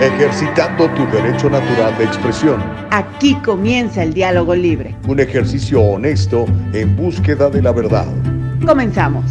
ejercitando tu derecho natural de expresión. Aquí comienza el diálogo libre. Un ejercicio honesto en búsqueda de la verdad. Comenzamos.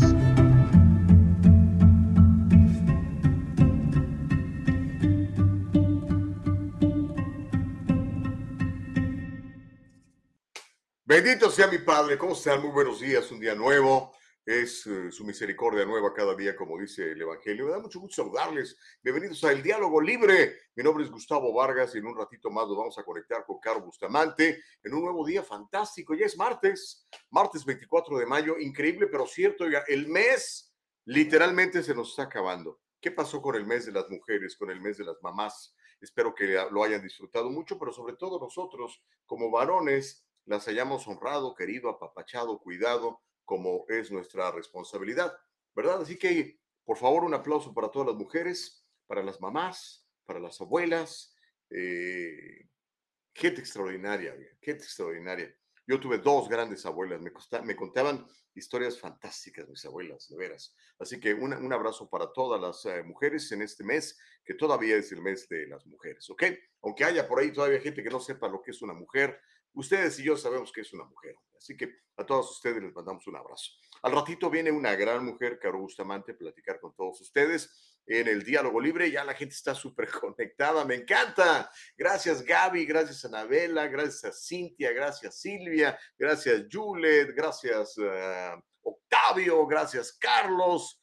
Bendito sea mi Padre, ¿cómo están? Muy buenos días, un día nuevo. Es eh, su misericordia nueva cada día, como dice el Evangelio. Me da mucho gusto saludarles. Bienvenidos a El Diálogo Libre. Mi nombre es Gustavo Vargas y en un ratito más nos vamos a conectar con Caro Bustamante en un nuevo día fantástico. Ya es martes, martes 24 de mayo. Increíble, pero cierto. El mes literalmente se nos está acabando. ¿Qué pasó con el mes de las mujeres, con el mes de las mamás? Espero que lo hayan disfrutado mucho, pero sobre todo nosotros, como varones, las hayamos honrado, querido, apapachado, cuidado, como es nuestra responsabilidad, ¿verdad? Así que, por favor, un aplauso para todas las mujeres, para las mamás, para las abuelas, eh, gente extraordinaria, gente extraordinaria. Yo tuve dos grandes abuelas, me, contaban historias fantásticas mis abuelas, de veras. Así que un abrazo para todas las eh, mujeres en este mes, que todavía es el mes de las mujeres, ¿ok? Aunque haya por ahí todavía gente que no sepa lo que es una mujer, Ustedes y yo sabemos que es una mujer, así que a todos ustedes les mandamos un abrazo. Al ratito viene una gran mujer, Caro Bustamante, a platicar con todos ustedes en el diálogo libre. Ya la gente está súper conectada, me encanta. Gracias Gaby, gracias Anabela, gracias Cintia, gracias Silvia, gracias Julet, gracias eh, Octavio, gracias Carlos.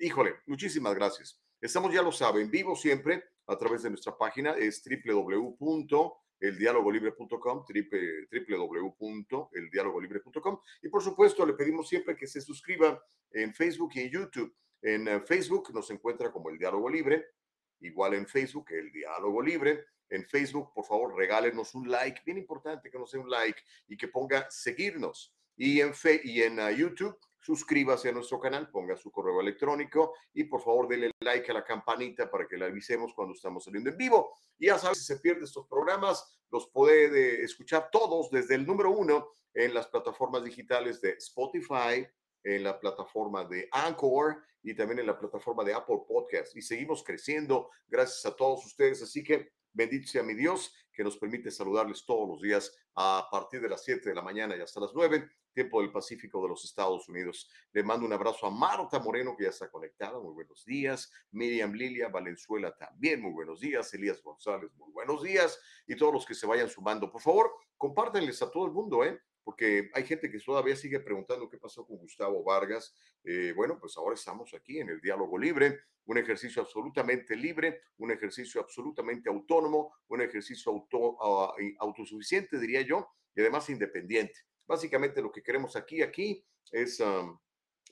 híjole, muchísimas gracias. Estamos, ya lo saben, vivo siempre a través de nuestra página, es www eldialogolibre.com, www.eldialogolibre.com. Y por supuesto, le pedimos siempre que se suscriba en Facebook y en YouTube. En eh, Facebook nos encuentra como El Diálogo Libre, igual en Facebook, El Diálogo Libre. En Facebook, por favor, regálenos un like, bien importante que nos dé un like y que ponga seguirnos. Y en, fe y en uh, YouTube, suscríbase a nuestro canal, ponga su correo electrónico y por favor denle like a la campanita para que le avisemos cuando estamos saliendo en vivo. Y ya sabes, si se pierde estos programas, los puede escuchar todos desde el número uno en las plataformas digitales de Spotify, en la plataforma de Anchor y también en la plataforma de Apple Podcast. Y seguimos creciendo gracias a todos ustedes. Así que bendito sea mi Dios que nos permite saludarles todos los días a partir de las 7 de la mañana y hasta las 9 tiempo del Pacífico de los Estados Unidos. Le mando un abrazo a Marta Moreno, que ya está conectada. Muy buenos días. Miriam Lilia Valenzuela también. Muy buenos días. Elías González, muy buenos días. Y todos los que se vayan sumando, por favor, compártanles a todo el mundo, ¿eh? Porque hay gente que todavía sigue preguntando qué pasó con Gustavo Vargas. Eh, bueno, pues ahora estamos aquí en el diálogo libre, un ejercicio absolutamente libre, un ejercicio absolutamente autónomo, un ejercicio auto, ah, autosuficiente, diría yo, y además independiente. Básicamente lo que queremos aquí, aquí es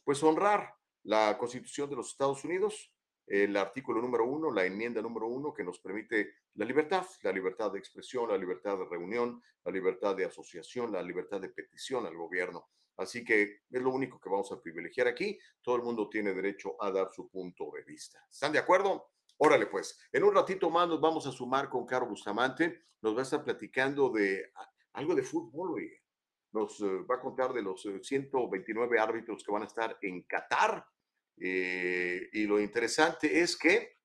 pues honrar la Constitución de los Estados Unidos, el artículo número uno, la enmienda número uno que nos permite la libertad, la libertad de expresión, la libertad de reunión, la libertad de asociación, la libertad de petición al gobierno. Así que es lo único que vamos a privilegiar aquí. Todo el mundo tiene derecho a dar su punto de vista. ¿Están de acuerdo? Órale, pues. En un ratito más nos vamos a sumar con Caro Bustamante. Nos va a estar platicando de algo de fútbol, nos eh, va a contar de los 129 eh, árbitros que van a estar en Qatar. Eh, y lo interesante es que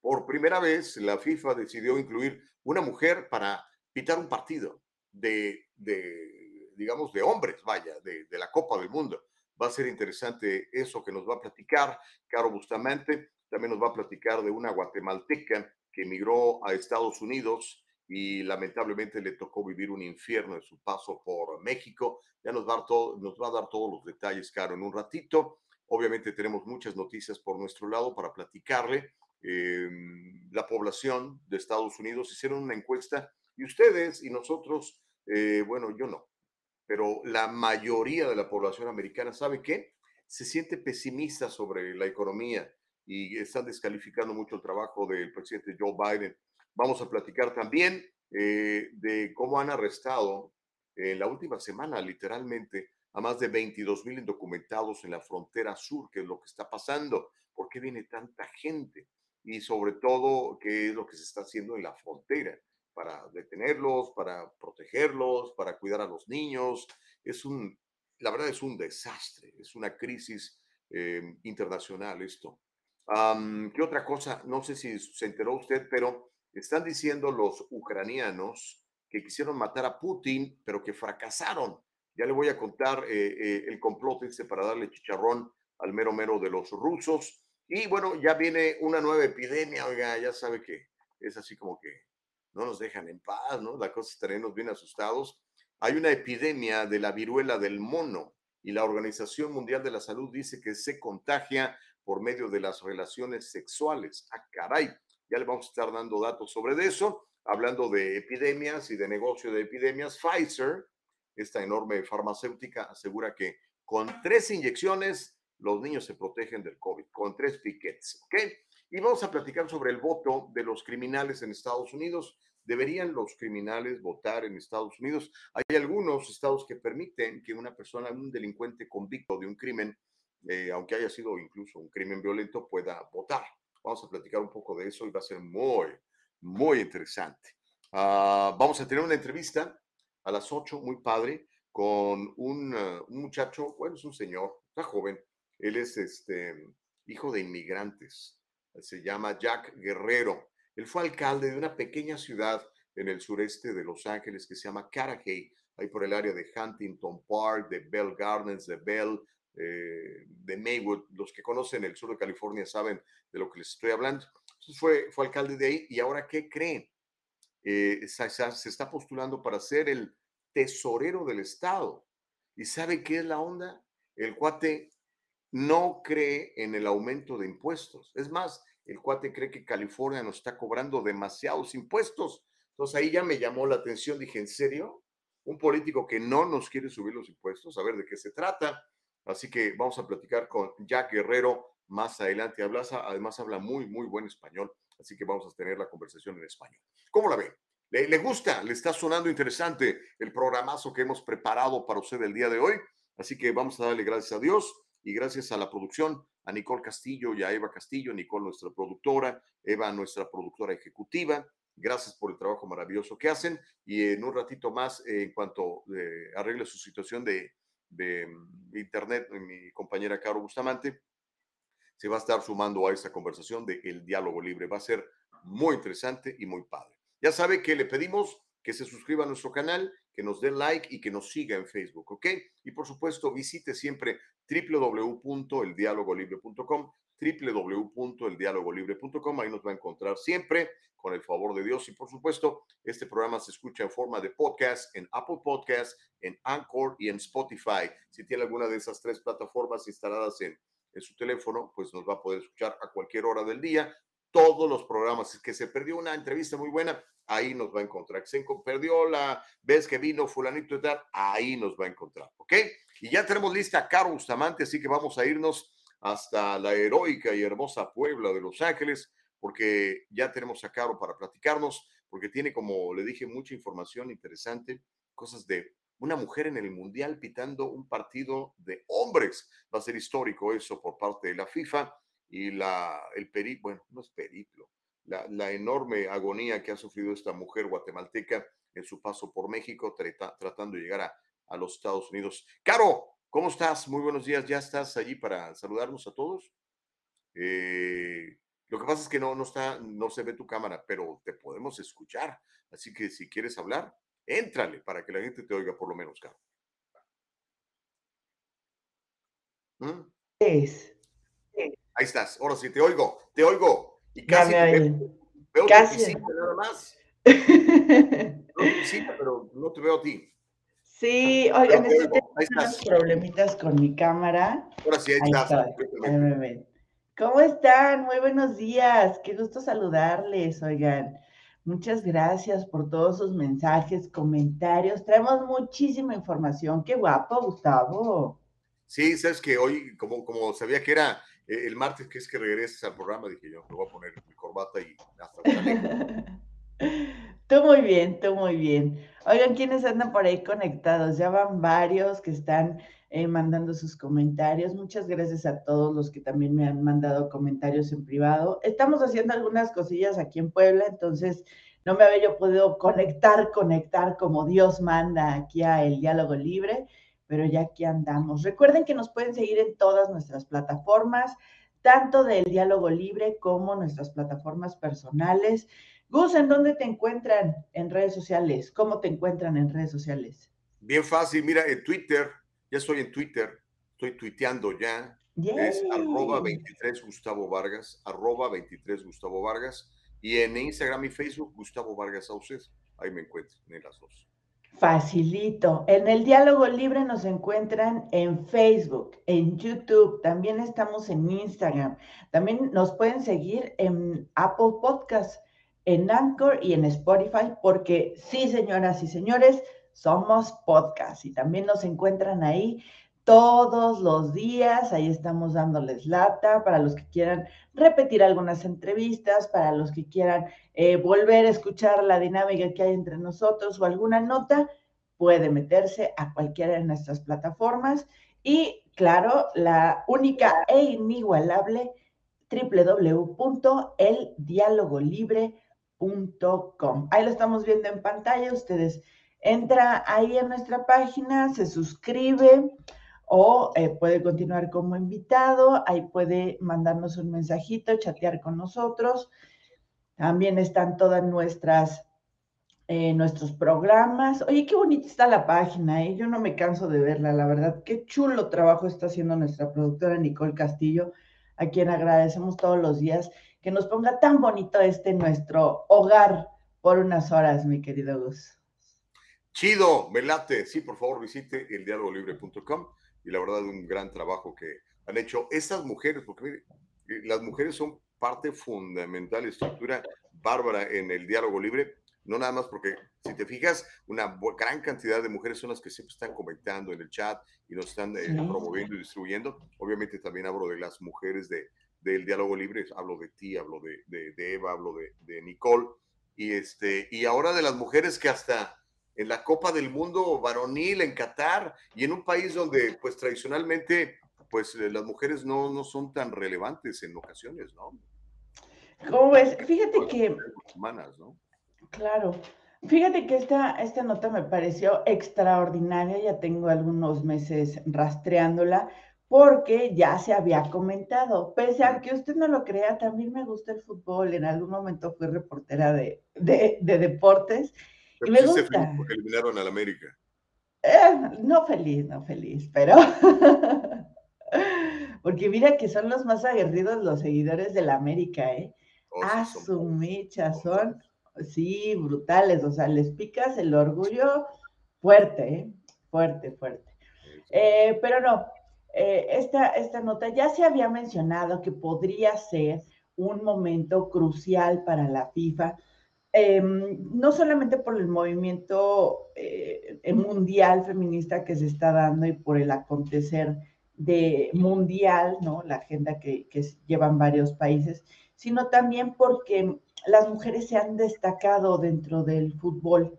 por primera vez la FIFA decidió incluir una mujer para pitar un partido de, digamos, de hombres, vaya, de, de, la Copa del Mundo. Va a ser interesante eso que nos va a platicar Caro Bustamante. También nos va a platicar de una guatemalteca que emigró a Estados Unidos y lamentablemente le tocó vivir un infierno en su paso por México. Ya nos va a dar, todo, nos va a dar todos los detalles, Caro, en un ratito. Obviamente tenemos muchas noticias por nuestro lado para platicarle. Em, la población de Estados Unidos hicieron una encuesta y ustedes y nosotros, eh, bueno, yo no, pero la mayoría de la población americana sabe que se siente pesimista sobre la economía y están descalificando mucho el trabajo del presidente Joe Biden Vamos a platicar también eh, de cómo han arrestado en la última semana, literalmente, a más de 22 mil indocumentados en la frontera sur, que es lo que está pasando, por qué viene tanta gente y sobre todo qué es lo que se está haciendo en la frontera para detenerlos, para protegerlos, para cuidar a los niños. Es un, la verdad es un desastre, es una crisis eh, internacional esto. ¿Qué otra cosa? No sé si se enteró usted, pero están diciendo los ucranianos que quisieron matar a Putin, pero que fracasaron. Ya le voy a contar eh, eh, el complot ese para darle chicharrón al mero mero de los rusos. Y bueno, ya viene una nueva epidemia, oiga, ya sabe que es así como que no nos dejan en paz, ¿no? La cosa estaremos bien asustados. Hay una epidemia de la viruela del mono y la Organización Mundial de la Salud dice que se contagia por medio de las relaciones sexuales. Ah, caray, ya le vamos a estar dando datos sobre eso. Hablando de epidemias y de negocio de epidemias, Pfizer, esta enorme farmacéutica, asegura que con tres inyecciones los niños se protegen del COVID, con tres piquets, ¿ok? Y vamos a platicar sobre el voto de los criminales en Estados Unidos. ¿Deberían los criminales votar en Estados Unidos? Hay algunos estados que permiten que una persona, un delincuente convicto de un crimen, eh, aunque haya sido incluso un crimen violento, pueda votar. Vamos a platicar un poco de eso y va a ser muy, muy interesante. Ah, vamos a tener una entrevista a las 8, muy padre, con un, uh, un, muchacho, bueno, es un señor, está joven, él es este, hijo de inmigrantes, se llama Jack Guerrero. Él fue alcalde de una pequeña ciudad en el sureste de Los Ángeles que se llama Carajay, ahí por el área de Huntington Park, de Bell Gardens, de Bell, eh, de Maywood. Los que conocen el sur de California saben de lo que les estoy hablando. Entonces fue, fue alcalde de ahí y ahora, ¿qué creen? Eh, se está postulando para ser el tesorero del Estado. ¿Y sabe qué es la onda? El cuate no cree en el aumento de impuestos. Es más, el cuate cree que California nos está cobrando demasiados impuestos. Entonces ahí ya me llamó la atención. Dije, ¿en serio? Un político que no nos quiere subir los impuestos, a ver de qué se trata. Así que vamos a platicar con Jack Guerrero más adelante. además habla muy, muy buen español. Así que vamos a tener la conversación en español. ¿Cómo la ve? ¿Le, ¿Le, gusta? ¿Le está sonando interesante el programazo que hemos preparado para usted el día de hoy? Así que vamos a darle gracias a Dios y gracias a la producción, a Nicole Castillo y a Eva Castillo, Nicole nuestra productora, Eva nuestra productora ejecutiva. Gracias por el trabajo maravilloso que hacen y en un ratito más, en cuanto eh, arregle su situación de, de mm, internet, mi compañera Caro Bustamante, se va a estar sumando a esta conversación de El Diálogo Libre. Va a ser muy interesante y muy padre. Ya sabe que le pedimos que se suscriba a nuestro canal, que nos dé like y que nos siga en Facebook, ¿ok? Y por supuesto, visite siempre www.eldialogolibre.com, www.eldialogolibre.com, ahí nos va a encontrar siempre con el favor de Dios. Y por supuesto, este programa se escucha en forma de podcast en Apple Podcast, en Anchor y en Spotify. Si tiene alguna de esas tres plataformas instaladas en, en su teléfono, pues nos va a poder escuchar a cualquier hora del día todos los programas. Es que se perdió una entrevista muy buena, ahí nos va a encontrar. Se perdió la vez que vino fulanito y tal, ahí nos va a encontrar, ¿ok? Y ya tenemos lista a Caro Bustamante, así que vamos a irnos hasta la heroica y hermosa Puebla de Los Ángeles, porque ya tenemos a Caro para platicarnos, porque tiene, como le dije, mucha información interesante, cosas de una mujer en el Mundial pitando un partido de hombres. Va a ser histórico eso por parte de la FIFA y la, el periplo, bueno, no es periplo, la, la, enorme agonía que ha sufrido esta mujer guatemalteca en su paso por México, tratando de llegar a, a, los Estados Unidos. Caro, ¿cómo estás? Muy buenos días, ¿ya estás allí para saludarnos a todos? Eh, lo que pasa es que no, no, está, no se ve tu cámara, pero te podemos escuchar. Así que si quieres hablar, éntrale para que la gente te oiga por lo menos, Caro. ¿Mm? Es. Ahí estás, ahora sí, te oigo, te oigo. Y casi veo, veo casi. nada más. no piscina, pero no te veo a ti. Sí, oigan, necesito unos problemitas con mi cámara. Ahora sí, ahí, ahí estás. Está. ¿Cómo están? Muy buenos días. Qué gusto saludarles, oigan. Muchas gracias por todos sus mensajes, comentarios. Traemos muchísima información. Qué guapo, Gustavo. Sí, sabes que hoy, como, como sabía que era eh, el martes que es que regreses al programa, dije yo, me voy a poner mi corbata y hasta Tú muy bien, tú muy bien. Oigan, ¿quiénes andan por ahí conectados? Ya van varios que están eh, mandando sus comentarios. Muchas gracias a todos los que también me han mandado comentarios en privado. Estamos haciendo algunas cosillas aquí en Puebla, entonces no me había yo podido conectar, conectar como Dios manda aquí a El Diálogo Libre pero ya aquí andamos. Recuerden que nos pueden seguir en todas nuestras plataformas, tanto del diálogo libre como nuestras plataformas personales. Gus, ¿en dónde te encuentran en redes sociales? ¿Cómo te encuentran en redes sociales? Bien fácil, mira, en Twitter, ya estoy en Twitter, estoy tuiteando ya. Es arroba 23 Gustavo Vargas, arroba 23 Gustavo Vargas. Y en Instagram y Facebook, Gustavo Vargas Sauces. Ahí me encuentro en las dos. Facilito. En el diálogo libre nos encuentran en Facebook, en YouTube, también estamos en Instagram. También nos pueden seguir en Apple Podcasts, en Anchor y en Spotify, porque sí, señoras y señores, somos podcast y también nos encuentran ahí todos los días. Ahí estamos dándoles lata para los que quieran repetir algunas entrevistas, para los que quieran eh, volver a escuchar la dinámica que hay entre nosotros o alguna nota, puede meterse a cualquiera de nuestras plataformas. Y claro, la única e inigualable www.eldialogolibre.com. Ahí lo estamos viendo en pantalla. Ustedes entra ahí a nuestra página, se suscribe o eh, puede continuar como invitado, ahí puede mandarnos un mensajito, chatear con nosotros. También están todas nuestras eh, nuestros programas. Oye, qué bonita está la página, ¿eh? yo no me canso de verla, la verdad. Qué chulo trabajo está haciendo nuestra productora Nicole Castillo, a quien agradecemos todos los días que nos ponga tan bonito este nuestro hogar por unas horas, mi querido Gus. Chido, me late. Sí, por favor, visite eldialogolibre.com y la verdad un gran trabajo que han hecho estas mujeres, porque mire, eh, las mujeres son parte fundamental, estructura bárbara en el diálogo libre, no nada más porque si te fijas, una gran cantidad de mujeres son las que siempre están comentando en el chat y nos están eh, promoviendo y distribuyendo. Obviamente también hablo de las mujeres de, del diálogo libre, hablo de ti, hablo de, de, Eva, hablo de, de, Nicole, y, este, y ahora de las mujeres que hasta en la Copa del Mundo varonil en Qatar y en un país donde pues tradicionalmente pues eh, las mujeres no, no son tan relevantes en ocasiones, ¿no? ¿Cómo ves? Fíjate que... Humanas, ¿no? Claro. Fíjate que esta, esta nota me pareció extraordinaria, ya tengo algunos meses rastreándola, porque ya se había comentado. Pese a que usted no lo crea, también me gusta el fútbol. En algún momento fui reportera de, de, de deportes gusta. porque eliminaron al América. Eh, no feliz, no feliz, pero. porque mira que son los más aguerridos los seguidores del América, ¿eh? Oh, a su mecha, son, sí, brutales. O sea, les picas el orgullo fuerte, ¿eh? Fuerte, fuerte. Eh, pero no, eh, esta, esta nota ya se había mencionado que podría ser un momento crucial para la FIFA Em, no solamente por el movimiento eh, mundial feminista que se está dando y por el acontecer de mundial, ¿no? La agenda que, llevan varios países, sino también porque las mujeres se han destacado dentro del fútbol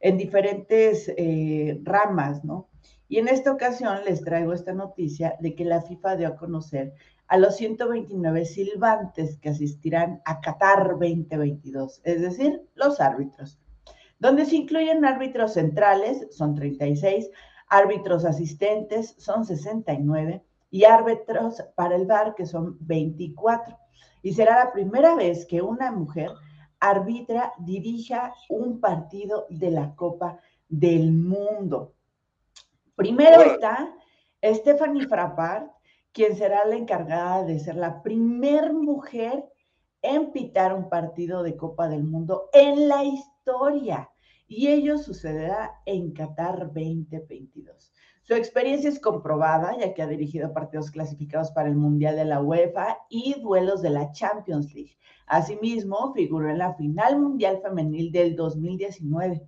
en diferentes eh, ramas, ¿no? Y en esta ocasión les traigo esta noticia de que la FIFA dio a conocer a los 129 silbantes que asistirán a Qatar 2022, es decir, los árbitros, donde se incluyen árbitros centrales, son 36, árbitros asistentes, son 69, y árbitros para el bar, que son 24. Y será la primera vez que una mujer arbitra, dirija un partido de la Copa del Mundo. Primero está Stephanie Frappart, quien será la encargada de ser la primer mujer en pitar un partido de Copa del Mundo en la historia. Y ello sucederá en Qatar 2022. Su experiencia es comprobada, ya que ha dirigido partidos clasificados para el Mundial de la UEFA y duelos de la Champions League. Asimismo, figuró en la final mundial femenil del 2019.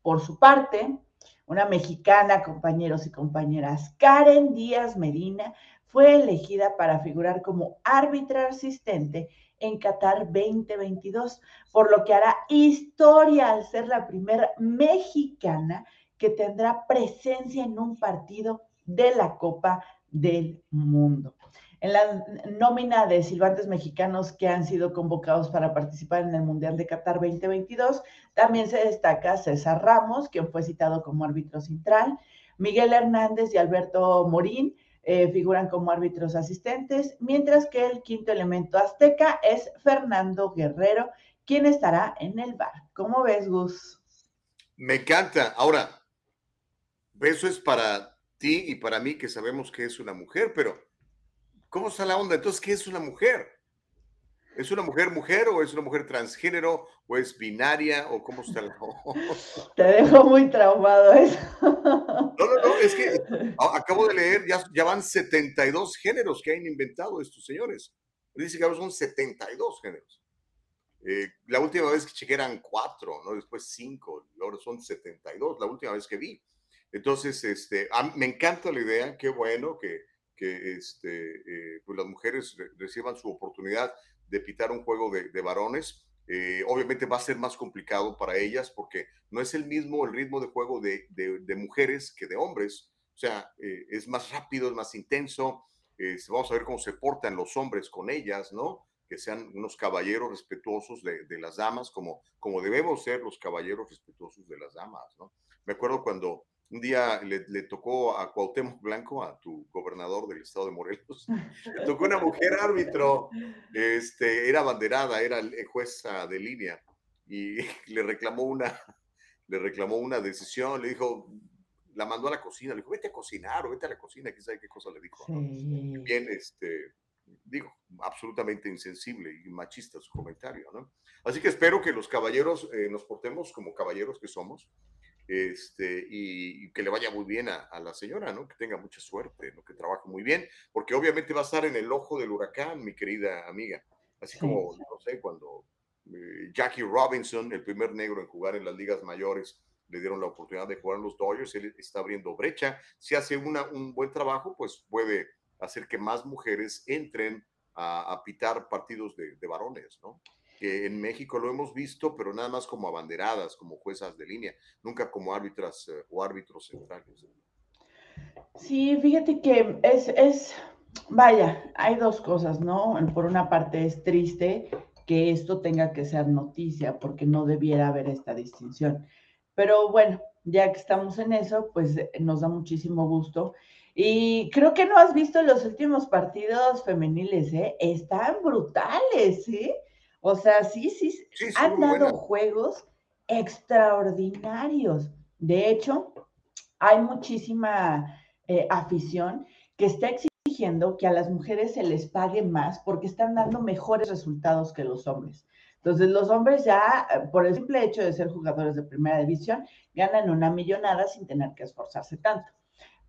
Por su parte, una mexicana, compañeros y compañeras, Karen Díaz Medina, fue elegida para figurar como árbitra asistente en Qatar 2022, por lo que hará historia al ser la primera mexicana que tendrá presencia en un partido de la Copa del Mundo. En la nómina de silbantes mexicanos que han sido convocados para participar en el Mundial de Qatar 2022, también se destaca César Ramos, quien fue citado como árbitro central, Miguel Hernández y Alberto Morín, eh, figuran como árbitros asistentes, mientras que el quinto elemento azteca es Fernando Guerrero, quien estará en el bar. ¿Cómo ves, Gus? Me encanta. Ahora, eso es para ti y para mí que sabemos que es una mujer, pero ¿cómo está la onda? Entonces, ¿qué es una mujer? ¿Es una mujer mujer o es una mujer transgénero o es binaria o cómo está la Te dejo muy traumado eso. Es que acabo de leer, ya, ya van 72 géneros que han inventado estos señores. Dice que ahora son 72 géneros. Eh, la última vez que chequé eran cuatro, ¿no? Después cinco, ahora son 72, la última vez que vi. Entonces, este, me encanta la idea, qué bueno que, que este, eh, pues las mujeres reciban su oportunidad de pitar un juego de, varones. Eh, obviamente va a ser más complicado para ellas porque no es el mismo el ritmo de juego de, de, mujeres que de hombres. O sea, eh, es más rápido, es más intenso. vamos a ver cómo se portan los hombres con ellas, ¿no? Que sean unos caballeros respetuosos de, las damas, como, como debemos ser los caballeros respetuosos de las damas, ¿no? Me acuerdo cuando un día le, tocó a Cuauhtémoc Blanco, a tu gobernador del estado de Morelos, le tocó una mujer árbitro, este, era banderada, era jueza de línea, y le reclamó una, le reclamó una decisión, le dijo, la mandó a la cocina, le dijo, vete a cocinar o vete a la cocina, quién sabe qué cosa le dijo. Bien, este, digo, absolutamente insensible y machista su comentario, ¿no? Así que espero que los caballeros eh, nos portemos como caballeros que somos este, y, que le vaya muy bien a, la señora, ¿no? Que tenga mucha suerte, ¿no? Que trabaje muy bien, porque obviamente va a estar en el ojo del huracán, mi querida amiga. Así como, no sé, cuando eh, Jackie Robinson, el primer negro en jugar en las ligas mayores, le dieron la oportunidad de jugar en los Dodgers, él está abriendo brecha. Si hace una, un buen trabajo, pues puede hacer que más mujeres entren a, pitar partidos de, de varones, ¿no? Que en México lo hemos visto, pero nada más como abanderadas, como juezas de línea, nunca como árbitras eh, o árbitros centrales. Sí, fíjate que es, es, vaya, hay dos cosas, ¿no? Por una parte es triste que esto tenga que ser noticia, porque no debiera haber esta distinción. Pero bueno, ya que estamos en eso, pues eh, nos da muchísimo gusto. Y creo que no has visto los últimos partidos femeniles, ¿eh? Están brutales, ¿eh? O sea, sí, sí, han dado juegos extraordinarios. De hecho, hay muchísima eh, afición que está exigiendo que a las mujeres se les pague más porque están dando mejores resultados que los hombres. Entonces, los hombres ya, eh, por el simple hecho de ser jugadores de primera división, ganan una millonada sin tener que esforzarse tanto.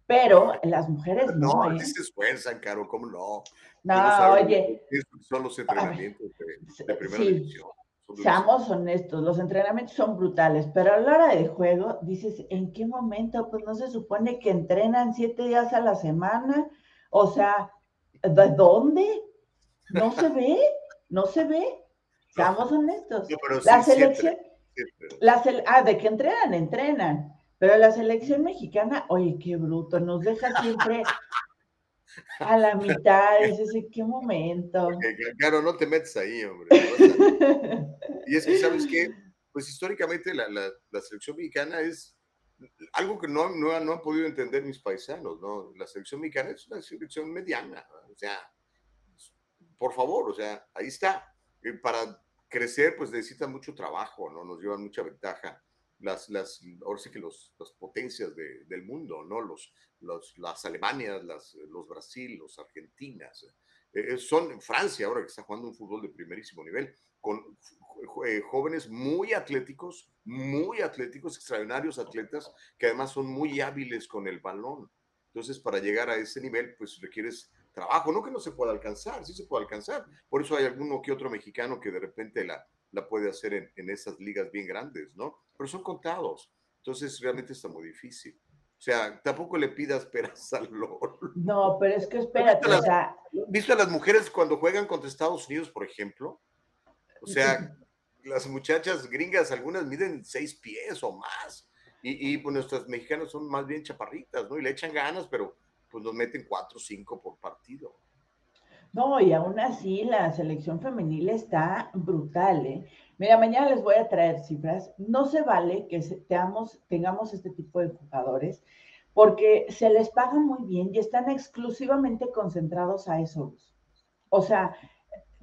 Pero las mujeres no. No, ¿eh? se esfuerzan, Caro, ¿cómo no? No, oye. Son los entrenamientos de, primera división. Seamos honestos, los entrenamientos son brutales, pero a la hora de juego dices, ¿en qué momento? Pues no se supone que entrenan siete días a la semana. O sea, ¿de dónde? No se ve, no se ve. Seamos honestos. la selección, la ah, de que entrenan, entrenan. Pero la selección mexicana, oye, qué bruto, nos deja siempre a la mitad, dices, ¿en qué momento? claro, no te metes ahí, hombre. y es que, ¿sabes qué? Pues históricamente la, la, selección mexicana es algo que no, no, no, han podido entender mis paisanos, ¿no? La selección mexicana es una selección mediana, o sea, por favor, o sea, ahí está. Eh, para crecer, pues necesitan mucho trabajo, ¿no? Nos llevan mucha ventaja las, las, ahora sí que los, las potencias del mundo, ¿no? Los, los, las Alemanias, las, los Brasil, los Argentinas. Eh, eh, son Francia ahora que está jugando un fútbol de primerísimo nivel, con eh, jóvenes muy atléticos, muy atléticos, extraordinarios atletas, que además son muy hábiles con el balón. Entonces, para llegar a ese nivel, pues requieres trabajo, no que no se pueda alcanzar, sí se puede alcanzar. Por eso hay alguno que otro mexicano que de repente la, la puede hacer en, en esas ligas bien grandes, ¿no? Pero son contados. Entonces realmente está muy difícil. O sea, tampoco le pidas peras al. No, pero es que espérate, o sea... ¿Viste a las mujeres cuando juegan contra Estados Unidos, por ejemplo? O sea, las muchachas gringas, algunas miden seis pies o más. Y, y pues nuestras mexicanas son más bien chaparritas, ¿no? Y le echan ganas, pero pues nos meten cuatro o cinco por partido. No, y aún así la selección femenil está brutal, ¿eh? Mira, mañana les voy a traer cifras. No se vale que tengamos, este tipo de jugadores, porque se les paga muy bien y están exclusivamente concentrados a eso. O sea,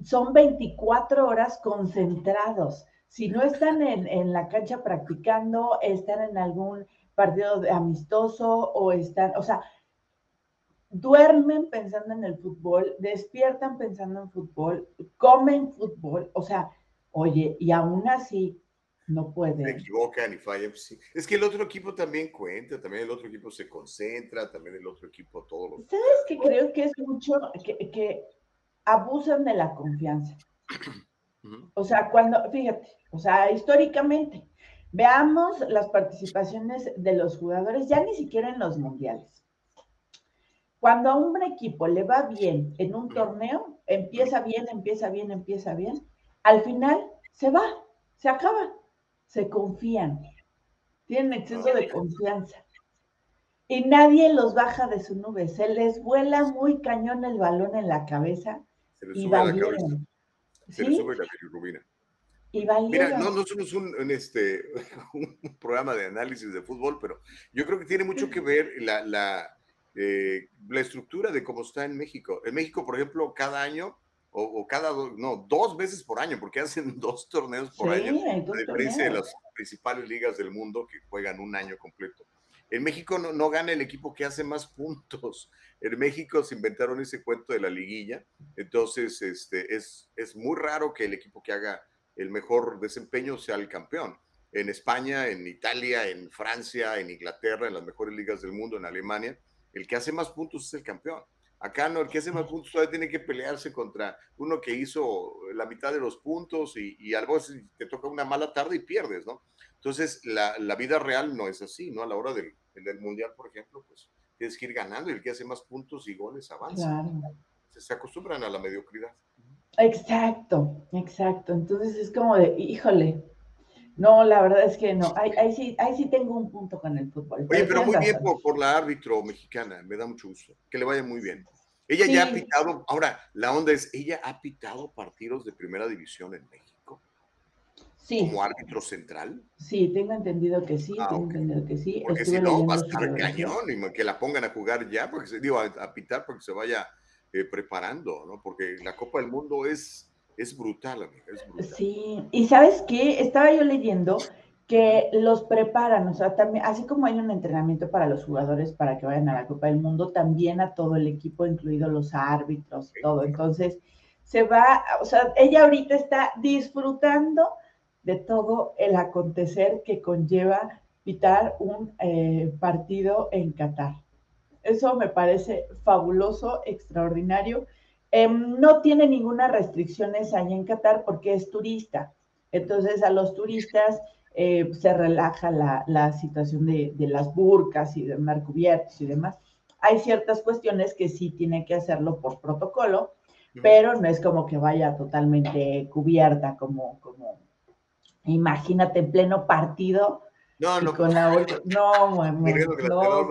son 24 horas concentrados. Si no están en, la cancha practicando, están en algún partido amistoso o están, o sea, duermen pensando en el fútbol, despiertan pensando en fútbol, comen fútbol, o sea, oye, y aún así no pueden. Se equivocan y fallan. Pues es que el otro equipo también cuenta, también el otro equipo se concentra, también el otro equipo todo lo ¿Sabes qué creo que es mucho que, que abusan de la confianza? O sea, cuando, fíjate, o sea, históricamente, veamos las participaciones de los jugadores, ya ni siquiera en los mundiales. Cuando a un equipo le va bien en un torneo, empieza bien, empieza bien, empieza bien, al final se va, se acaba, se confían, tienen exceso de confianza. Y nadie los baja de su nube, se les vuela muy cañón el balón en la cabeza se les sube la cabeza. Se les sube la bilirrubina. Y Mira, no, no somos un, este, un programa de análisis de fútbol, pero yo creo que tiene mucho que ver la, la, eh, la estructura de cómo está en México. En México, por ejemplo, cada año, o, cada, no, dos veces por año, porque hacen dos torneos por año, a diferencia de las principales ligas del mundo que juegan un año completo. En México no, no, gana el equipo que hace más puntos. En México se inventaron ese cuento de la liguilla, entonces este, es, es muy raro que el equipo que haga el mejor desempeño sea el campeón. En España, en Italia, en Francia, en Inglaterra, en las mejores ligas del mundo, en Alemania, el que hace más puntos es el campeón. Acá no, el que hace más puntos todavía tiene que pelearse contra uno que hizo la mitad de los puntos y, y algo te toca una mala tarde y pierdes, ¿no? Entonces, la, la vida real no es así, ¿no? A la hora del, del, Mundial, por ejemplo, pues tienes que ir ganando y el que hace más puntos y goles avanza. Se acostumbran a la mediocridad. Exacto, exacto. Entonces es como de, híjole, no, la verdad es que no. Ahí, ahí, sí, ahí sí tengo un punto con el fútbol. Oye, pero muy bien por, la árbitro mexicana, me da mucho gusto. Que le vaya muy bien. Ella ya ha pitado, ahora, la onda es, ella ha pitado partidos de primera división en México. Sí. Como árbitro central. Sí, tengo entendido que sí, ah, tengo entendido que sí. Porque si no, va a estar cañón y que la pongan a jugar ya, porque se, digo, a, a pitar porque se vaya eh, preparando, ¿no? Porque la Copa del Mundo es, es brutal, amiga, es brutal. Sí, y ¿sabes qué? Estaba yo leyendo que los preparan, o sea, también, así como hay un entrenamiento para los jugadores para que vayan a la Copa del Mundo, también a todo el equipo, incluidos los árbitros, todo. Entonces, se va, o sea, ella ahorita está disfrutando de todo el acontecer que conlleva pitar un eh, partido en Qatar. Eso me parece fabuloso, extraordinario. Em, no tiene ninguna restricciones allá en Qatar porque es turista. Entonces a los turistas eh, se relaja la, situación de, las burcas y de mar cubiertos y demás. Hay ciertas cuestiones que sí tiene que hacerlo por protocolo, pero no es como que vaya totalmente cubierta, como, como imagínate en pleno partido. No, no. Con la, no, no,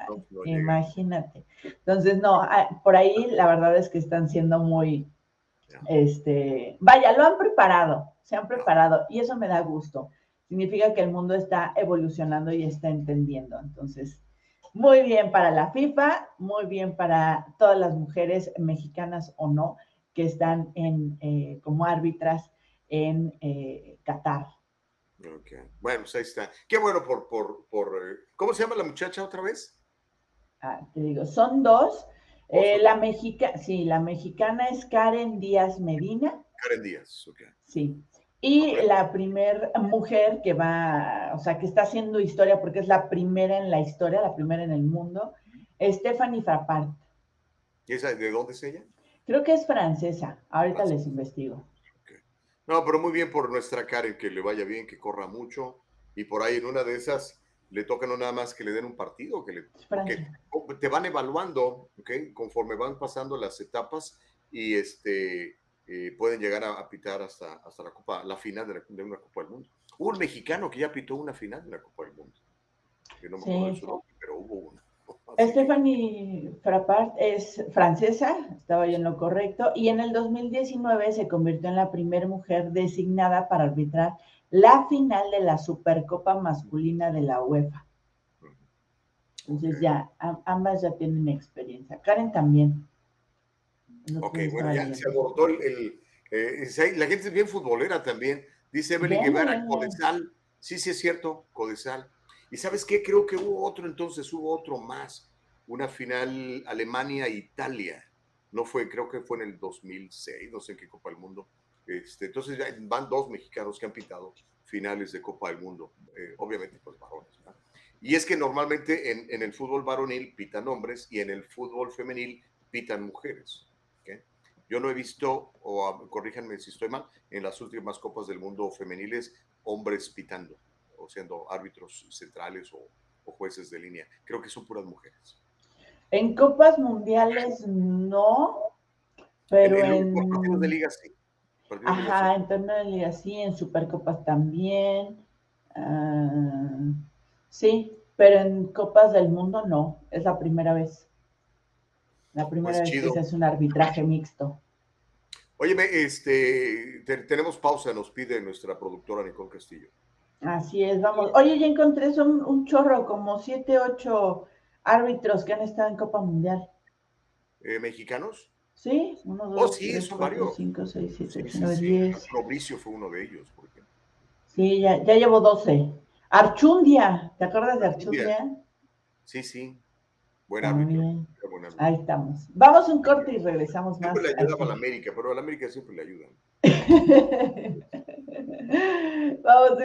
no, Imagínate. Entonces, no, ah, por ahí la verdad es que están siendo muy, este, vaya, lo han preparado, se han preparado y eso me da gusto. Significa que el mundo está evolucionando y está entendiendo. Entonces, muy bien para la FIFA, muy bien para todas las mujeres mexicanas o no que están en, eh, como árbitras en eh, Qatar. Bueno, pues ahí está. Qué bueno por, por, por, eh, ¿cómo se llama la muchacha otra vez? Ah, te digo, son dos. Eh, la mexica, sí, la mexicana es Karen Díaz Medina. Karen Díaz, ok. Sí. Y la primer mujer que va, o sea, que está haciendo historia, porque es la primera en la historia, la primera en el mundo, Stephanie Frappart. ¿Y esa, de dónde es ella? Creo que es francesa. Ahorita les investigo. No, pero muy bien por nuestra Karen, que le vaya bien, que corra mucho. Y por ahí en una de esas le toca no nada más que le den un partido, que, le, te van evaluando, ¿okay? conforme van pasando las etapas y este, eh, pueden llegar a, pitar hasta, hasta la Copa, la final de, una Copa del Mundo. Hubo un mexicano que ya pitó una final de la Copa del Mundo. Que no me acuerdo su nombre, pero hubo una. Stephanie Frappart es francesa, estaba yo en lo correcto, y en el 2019 se convirtió en la primera mujer designada para arbitrar la final de la Supercopa masculina de la UEFA. Entonces ya, ambas ya tienen experiencia. Karen también. ok, bueno, ya se abordó el... Eh, la gente es bien futbolera también. Dice Evelyn Guevara, Codesal. Sí, sí es cierto, Codesal. ¿Y sabes qué? Creo que hubo otro entonces, hubo otro más. Una final Alemania-Italia. No fue, creo que fue en el 2006, no sé en qué Copa del Mundo. Este, entonces ya van dos mexicanos que han pintado finales de Copa del Mundo. Eh, obviamente, pues varones. Y es que normalmente en, el fútbol varonil pitan hombres y en el fútbol femenil pitan mujeres. Yo no he visto, o corríjanme si estoy mal, en las últimas Copas del Mundo femeniles, hombres pitando, o siendo árbitros centrales o, jueces de línea. Creo que son puras mujeres. En Copas Mundiales no, pero en... en... de liga sí. Ajá, en torno de liga sí, en Supercopas también. Ah, sí, pero en Copas del Mundo no, es la primera vez. La primera pues vez que se hace un arbitraje mixto. Óyeme, este, tenemos pausa, nos pide nuestra productora Nicole Castillo. Así es, vamos. Oye, ya encontré son un chorro, como siete, ocho árbitros que han estado en Copa Mundial. Eh, ¿Mexicanos? Sí, uno, dos, oh, sí, tres, son cuatro, varios. cinco, seis, siete, ocho, nueve, diez. Fabricio fue uno de ellos, por ejemplo. Sí, ya, ya llevo doce. Archundia, ¿te acuerdas de Archundia? Sí, sí. Buen árbitro. Ahí estamos. Vamos un corte y regresamos más. Siempre le ayudaba a la América, pero a la América siempre le ayudan. Vamos.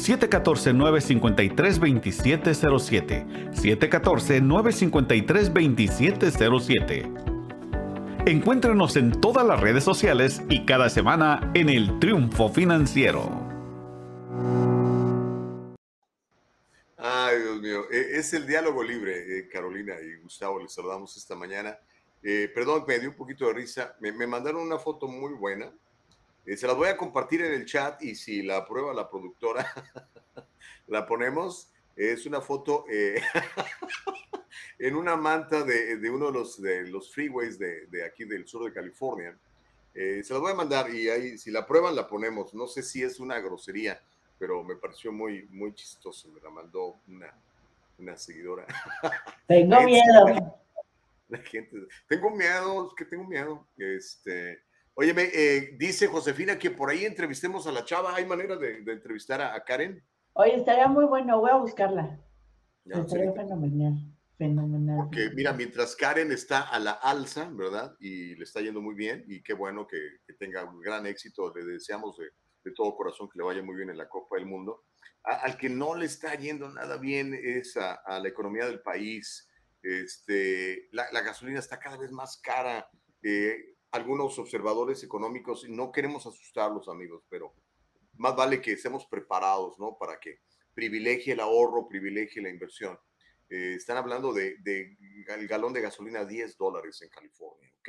714-953-2707. 714-953-2707. Encuéntrenos en todas las redes sociales y cada semana en el Triunfo Financiero. Ay, Dios mío, e, es el diálogo libre, eh, Carolina y Gustavo, les saludamos esta mañana. Eh, perdón, me dio un poquito de risa. Me, mandaron una foto muy buena. Eh, se la voy a compartir en el chat y si la aprueba la productora, la ponemos. Es una foto eh, en una manta de, uno de los, de los freeways de, aquí del sur de California. se la voy a mandar y ahí, si la aprueban, la ponemos. No sé si es una grosería, pero me pareció muy, muy chistoso. Me la mandó una, una seguidora. Tengo miedo. La gente, tengo miedo, es que tengo miedo. Este, oye, eh, dice Josefina que por ahí entrevistemos a la chava. ¿Hay manera de, entrevistar a, Karen? Oye, estaría muy bueno, voy a buscarla. estaría fenomenal, fenomenal. Porque mira, mientras Karen está a la alza, ¿verdad? Y le está yendo muy bien, y qué bueno que, tenga un gran éxito, le deseamos de, todo corazón que le vaya muy bien en la Copa del Mundo. al que no le está yendo nada bien es a la economía del país, este, la, gasolina está cada vez más cara. Eh, algunos observadores económicos, no queremos asustarlos, amigos, pero más vale que estemos preparados, ¿no? Para que privilegie el ahorro, privilegie la inversión. Eh, están hablando de, de, el galón de gasolina a 10 dólares en California, ¿ok?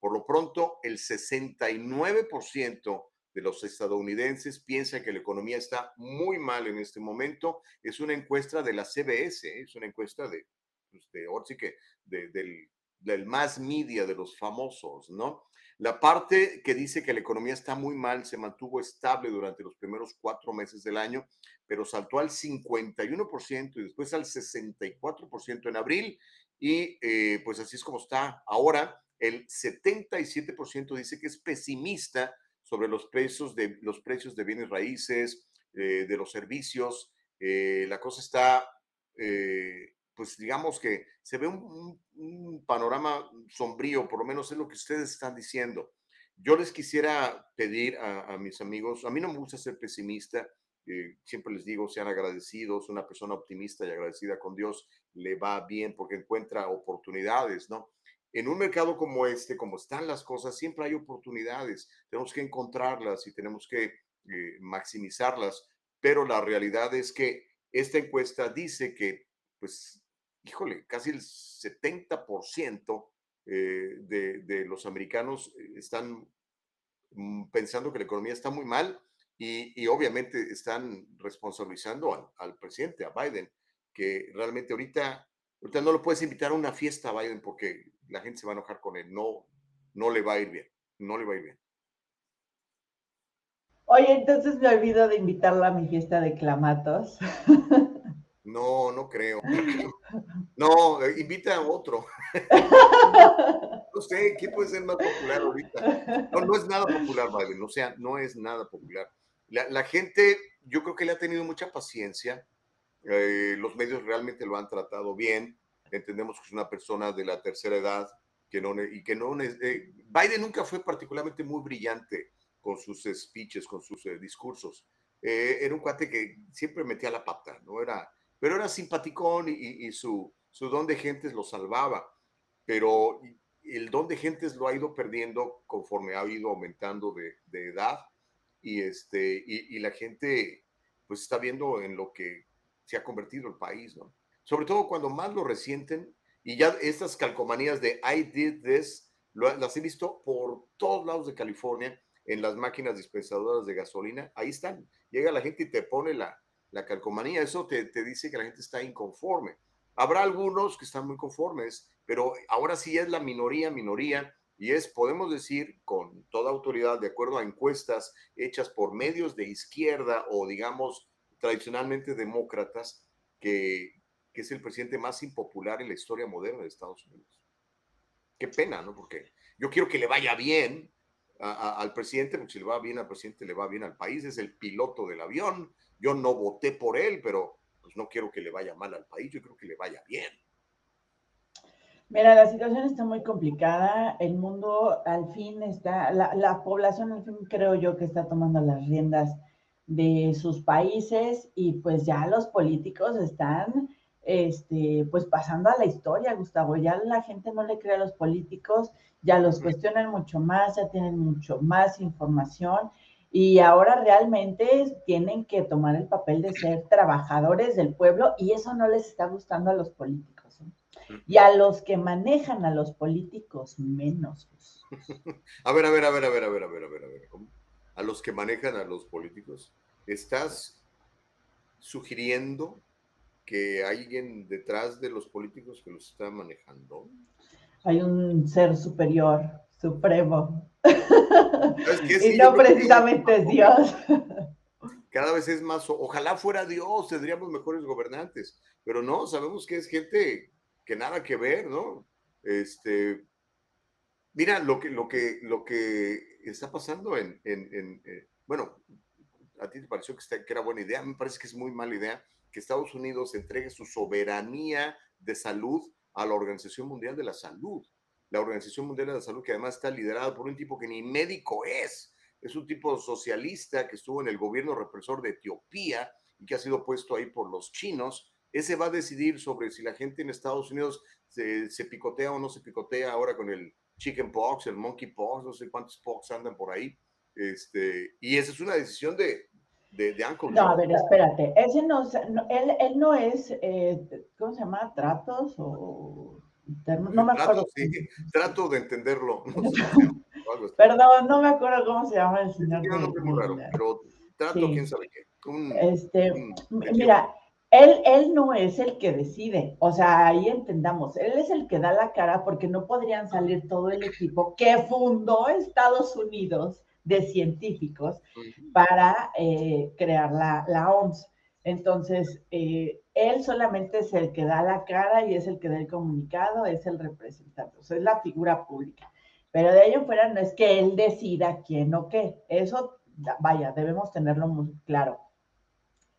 Por lo pronto, el 69% de los estadounidenses piensa que la economía está muy mal en este momento. Es una encuesta de la CBS, ¿eh? es una encuesta de, este, ahora sí que del, del más media de los famosos, ¿no? La parte que dice que la economía está muy mal se mantuvo estable durante los primeros cuatro meses del año, pero saltó al 51% y después al 64% en abril. Y eh, pues así es como está ahora. El 77% dice que es pesimista sobre los precios de, los precios de bienes raíces, eh, de los servicios. Eh, la cosa está pues digamos que se ve un, panorama sombrío, por lo menos es lo que ustedes están diciendo. Yo les quisiera pedir a, mis amigos, a mí no me gusta ser pesimista, eh, siempre les digo, sean agradecidos, una persona optimista y agradecida con Dios le va bien porque encuentra oportunidades, ¿no? En un mercado como este, como están las cosas, siempre hay oportunidades, tenemos que encontrarlas y tenemos que eh, maximizarlas, pero la realidad es que esta encuesta dice que, pues, híjole, casi el 70% eh, de, de los americanos están mm, pensando que la economía está muy mal y, obviamente están responsabilizando al, presidente, a Biden, que realmente ahorita, ahorita no lo puedes invitar a una fiesta a Biden porque la gente se va a enojar con él. No, no le va a ir bien. No le va a ir bien. Oye, entonces me olvido de invitarla a mi fiesta de clamatos. No, no creo. No, invita a otro. No sé, ¿quién puede ser más popular ahorita? No, no es nada popular, Biden. O sea, no es nada popular. La, gente, yo creo que le ha tenido mucha paciencia. Eh, los medios realmente lo han tratado bien. Entendemos que es una persona de la tercera edad que no, y que no. Eh, Biden nunca fue particularmente muy brillante con sus speeches, con sus eh, discursos. era un cuate que siempre metía la pata, ¿no? Era, pero era simpaticón y, su, don de gentes lo salvaba. Pero el don de gentes lo ha ido perdiendo conforme ha ido aumentando de, edad y, este, y, la gente pues está viendo en lo que se ha convertido el país. Sobre todo cuando más lo resienten y ya estas calcomanías de I did this, las he visto por todos lados de California en las máquinas dispensadoras de gasolina, ahí están. Llega la gente y te pone la, la calcomanía, eso te, te dice que la gente está inconforme. Habrá algunos que están muy conformes, pero ahora sí es la minoría, minoría, y es, podemos decir con toda autoridad, de acuerdo a encuestas hechas por medios de izquierda o digamos tradicionalmente demócratas, que, es el presidente más impopular en la historia moderna de Estados Unidos. Qué pena, ¿no? Porque yo quiero que le vaya bien al presidente, porque si le va bien al presidente, le va bien al país, es el piloto del avión. Yo no voté por él, pero pues no quiero que le vaya mal al país, yo creo que le vaya bien. Mira, la situación está muy complicada. El mundo al fin está, la, población al fin creo yo que está tomando las riendas de sus países y pues ya los políticos están este, pues pasando a la historia, Gustavo. Ya la gente no le cree a los políticos, ya los cuestionan mucho más, ya tienen mucho más información y ahora realmente tienen que tomar el papel de ser trabajadores del pueblo y eso no les está gustando a los políticos. Y a los que manejan a los políticos menos. A ver, a ver, a ver, a ver, a ver, a ver, a ver, a ver. A los que manejan a los políticos. ¿Estás sugiriendo que hay alguien detrás de los políticos que los está manejando? Hay un ser superior, supremo. y no precisamente es Dios. Cada vez es más, ojalá fuera Dios, tendríamos mejores gobernantes, pero no, sabemos que es gente que nada que ver, ¿no? Este, mira lo que, lo que, lo que está pasando en, en, eh, bueno, a ti te pareció que, que era buena idea, me parece que es muy mala idea que Estados Unidos entregue su soberanía de salud a la Organización Mundial de la Salud. La Organización Mundial de la Salud, que además está liderada por un tipo que ni médico es, es un tipo socialista que estuvo en el gobierno represor de Etiopía y que ha sido puesto ahí por los chinos ese va a decidir sobre si la gente en Estados Unidos se, picotea o no se picotea ahora con el chicken pox, el monkey pox, no sé cuántos pox andan por ahí. Este, y esa es una decisión de, de, de No, a ver, espérate. Ese no, él, él, no es, eh, ¿cómo se llama? ¿Tratos o...? No me acuerdo. Trato, sí, trato de entenderlo. Perdón, no me acuerdo cómo se llama el señor. pero trato, quién sabe qué. este, mira, él, él no es el que decide, o sea, ahí entendamos, él es el que da la cara porque no podrían salir todo el equipo que fundó Estados Unidos de científicos para eh, crear la, la, OMS. Entonces, eh, él solamente es el que da la cara y es el que da el comunicado, es el representante, es la figura pública. Pero de ello fuera no es que él decida quién o qué, eso, vaya, debemos tenerlo muy claro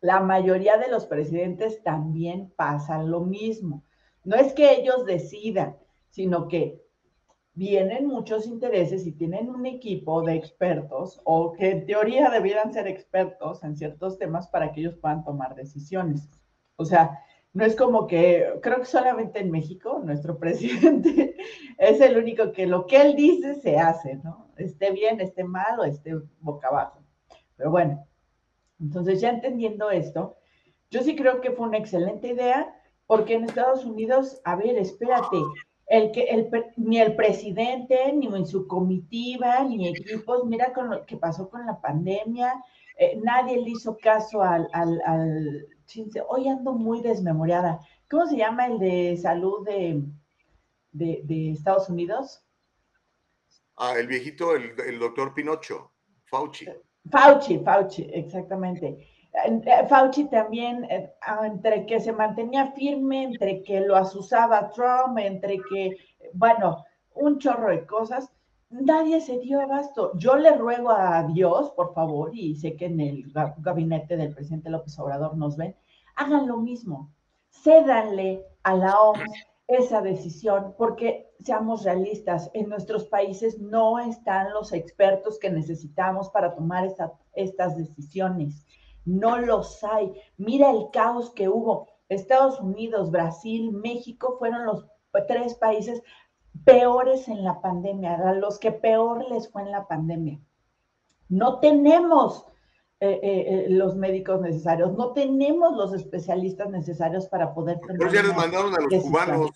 la mayoría de los presidentes también pasan lo mismo. No es que ellos decidan, sino que vienen muchos intereses y tienen un equipo de expertos o que en teoría debieran ser expertos en ciertos temas para que ellos puedan tomar decisiones. O sea, no es como que, creo que solamente en México nuestro presidente es el único que lo que él dice se hace, ¿no? Esté bien, esté mal o esté boca abajo. Pero bueno, entonces ya entendiendo esto, yo sí creo que fue una excelente idea porque en Estados Unidos, a ver, espérate, el que el, ni el presidente, ni en su comitiva, ni equipos, mira con lo que pasó con la pandemia, eh, nadie le hizo caso al, al, al, hoy ando muy desmemoriada. ¿Cómo se llama el de salud de, de, de Estados Unidos? Ah, el viejito, el, el doctor Pinocho, Fauci. Fauci, Fauci, exactamente. Eh, Fauci también, eh, ah, entre que se mantenía firme, entre que lo asusaba Trump, entre que, bueno, un chorro de cosas, nadie se dio abasto. Yo le ruego a Dios, por favor, y sé que en el gabinete del presidente López Obrador nos ven, hagan lo mismo, cédanle a la OMS esa decisión, porque seamos realistas, en nuestros países no están los expertos que necesitamos para tomar estas decisiones no los hay. Mira el caos que hubo. Estados Unidos, Brasil, México fueron los tres países peores en la pandemia, a los que peor les fue en la pandemia. No tenemos eh, eh, eh, los médicos necesarios, no tenemos los especialistas necesarios para poder Pero ya les mandaron a los cubanos.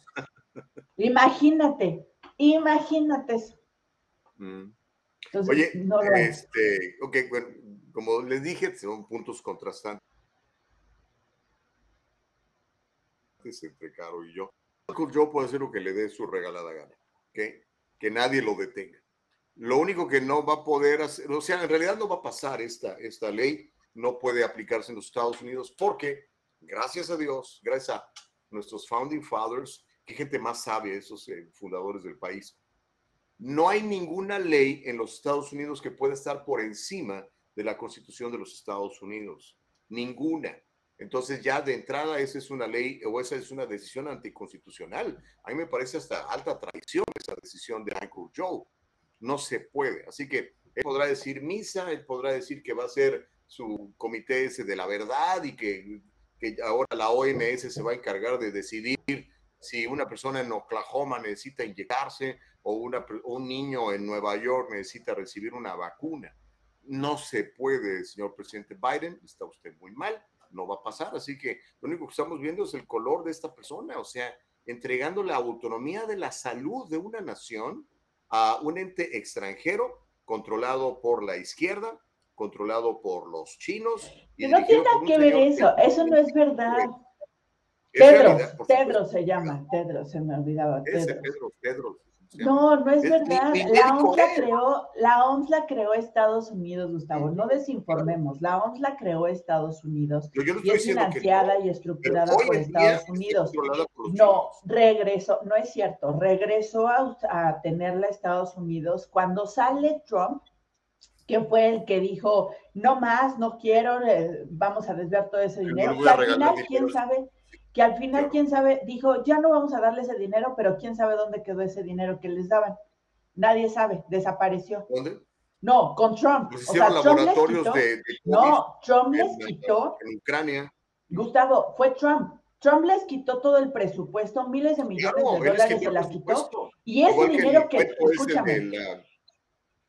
Imagínate, imagínate eso. Mm. Oye, este, ok, bueno, como les dije, son puntos contrastantes entre Caro y yo. Yo puedo hacer lo que le dé su regalada gana, ¿ok? Que nadie lo detenga. Lo único que no va a poder hacer, o sea, en realidad no va a pasar esta, esta ley, no puede aplicarse en los Estados Unidos porque, gracias a Dios, gracias a nuestros founding fathers, que gente más sabe, esos eh, fundadores del país, no hay ninguna ley en los Estados Unidos que pueda estar por encima de la Constitución de los Estados Unidos. Ninguna. Entonces ya de entrada esa es una ley o esa es una decisión anticonstitucional. A mí me parece hasta alta traición esa decisión de Uncle Joe. No se puede. Así que él podrá decir misa, él podrá decir que va a ser su comité ese de la verdad y que, que ahora la OMS se va a encargar de decidir si una persona en Oklahoma necesita inyectarse o, una, un niño en Nueva York necesita recibir una vacuna no se puede, señor presidente Biden, está usted muy mal, no va a pasar. Así que lo único que estamos viendo es el color de esta persona, o sea, entregando la autonomía de la salud de una nación a un ente extranjero controlado por la izquierda, controlado por los chinos. Y no tiene nada que ver eso, eso no es verdad. Pedro, Pedro se llama, Pedro, se me olvidaba. Ese Pedro, Pedro, no, no es, verdad. la OMS la creó, la OMS la creó Estados Unidos, Gustavo. No desinformemos. La OMS la creó Estados Unidos y es financiada y estructurada por Estados Unidos. no, regresó, no es cierto. Regresó a, a tenerla Estados Unidos cuando sale Trump que fue el que dijo, no más, no quiero, eh, vamos a desviar todo ese dinero. y al final, quién sabe, que al final, quién sabe, dijo, ya no vamos a darle ese dinero, pero quién sabe dónde quedó ese dinero que les daban. Nadie sabe, desapareció. ¿Dónde? No, con Trump. Pues o sea, laboratorios de, No, Trump les quitó. En Ucrania. Gustavo, fue Trump. Trump les quitó todo el presupuesto, miles de millones de dólares se las quitó. Y ese dinero que, escúchame,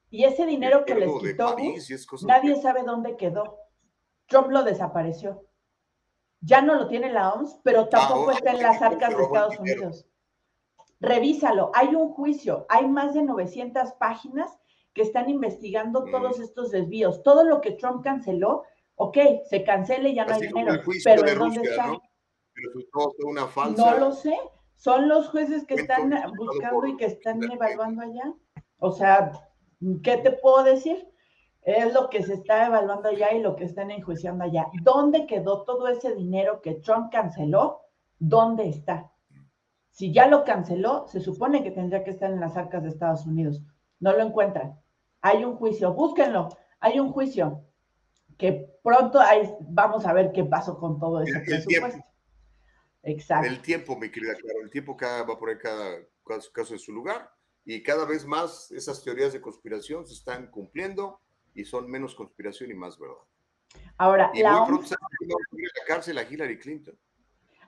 y ese dinero que les quitó, nadie sabe dónde quedó. Trump lo desapareció. Ya no lo tiene la OMS, pero tampoco está en las arcas de Estados Unidos. Revísalo, hay un juicio, hay más de 900 páginas que están investigando mm. todos estos desvíos. Todo lo que Trump canceló, ok, se cancele y ya no hay dinero. Pero ¿dónde está? ¿no? una No lo sé. Son los jueces que están buscando y que están evaluando allá. O sea, ¿qué te puedo decir? Es lo que se está evaluando allá y lo que están enjuiciando allá. ¿Dónde quedó todo ese dinero que Trump canceló? ¿Dónde está? Si ya lo canceló, se supone que tendría que estar en las arcas de Estados Unidos. No lo encuentran. Hay un juicio, búsquenlo. Hay un juicio que pronto vamos a ver qué pasó con todo ese presupuesto. Exacto. El tiempo, mi querida Claro, el tiempo cada, va a poner cada caso en su lugar y cada vez más esas teorías de conspiración se están cumpliendo y son menos conspiración y más verdad. Ahora, y la muy pronto se la cárcel a Hillary Clinton.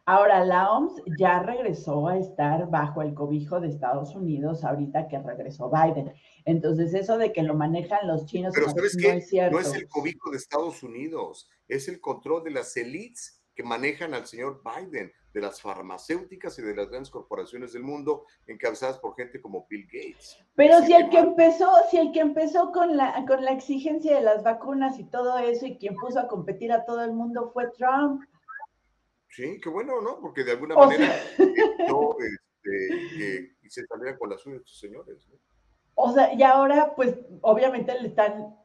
Ahora, la OMS ya regresó a estar bajo el cobijo de Estados Unidos ahorita que regresó Biden. Entonces, eso de que lo manejan los chinos Pero ¿sabes no es cierto. No es el cobijo de Estados Unidos, es el control de las élites que manejan al señor Biden, de las farmacéuticas y de las grandes corporaciones del mundo, encabezadas por gente como Bill Gates. Pero si el que empezó, si el que empezó con la, con la exigencia de las vacunas y todo eso, y quien puso a competir a todo el mundo fue Trump. Sí, qué bueno, ¿no? Porque de alguna manera no, este, se salieran con las suyas estos señores. ¿no? O sea, y ahora, pues, obviamente le están,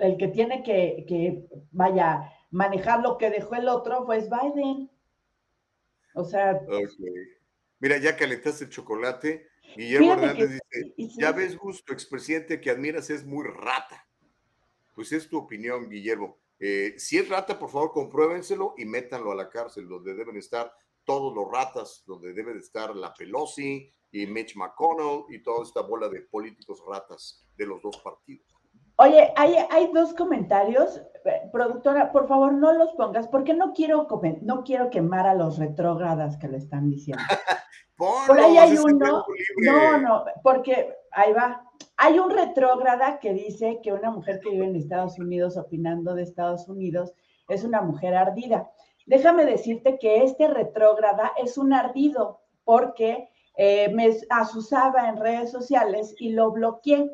el que tiene que, que, vaya, manejar lo que dejó el otro, pues Biden. O sea. Mira, ya calentaste el chocolate. Guillermo Hernández dice: Ya ves, gusto, expresidente que admiras es muy rata. Pues es tu opinión, Guillermo. Eh, si es rata, por favor, compruébenselo y métanlo a la cárcel, donde deben estar todos los ratas, donde debe de estar la Pelosi y Mitch McConnell y toda esta bola de políticos ratas de los dos partidos. Oye, hay, hay dos comentarios. Eh, productora, por favor, no los pongas, porque no quiero, no quiero quemar a los retrógradas que le están diciendo. por ahí hay uno. No, no, porque ahí va. Hay un retrógrada que dice que una mujer que vive en Estados Unidos opinando de Estados Unidos es una mujer ardida. Déjame decirte que este retrógrada es un ardido porque eh, me asusaba en redes sociales y lo bloqueé.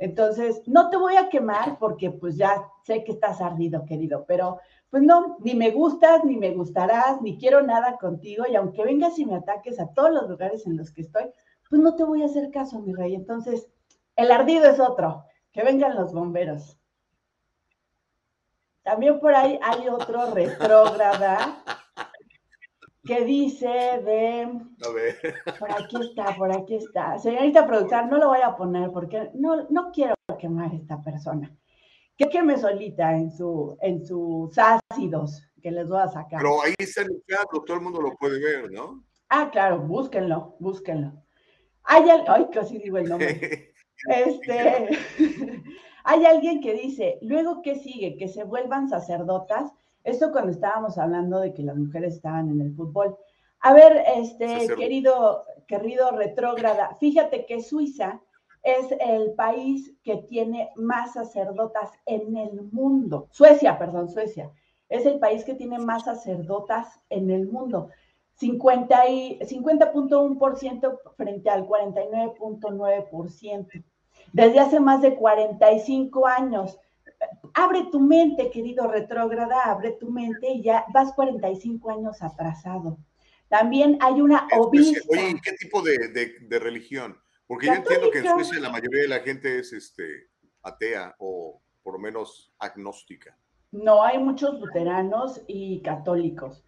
Entonces, no te voy a quemar porque pues ya sé que estás ardido, querido, pero pues no, ni me gustas, ni me gustarás, ni quiero nada contigo y aunque vengas y me ataques a todos los lugares en los que estoy, pues no te voy a hacer caso, mi rey. Entonces, el ardido es otro, que vengan los bomberos. También por ahí hay otro retrógrada que dice de... A ver. Por aquí está, por aquí está. Señorita productora, no lo voy a poner porque no, no quiero quemar a esta persona. Que queme solita en, su, en sus ácidos que les voy a sacar. Pero ahí está el todo el mundo lo puede ver, ¿no? Ah, claro, búsquenlo, búsquenlo. Hay ay, casi digo el nombre. este, hay alguien que dice, luego, ¿qué sigue? Que se vuelvan sacerdotas esto cuando estábamos hablando de que las mujeres estaban en el fútbol. A ver, este querido, querido retrógrada, fíjate que Suiza es el país que tiene más sacerdotas en el mundo. Suecia, perdón, Suecia. Es el país que tiene más sacerdotas en el mundo. 50.1% frente al 49.9%. Desde hace más de 45 años abre tu mente, querido retrógrada, abre tu mente y ya vas 45 años atrasado. También hay una obispa. Oye, ¿qué tipo de, religión? Porque yo entiendo que en Suecia la mayoría de la gente es este, atea o por lo menos agnóstica. No, hay muchos luteranos y católicos.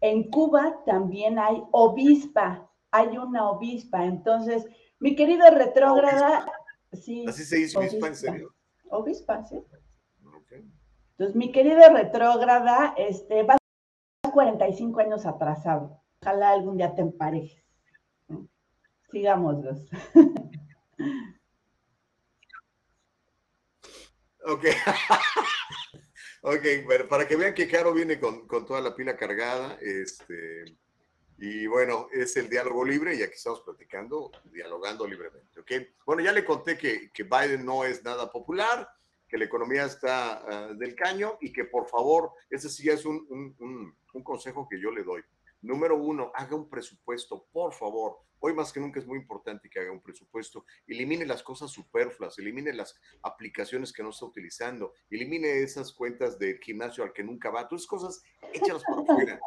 En Cuba también hay obispa, hay una obispa. Entonces, mi querido retrógrada, sí. ¿Así se dice obispa, en serio? Obispa, sí. Entonces, mi querida retrógrada, este, vas 45 años atrasado. Ojalá algún día te emparejes. Sigámoslos. Ok. ok, para que vean que Caro viene con, toda la pila cargada, este, y bueno, es el diálogo libre y aquí estamos platicando, dialogando libremente, ¿ok? Bueno, ya le conté que, que Biden no es nada popular, que la economía está ah, del caño y que por favor, ese sí es un, un, consejo que yo le doy. Número uno, haga un presupuesto, por favor. Hoy más que nunca es muy importante que haga un presupuesto. Elimine las cosas superfluas, elimine las aplicaciones que no está utilizando, elimine esas cuentas de gimnasio al que nunca va. Todas esas cosas, échalas para afuera.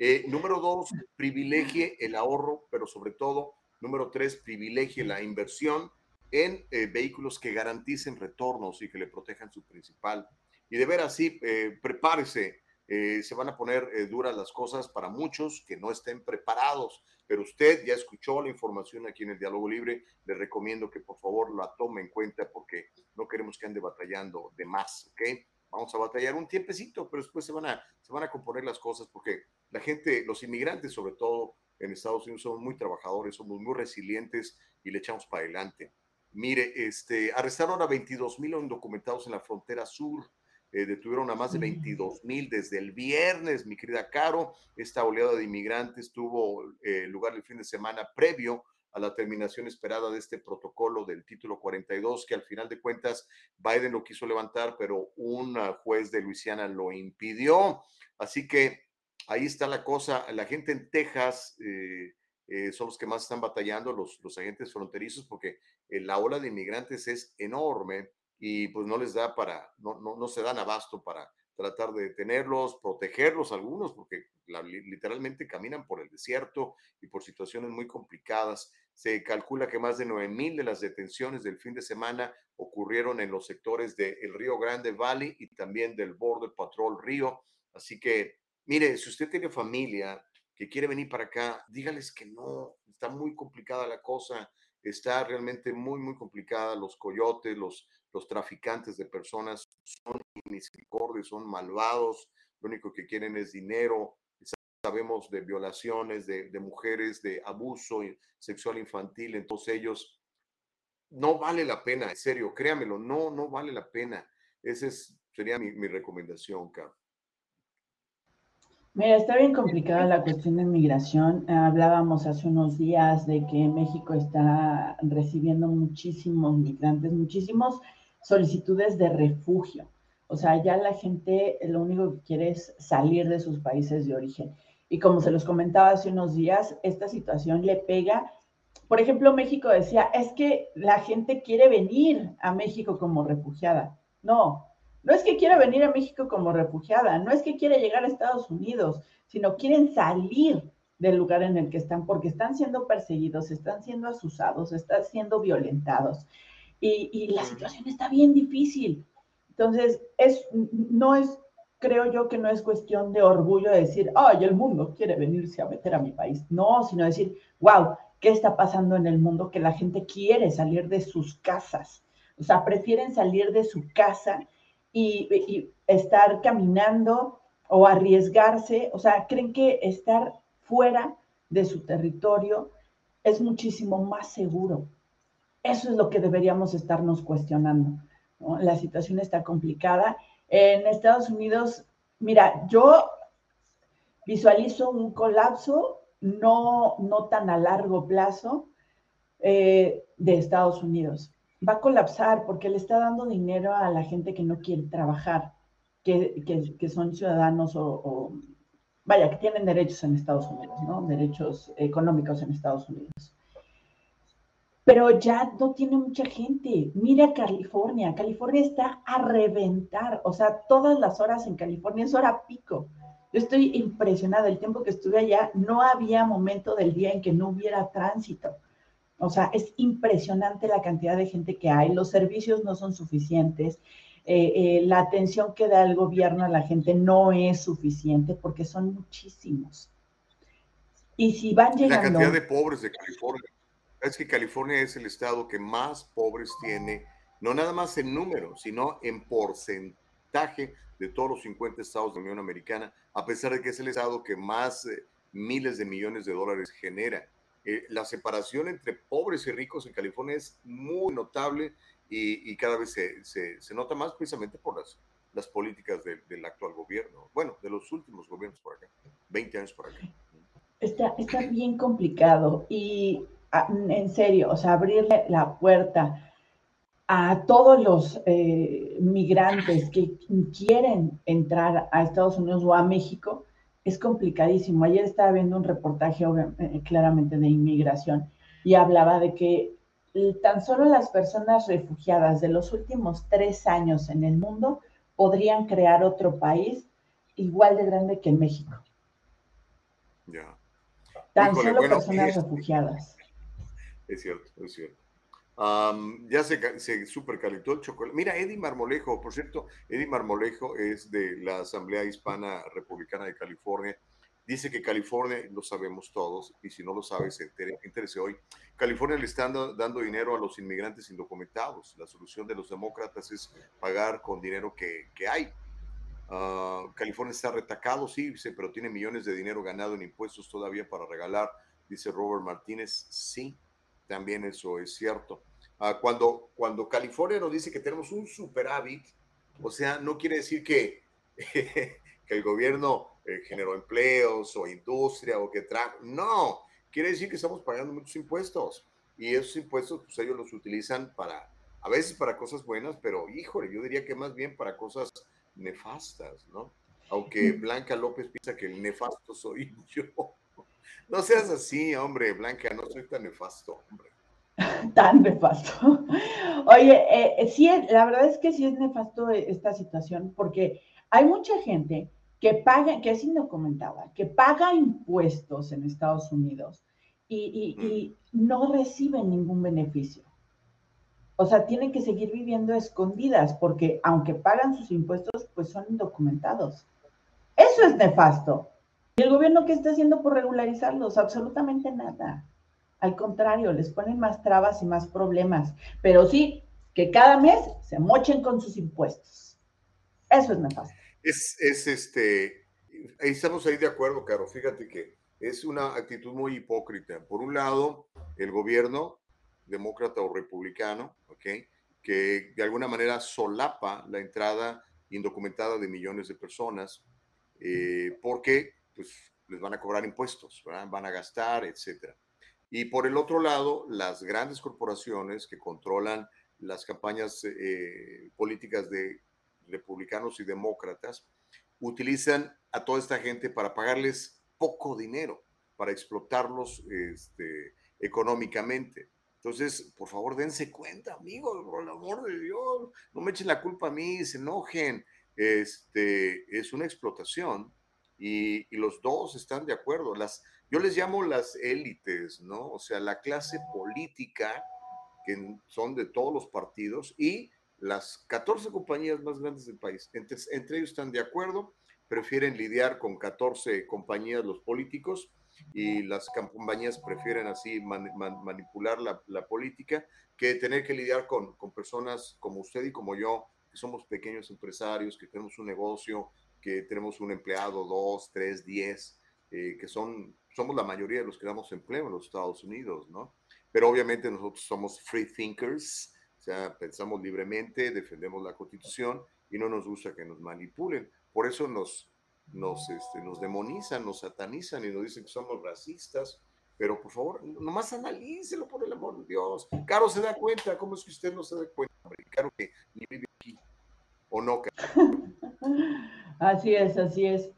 Eh, número dos, privilegie el ahorro, pero sobre todo Número tres, privilegie la inversión en eh, vehículos que garanticen retornos y que le protejan su principal. Y de ver así, eh, prepárese. Eh, se van a poner duras las cosas para muchos que no estén preparados, pero usted ya escuchó la información aquí en el Diálogo Libre. Le recomiendo que por favor la tome en cuenta porque no queremos que ande batallando de más, ¿ok? Vamos a batallar un tiempecito, pero después se van a, se van a componer las cosas porque la gente, los inmigrantes sobre todo, en Estados Unidos somos muy trabajadores, somos muy resilientes y le echamos para adelante. Mire, este, arrestaron a 22 mil indocumentados en la frontera sur. Eh, detuvieron a más de 22 mil desde el viernes, mi querida Caro. Esta oleada de inmigrantes tuvo eh, lugar el fin de semana previo a la terminación esperada de este protocolo del título 42, que al final de cuentas Biden lo quiso levantar, pero un juez de Luisiana lo impidió. Así que ahí está la cosa. La gente en Texas eh, eh, son los que más están batallando, los, agentes fronterizos, porque la ola de inmigrantes es enorme y pues no les da para, no, no, no se dan abasto para tratar de detenerlos, protegerlos algunos, porque literalmente caminan por el desierto y por situaciones muy complicadas. Se calcula que más de 9 mil de las detenciones del fin de semana ocurrieron en los sectores del Río Grande Valley y también del Border Patrol Río. Así que, mire, si usted tiene familia que quiere venir para acá, dígales que no, está muy complicada la cosa, está realmente muy, muy complicada. Los coyotes, los, los traficantes de personas son misericordios, son malvados, lo único que quieren es dinero. Sabemos de violaciones de, de mujeres, de abuso sexual infantil, entonces ellos no vale la pena, en serio, créamelo, no, no vale la pena. Esa sería mi, mi recomendación, Carlos. Mira, está bien complicada la cuestión de migración. Hablábamos hace unos días de que México está recibiendo muchísimos migrantes, muchísimos solicitudes de refugio. O sea, ya la gente lo único que quiere es salir de sus países de origen. Y como se los comentaba hace unos días, esta situación le pega. Por ejemplo, México decía, es que la gente quiere venir a México como refugiada. No, no es que quiera venir a México como refugiada, no es que quiera llegar a Estados Unidos, sino quieren salir del lugar en el que están porque están siendo perseguidos, están siendo asusados, están siendo violentados y, la situación está bien difícil. Entonces, es, no es, creo yo que no es cuestión de orgullo de decir, ay, el mundo quiere venirse a meter a mi país. No, sino decir, wow, ¿qué está pasando en el mundo? Que la gente quiere salir de sus casas. O sea, prefieren salir de su casa y, estar caminando o arriesgarse. O sea, creen que estar fuera de su territorio es muchísimo más seguro. Eso es lo que deberíamos estarnos cuestionando. La situación está complicada. En Estados Unidos, mira, yo visualizo un colapso no, no tan a largo plazo eh, de Estados Unidos. Va a colapsar porque le está dando dinero a la gente que no quiere trabajar, que, son ciudadanos o, o, vaya, que tienen derechos en Estados Unidos, ¿no? Derechos económicos en Estados Unidos pero ya no tiene mucha gente. Mira California, California está a reventar, o sea, todas las horas en California es hora pico. Yo estoy impresionada, el tiempo que estuve allá no había momento del día en que no hubiera tránsito. O sea, es impresionante la cantidad de gente que hay, los servicios no son suficientes, eh, eh, la atención que da el gobierno a la gente no es suficiente porque son muchísimos. Y si van llegando... La cantidad de pobres de California es que California es el estado que más pobres tiene, no nada más en número, sino en porcentaje de todos los 50 estados de la Unión Americana, a pesar de que es el estado que más eh, miles de millones de dólares genera. Eh, la separación entre pobres y ricos en California es muy notable y, cada vez se, se, nota más precisamente por las, las políticas del actual gobierno, bueno, de los últimos gobiernos por acá, 20 años por acá. Está, está bien complicado y en serio, o sea, abrirle la puerta a todos los eh, migrantes que quieren entrar a Estados Unidos o a México es complicadísimo. Ayer estaba viendo un reportaje eh, claramente de inmigración y hablaba de que tan solo las personas refugiadas de los últimos tres años en el mundo podrían crear otro país igual de grande que México. Ya. Tan solo personas refugiadas. Es cierto, es cierto. Ya se, se supercalentó el chocolate. Mira, Eddie Marmolejo, por cierto, Eddie Marmolejo es de la Asamblea Hispana Republicana de California. Dice que California, lo sabemos todos, y si no lo sabes, interese hoy. California le está dando, dinero a los inmigrantes indocumentados. La solución de los demócratas es pagar con dinero que, que hay. Ah, California está retacado, sí, pero tiene millones de dinero ganado en impuestos todavía para regalar dice Robert Martínez. Sí, también eso es cierto. Ah, cuando, cuando California nos dice que tenemos un superávit, o sea, no quiere decir que, que el gobierno eh, generó empleos o industria o que trajo. No, quiere decir que estamos pagando muchos impuestos y esos impuestos, pues ellos los utilizan para, a veces para cosas buenas, pero híjole, yo diría que más bien para cosas nefastas, ¿no? Aunque. Blanca López piensa que el nefasto soy yo. No seas así, hombre, Blanca, no soy tan nefasto, hombre. Tan nefasto. Oye, eh, sí, la verdad es que sí es nefasto esta situación porque hay mucha gente que paga, que es indocumentada, que paga impuestos en Estados Unidos y, mm. no reciben ningún beneficio. O sea, tienen que seguir viviendo escondidas porque aunque pagan sus impuestos, pues son indocumentados. Eso es nefasto. ¿Y el gobierno qué está haciendo por regularizarlos? Absolutamente nada. Al contrario, les ponen más trabas y más problemas. Pero sí, que cada mes se mochen con sus impuestos. Eso es nefasto. Es, es este, ahí estamos ahí de acuerdo, Caro. Fíjate que es una actitud muy hipócrita. Por un lado, el gobierno, demócrata o republicano, ¿ok? que de alguna manera solapa la entrada indocumentada de millones de personas, eh, porque pues, les van a cobrar impuestos, van a gastar, etc. Y por el otro lado, las grandes corporaciones que controlan las campañas eh, políticas de republicanos y demócratas, utilizan a toda esta gente para pagarles poco dinero, para explotarlos este, económicamente. Entonces, por favor, dense cuenta, amigos, por el amor de Dios, no me echen la culpa a mí, se enojen. Este, es una explotación y, y, los dos están de acuerdo. Las, yo les llamo las élites, ¿no? O sea, la clase política, que son de todos los partidos, y las 14 compañías más grandes del país. Entre, entre, ellos están de acuerdo, prefieren lidiar con 14 compañías los políticos y las compañías prefieren así manipular la, la, política que tener que lidiar con, con, personas como usted y como yo, que somos pequeños empresarios, que tenemos un negocio, que tenemos un empleado, dos, tres, diez, eh, que son, somos la mayoría de los que damos empleo en los Estados Unidos, ¿no? Pero obviamente nosotros somos free thinkers, pensamos libremente, defendemos la constitución y no nos gusta que nos manipulen. Por eso nos, nos, este, nos demonizan, nos satanizan y nos dicen que somos racistas. Pero por favor, nomás analícelo por el amor de Dios. Caro se da cuenta, ¿cómo es que usted no se da cuenta? Caro que vive aquí. ¿O no, Así es, así es.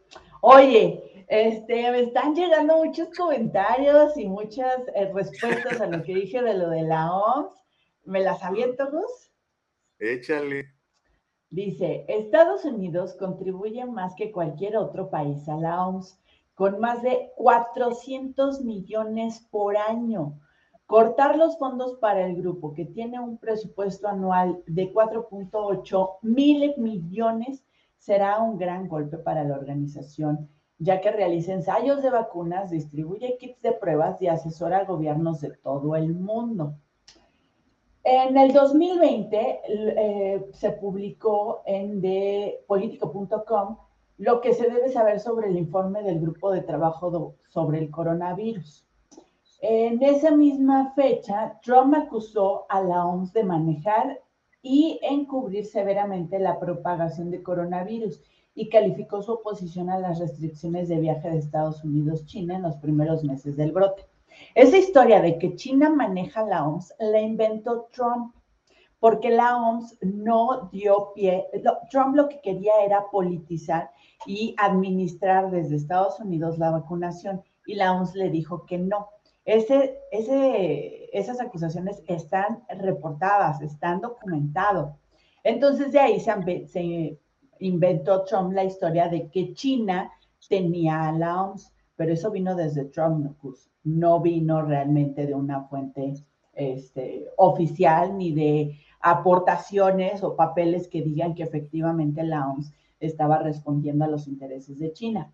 Oye, este, me están llegando muchos comentarios y muchas eh, respuestas a lo que dije de lo de la OMS. ¿Me las aviento, Gus? Échale. Dice, Estados Unidos contribuye más que cualquier otro país a la OMS, con más de 400 millones por año. Cortar los fondos para el grupo, que tiene un presupuesto anual de 4.8 mil millones, será un gran golpe para la organización, ya que realiza ensayos de vacunas, distribuye kits de pruebas y asesora a gobiernos de todo el mundo. En el 2020 eh, se publicó en ThePolítico.com lo que se debe saber sobre el informe del grupo de trabajo sobre el coronavirus. En esa misma fecha, Trump acusó a la OMS de manejar y encubrir severamente la propagación de coronavirus y calificó su oposición a las restricciones de viaje de Estados Unidos-China en los primeros meses del brote. Esa historia de que China maneja la OMS la inventó Trump, porque la OMS no dio pie. Trump lo que quería era politizar y administrar desde Estados Unidos la vacunación y la OMS le dijo que no. Ese, ese, esas acusaciones están reportadas, están documentadas. Entonces de ahí se, se inventó Trump la historia de que China tenía a la OMS pero eso vino desde Trump, no vino realmente de una fuente este, oficial ni de aportaciones o papeles que digan que efectivamente la OMS estaba respondiendo a los intereses de China.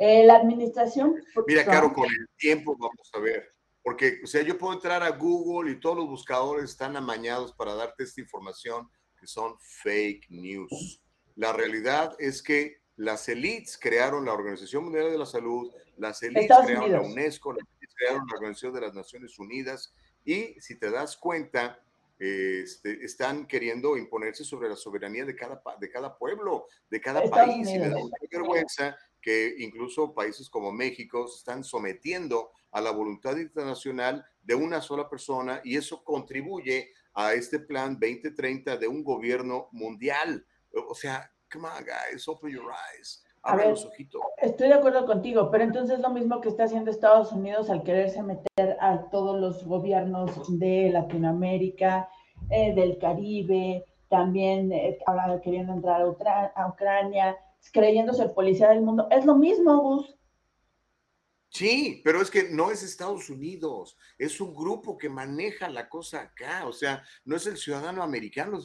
Eh, la administración... Mira, Caro, con el tiempo vamos a ver, porque, o sea, yo puedo entrar a Google y todos los buscadores están amañados para darte esta información que son fake news. La realidad es que las élites crearon la Organización Mundial de la Salud, las élites crearon la UNESCO, las élites crearon la Organización de las Naciones Unidas y si te das cuenta, este, están queriendo imponerse sobre la soberanía de cada, de cada pueblo, de cada país. Y me da mucha vergüenza que incluso países como México se están sometiendo a la voluntad internacional de una sola persona y eso contribuye a este plan 2030 de un gobierno mundial. O sea, come on, guys, open your eyes. Abra los ojitos. Estoy de acuerdo contigo, pero entonces lo mismo que está haciendo Estados Unidos al quererse meter a todos los gobiernos de Latinoamérica, eh, del Caribe, también eh, ahora queriendo entrar a, a Ucrania, creyéndose el policía del mundo. Es lo mismo, Gus. Sí, pero es que no es Estados Unidos, es un grupo que maneja la cosa acá, o sea, no es el ciudadano americano,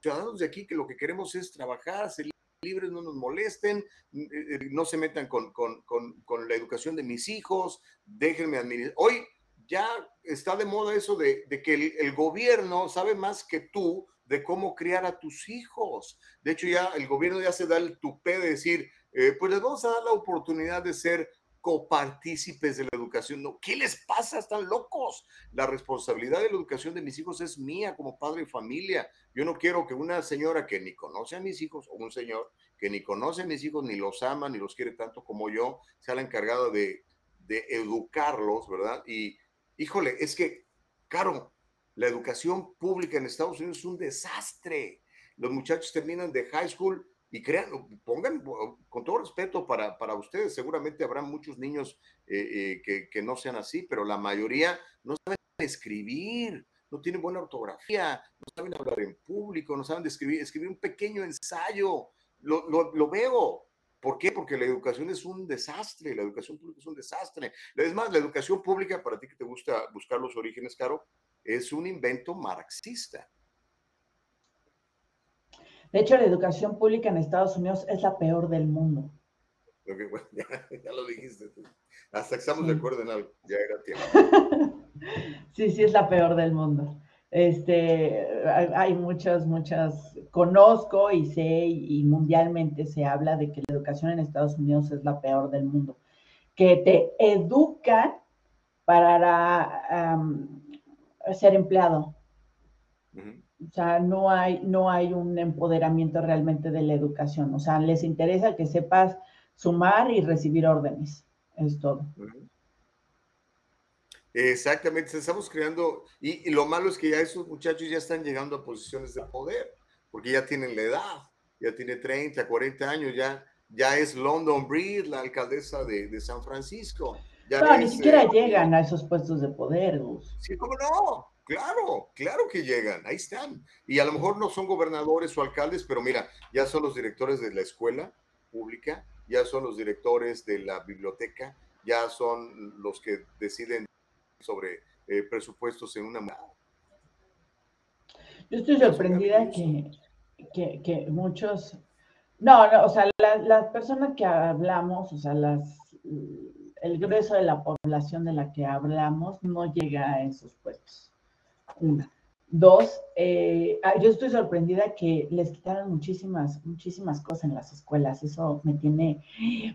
ciudadanos de aquí que lo que queremos es trabajar, ser libres, no nos molesten, eh, eh, no se metan con, la educación de mis hijos, déjenme administrar. Hoy ya está de moda eso de, que el, gobierno sabe más que tú de cómo criar a tus hijos. De hecho, ya el gobierno ya se da el tupé de decir, eh, pues les vamos a dar la oportunidad de ser copartícipes de la educación. No, ¿Qué les pasa? Están locos. La responsabilidad de la educación de mis hijos es mía como padre de familia. Yo no quiero que una señora que ni conoce a mis hijos o un señor que ni conoce a mis hijos, ni los ama, ni los quiere tanto como yo, sea la encargada de, de educarlos, ¿verdad? Y, híjole, es que, claro, la educación pública en Estados Unidos es un desastre. Los muchachos terminan de high school y crean, pongan, con todo respeto para, para ustedes, seguramente habrá muchos niños eh, eh, que, que, no sean así, pero la mayoría no saben escribir, no tienen buena ortografía, no saben hablar en público, no saben escribir, escribir un pequeño ensayo. Lo, lo, lo, veo. ¿Por qué? Porque la educación es un desastre, la educación pública es un desastre. Es más, la educación pública, para ti que te gusta buscar los orígenes, Caro, es un invento marxista. De hecho, la educación pública en Estados Unidos es la peor del mundo. ya, lo dijiste tú. Hasta que estamos de acuerdo en algo. Ya era tiempo. sí, sí, es la peor del mundo. Este, hay muchas, muchas, conozco y sé y mundialmente se habla de que la educación en Estados Unidos es la peor del mundo, que te educan para ser empleado. O sea, no hay, no hay un empoderamiento realmente de la educación. O sea, les interesa que sepas sumar y recibir órdenes. Es todo. Exactamente, estamos creando, y, lo malo es que ya esos muchachos ya están llegando a posiciones de poder, porque ya tienen la edad, ya tiene 30, 40 años, ya, ya es London Breed, la alcaldesa de, San Francisco. No, ni siquiera eh, llegan a esos puestos de poder, Gus. Sí, ¿cómo no? Claro, claro que llegan, ahí están. Y a lo mejor no son gobernadores o alcaldes, pero mira, ya son los directores de la escuela pública, ya son los directores de la biblioteca, ya son los que deciden sobre eh, presupuestos en una... Yo estoy sorprendida que, que, muchos... No, no, o sea, las personas que hablamos, o sea, las, el grueso de la población de la que hablamos no llega a esos puestos. Una. Dos, eh, ah, yo estoy sorprendida que les quitaron muchísimas, muchísimas cosas en las escuelas. Eso me tiene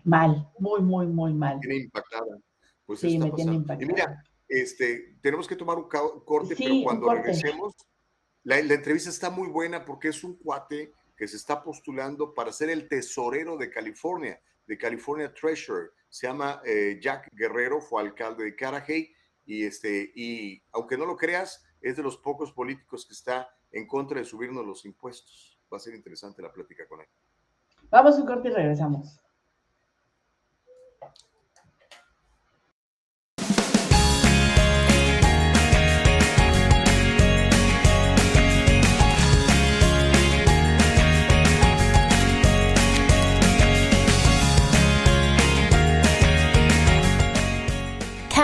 mal, muy, muy, muy mal. Tiene impactada. Pues sí, me tiene impactada. Y mira, este, tenemos que tomar un corte, pero cuando regresemos, la, entrevista está muy buena porque es un cuate que se está postulando para ser el tesorero de California, de California Treasurer. Se llama eh, Jack Guerrero, fue alcalde de Carajay y, este, y aunque no lo creas, es de los pocos políticos que está en contra de subirnos los impuestos. Va a ser interesante la plática con él. Vamos un corte y regresamos.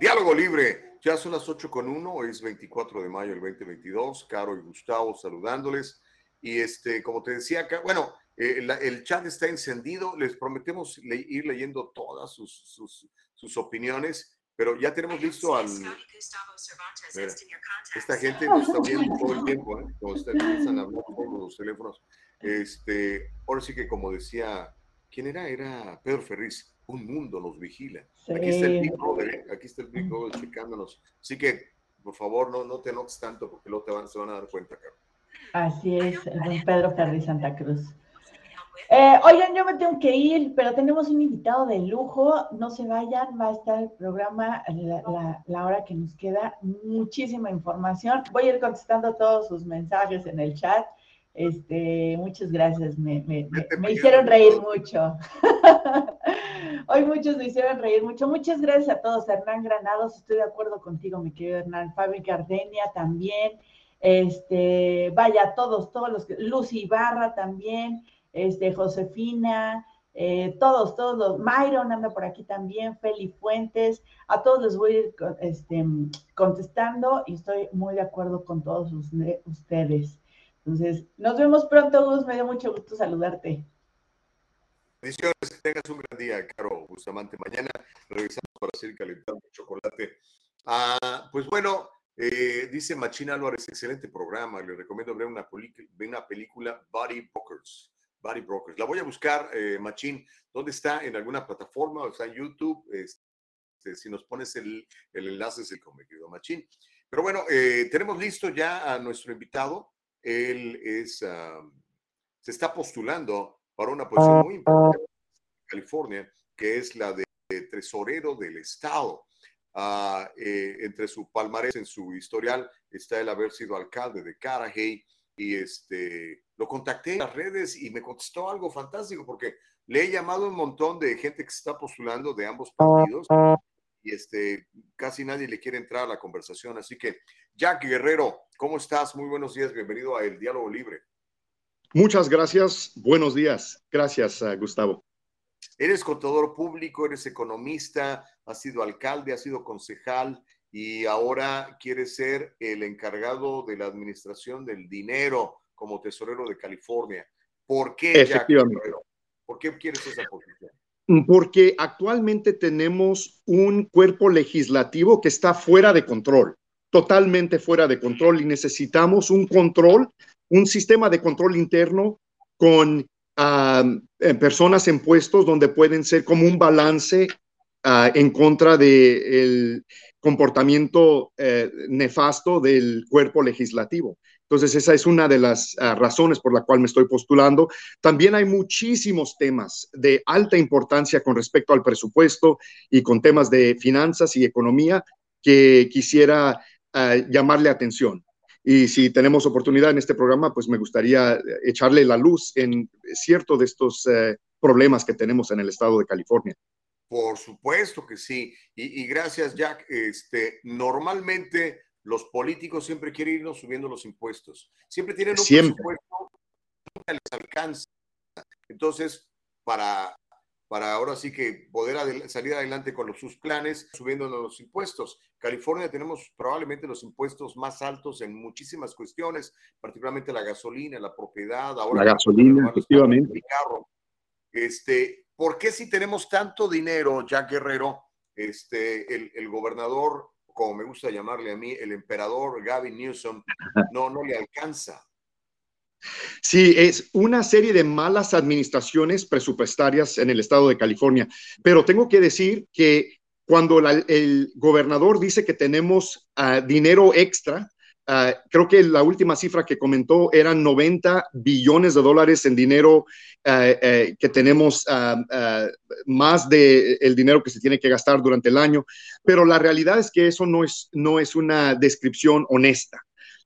Diálogo libre. Ya son las 8 con 1, es 24 de mayo del 2022. Caro y Gustavo saludándoles. Y este, como te decía acá, bueno, eh, el chat está encendido. Les prometemos ir leyendo todas sus, sus, opiniones, pero ya tenemos listo al. esta gente nos está viendo todo el tiempo, ¿eh? Como están hablando por los teléfonos. Este, ahora sí que, como decía, ¿quién era? Era Pedro Ferriz. Un mundo nos vigila. Aquí está el Big Brother, aquí está el Big Brother checándonos. Así que, por favor, no, no te enojes tanto porque luego te van, se van a dar cuenta, Carlos. Así es, don Pedro Ferriz Santa Cruz. Eh, oigan, yo me tengo que ir, pero tenemos un invitado de lujo. No se vayan, va a estar el programa la, hora que nos queda. Muchísima información. Voy a ir contestando todos sus mensajes en el chat. Este, muchas gracias, me, me hicieron reír mucho. Hoy muchos me hicieron reír mucho. Muchas gracias a todos. Hernán Granados, estoy de acuerdo contigo, mi querido Hernán. Fabi Gardenia también. Este, vaya, todos, todos los que. Lucy Ibarra también este, Josefina, eh, todos, todos los, Myron anda por aquí también, Feli Fuentes, a todos les voy a ir este, contestando y estoy muy de acuerdo con todos ustedes. Entonces, nos vemos pronto, Gus, me dio mucho gusto saludarte. Bendiciones, tengas un gran día, Caro Bustamante. Mañana regresamos para seguir calentando chocolate. Ah, pues bueno, eh, dice Machina Álvarez, excelente programa. Le recomiendo ver una, una película, Body Bookers. Body Brokers. La voy a buscar, eh, Machín. ¿Dónde está? ¿En alguna plataforma? ¿O está en YouTube? Este, si nos pones el, el enlace, es mi querido Machín. Pero bueno, eh, tenemos listo ya a nuestro invitado. Él es, se está postulando para una posición muy importante en California, que es la de, tesorero del Estado. Ah, eh, entre su palmarés, en su historial, está el haber sido alcalde de Carajay y este, lo contacté en las redes y me contestó algo fantástico porque le he llamado a un montón de gente que se está postulando de ambos partidos y este, casi nadie le quiere entrar a la conversación. Así que, Jack Guerrero, ¿cómo estás? Muy buenos días, bienvenido a El Diálogo Libre. Muchas gracias, buenos días. Gracias, uh, Gustavo. Eres contador público, eres economista, has sido alcalde, has sido concejal y ahora quieres ser el encargado de la administración del dinero como tesorero de California. ¿Por qué, Jack ¿Por qué quieres esa posición? Porque actualmente tenemos un cuerpo legislativo que está fuera de control, totalmente fuera de control y necesitamos un control, un sistema de control interno con eh, personas en puestos donde pueden ser como un balance ah, en contra del comportamiento eh, nefasto del cuerpo legislativo. Entonces, esa es una de las ah, razones por la cual me estoy postulando. También hay muchísimos temas de alta importancia con respecto al presupuesto y con temas de finanzas y economía que quisiera ah, llamarle atención. Y si tenemos oportunidad en este programa, pues me gustaría echarle la luz en cierto de estos eh, problemas que tenemos en el estado de California. Por supuesto que sí. Y, y gracias, Jack. Este, normalmente los políticos siempre quieren irnos subiendo los impuestos. Siempre tienen un presupuesto que les alcanza. Entonces, para, para ahora sí que poder salir adelante con sus planes, subiendo los impuestos. California tenemos probablemente los impuestos más altos en muchísimas cuestiones, particularmente la gasolina, la propiedad, ahora la gasolina, efectivamente. El carro. Este, ¿Por qué si tenemos tanto dinero, Jack Guerrero, este, el, el gobernador como me gusta llamarle a mí, el emperador Gavin Newsom, no, no le alcanza. Sí, es una serie de malas administraciones presupuestarias en el estado de California, pero tengo que decir que cuando el gobernador dice que tenemos ah, dinero extra, Ah, creo que la última cifra que comentó eran 90 billones de dólares en dinero ah, eh, que tenemos ah, más del el dinero que se tiene que gastar durante el año, pero la realidad es que eso no es, no es una descripción honesta,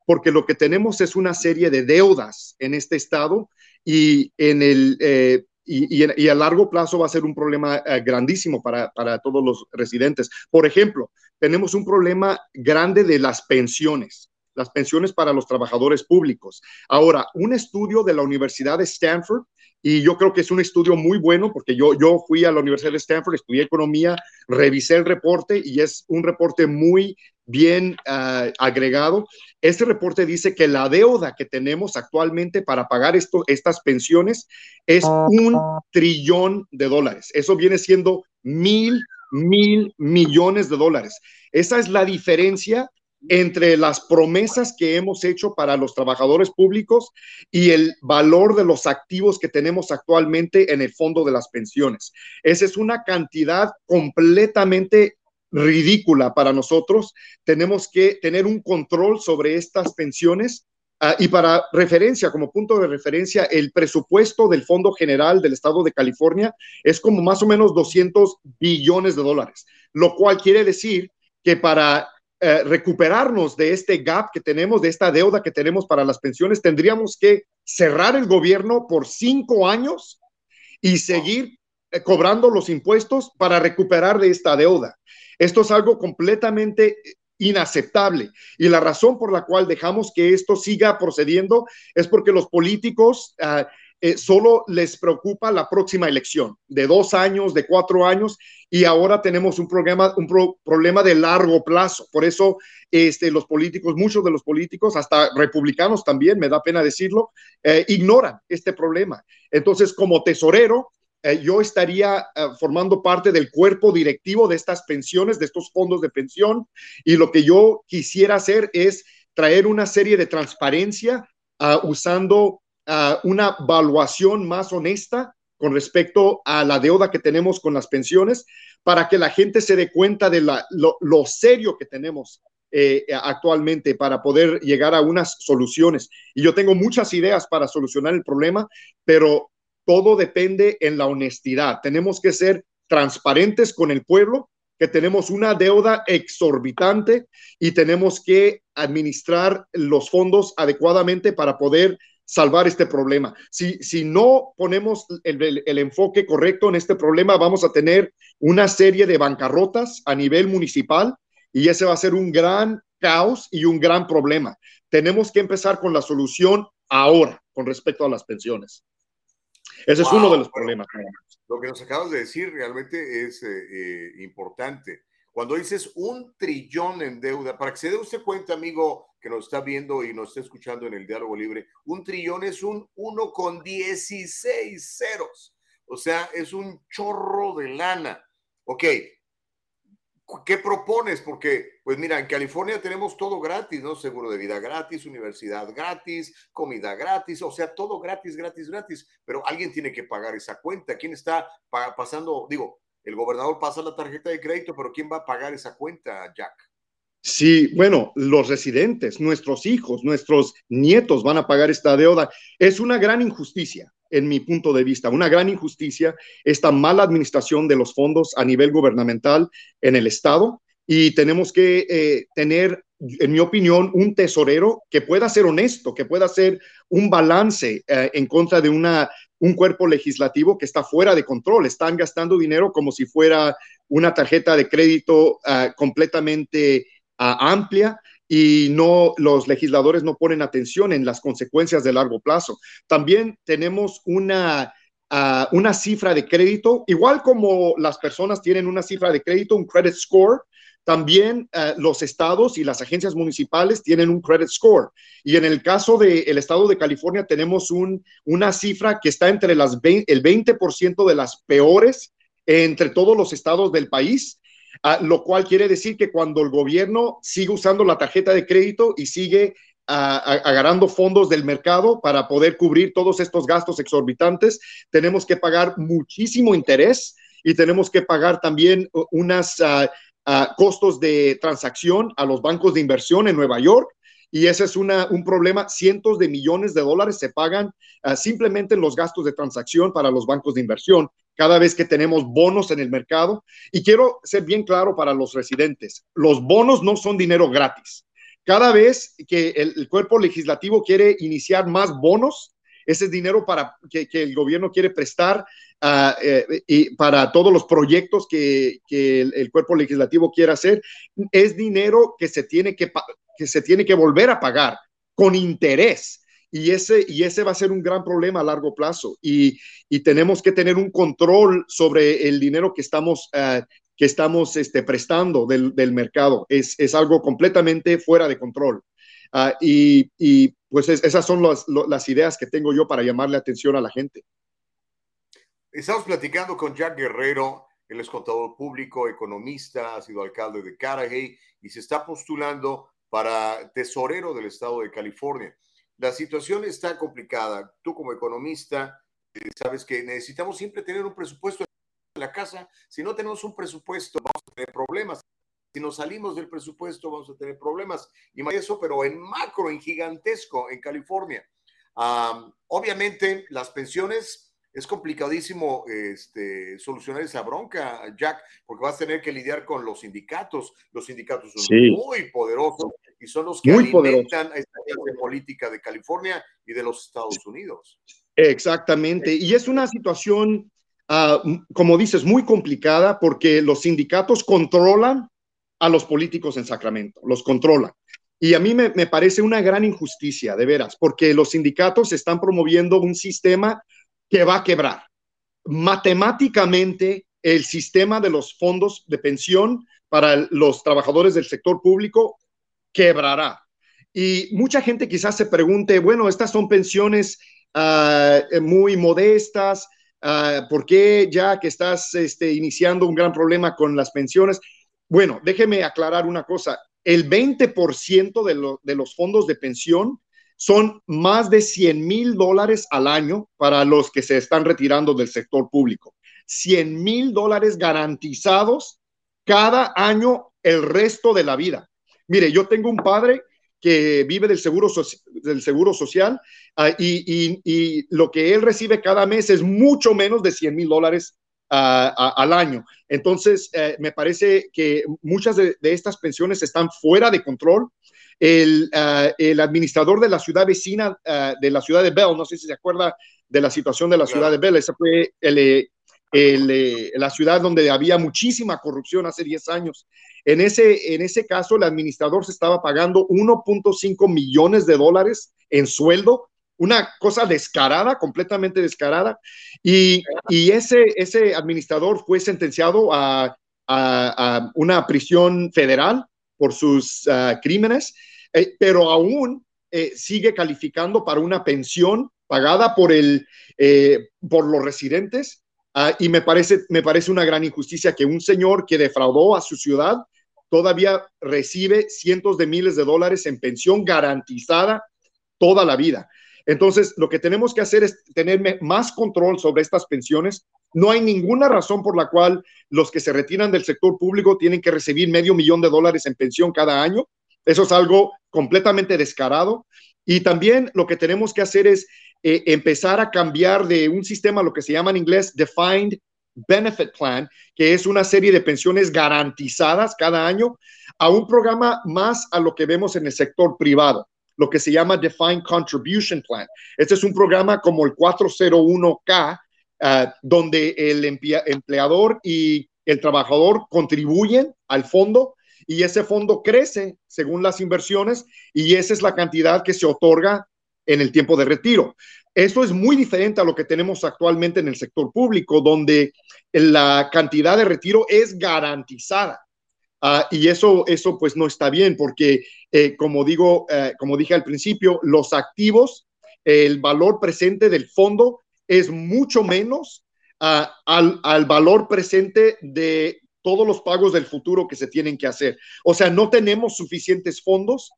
porque lo que tenemos es una serie de deudas en este estado y en el... Eh, y, y, a largo plazo va a ser un problema grandísimo para, para todos los residentes. Por ejemplo, tenemos un problema grande de las pensiones las pensiones para los trabajadores públicos. Ahora, un estudio de la Universidad de Stanford, y yo creo que es un estudio muy bueno porque yo, yo fui a la Universidad de Stanford, estudié economía, revisé el reporte y es un reporte muy bien ah, agregado. Este reporte dice que la deuda que tenemos actualmente para pagar esto, estas pensiones es un trillón de dólares. Eso viene siendo mil, mil millones de dólares. Esa es la diferencia entre las promesas que hemos hecho para los trabajadores públicos y el valor de los activos que tenemos actualmente en el fondo de las pensiones. Esa es una cantidad completamente ridícula para nosotros. Tenemos que tener un control sobre estas pensiones. Ah, y para referencia, como punto de referencia, el presupuesto del Fondo General del Estado de California es como más o menos 200 billones de dólares, lo cual quiere decir que para eh, recuperarnos de este gap que tenemos, de esta deuda que tenemos para las pensiones, tendríamos que cerrar el gobierno por cinco años y seguir eh, cobrando los impuestos para recuperar de esta deuda. Esto es algo completamente inaceptable. Y la razón por la cual dejamos que esto siga procediendo es porque los políticos uh, eh, solo les preocupa la próxima elección de dos años, de cuatro años, y ahora tenemos un, problema, un problema de largo plazo. Por eso este, los políticos, muchos de los políticos, hasta republicanos también, me da pena decirlo, eh, ignoran este problema. Entonces, como tesorero, eh, yo estaría formando parte del cuerpo directivo de estas pensiones, de estos fondos de pensión, y lo que yo quisiera hacer es traer una serie de transparencia uh, usando una evaluación más honesta con respecto a la deuda que tenemos con las pensiones para que la gente se dé cuenta de lo, serio que tenemos eh, actualmente para poder llegar a unas soluciones. Y yo tengo muchas ideas para solucionar el problema, pero todo depende en la honestidad. Tenemos que ser transparentes con el pueblo, que tenemos una deuda exorbitante y tenemos que administrar los fondos adecuadamente para poder salvar este problema. Si, si no ponemos el, el, enfoque correcto en este problema, vamos a tener una serie de bancarrotas a nivel municipal y ese va a ser un gran caos y un gran problema. Tenemos que empezar con la solución ahora con respecto a las pensiones. Ese es uno de los problemas. Lo que nos acabas de decir realmente es eh, eh, importante. Cuando dices un trillón en deuda, para que se dé usted cuenta, amigo, que nos está viendo y nos está escuchando en el diálogo libre, un trillón es un 1 con 16 ceros. O sea, es un chorro de lana. Ok, ¿qué propones? Porque, pues mira, en California tenemos todo gratis, ¿no? Seguro de vida gratis, universidad gratis, comida gratis, o sea, todo gratis, gratis, gratis. Pero alguien tiene que pagar esa cuenta. ¿Quién está pasando? Digo, el gobernador pasa la tarjeta de crédito, pero ¿quién va a pagar esa cuenta, Jack? Sí, bueno, los residentes, nuestros hijos, nuestros nietos van a pagar esta deuda. Es una gran injusticia, en mi punto de vista, una gran injusticia esta mala administración de los fondos a nivel gubernamental en el Estado y tenemos que eh, tener, en mi opinión, un tesorero que pueda ser honesto, que pueda hacer un balance eh, en contra de una un cuerpo legislativo que está fuera de control. Están gastando dinero como si fuera una tarjeta de crédito ah, completamente ah, amplia y no los legisladores no ponen atención en las consecuencias de largo plazo. También tenemos una una cifra de crédito, igual como las personas tienen una cifra de crédito, un credit score, también eh, los estados y las agencias municipales tienen un credit score. Y en el caso del estado de California tenemos un, una cifra que está entre las el 20% de las peores entre todos los estados del país, ah, lo cual quiere decir que cuando el gobierno sigue usando la tarjeta de crédito y sigue ah, agarrando fondos del mercado para poder cubrir todos estos gastos exorbitantes, tenemos que pagar muchísimo interés y tenemos que pagar también unas uh, costos de transacción a los bancos de inversión en Nueva York. Y ese es una, un problema. Cientos de millones de dólares se pagan simplemente en los gastos de transacción para los bancos de inversión cada vez que tenemos bonos en el mercado. Y quiero ser bien claro para los residentes, los bonos no son dinero gratis. Cada vez que el, cuerpo legislativo quiere iniciar más bonos, ese es dinero para que, el gobierno quiere prestar uh, eh, y para todos los proyectos que, el, cuerpo legislativo quiera hacer. Es dinero que se tiene que que se tiene que volver a pagar con interés. Y ese, y ese va a ser un gran problema a largo plazo. Y, tenemos que tener un control sobre el dinero que estamos, eh, que estamos este, prestando del, mercado. Es, algo completamente fuera de control. Ah, y, pues esas son las ideas que tengo yo para llamarle atención a la gente. Estamos platicando con Jack Guerrero, él es contador público, economista, ha sido alcalde de Carajay y se está postulando para tesorero del estado de California. La situación está complicada. Tú como economista eh, sabes que necesitamos siempre tener un presupuesto en la casa. Si no tenemos un presupuesto, vamos a tener problemas. Si nos salimos del presupuesto, vamos a tener problemas. Y más eso, pero en macro, en gigantesco, en California. obviamente, las pensiones es complicadísimo este, solucionar esa bronca, Jack, porque vas a tener que lidiar con los sindicatos. Los sindicatos son muy poderosos y son los que alimentan esta política de California y de los Estados Unidos. Exactamente. Y es una situación, ah, como dices, muy complicada porque los sindicatos controlan a los políticos en Sacramento, los controlan. Y a mí me, me parece una gran injusticia, de veras, porque los sindicatos están promoviendo un sistema que va a quebrar. Matemáticamente, el sistema de los fondos de pensión para los trabajadores del sector público quebrará. Y mucha gente quizás se pregunte, bueno, estas son pensiones ah, muy modestas, uh, ¿por qué ya que estás este, iniciando un gran problema con las pensiones? Bueno, déjeme aclarar una cosa, el 20% de, de los fondos de pensión son más de 100 mil dólares al año para los que se están retirando del sector público. 100 mil dólares garantizados cada año el resto de la vida. Mire, yo tengo un padre que vive del seguro, del seguro social ah, y, lo que él recibe cada mes es mucho menos de 100 mil dólares ah, al año. Entonces, eh, me parece que muchas de, estas pensiones están fuera de control Ah, el, administrador de la ciudad vecina de la ciudad de Bell, no sé si se acuerda de la situación de la ciudad de Bell, esa fue eh, la ciudad donde había muchísima corrupción hace 10 años. En ese, en ese caso, el administrador se estaba pagando 1.5 millones de dólares en sueldo, una cosa descarada, completamente descarada, y, ese, ese administrador fue sentenciado a, a una prisión federal por sus ah, crímenes, eh, pero aún eh, sigue calificando para una pensión pagada por, el, eh, por los residentes. Ah, y me parece, me parece una gran injusticia que un señor que defraudó a su ciudad todavía recibe cientos de miles de dólares en pensión garantizada toda la vida. Entonces, lo que tenemos que hacer es tener más control sobre estas pensiones. No hay ninguna razón por la cual los que se retiran del sector público tienen que recibir medio millón de dólares en pensión cada año. Eso es algo completamente descarado. Y también lo que tenemos que hacer es eh, empezar a cambiar de un sistema, lo que se llama en inglés Defined Benefit Plan, que es una serie de pensiones garantizadas cada año, a un programa más a lo que vemos en el sector privado lo que se llama Defined Contribution Plan. Este es un programa como el 401K, ah, donde el empleador y el trabajador contribuyen al fondo y ese fondo crece según las inversiones y esa es la cantidad que se otorga en el tiempo de retiro. Esto es muy diferente a lo que tenemos actualmente en el sector público, donde la cantidad de retiro es garantizada. Ah, y eso, eso pues no está bien porque, eh, como digo, eh, como dije al principio, los activos, el valor presente del fondo es mucho menos ah, al, al valor presente de todos los pagos del futuro que se tienen que hacer. O sea, no tenemos suficientes fondos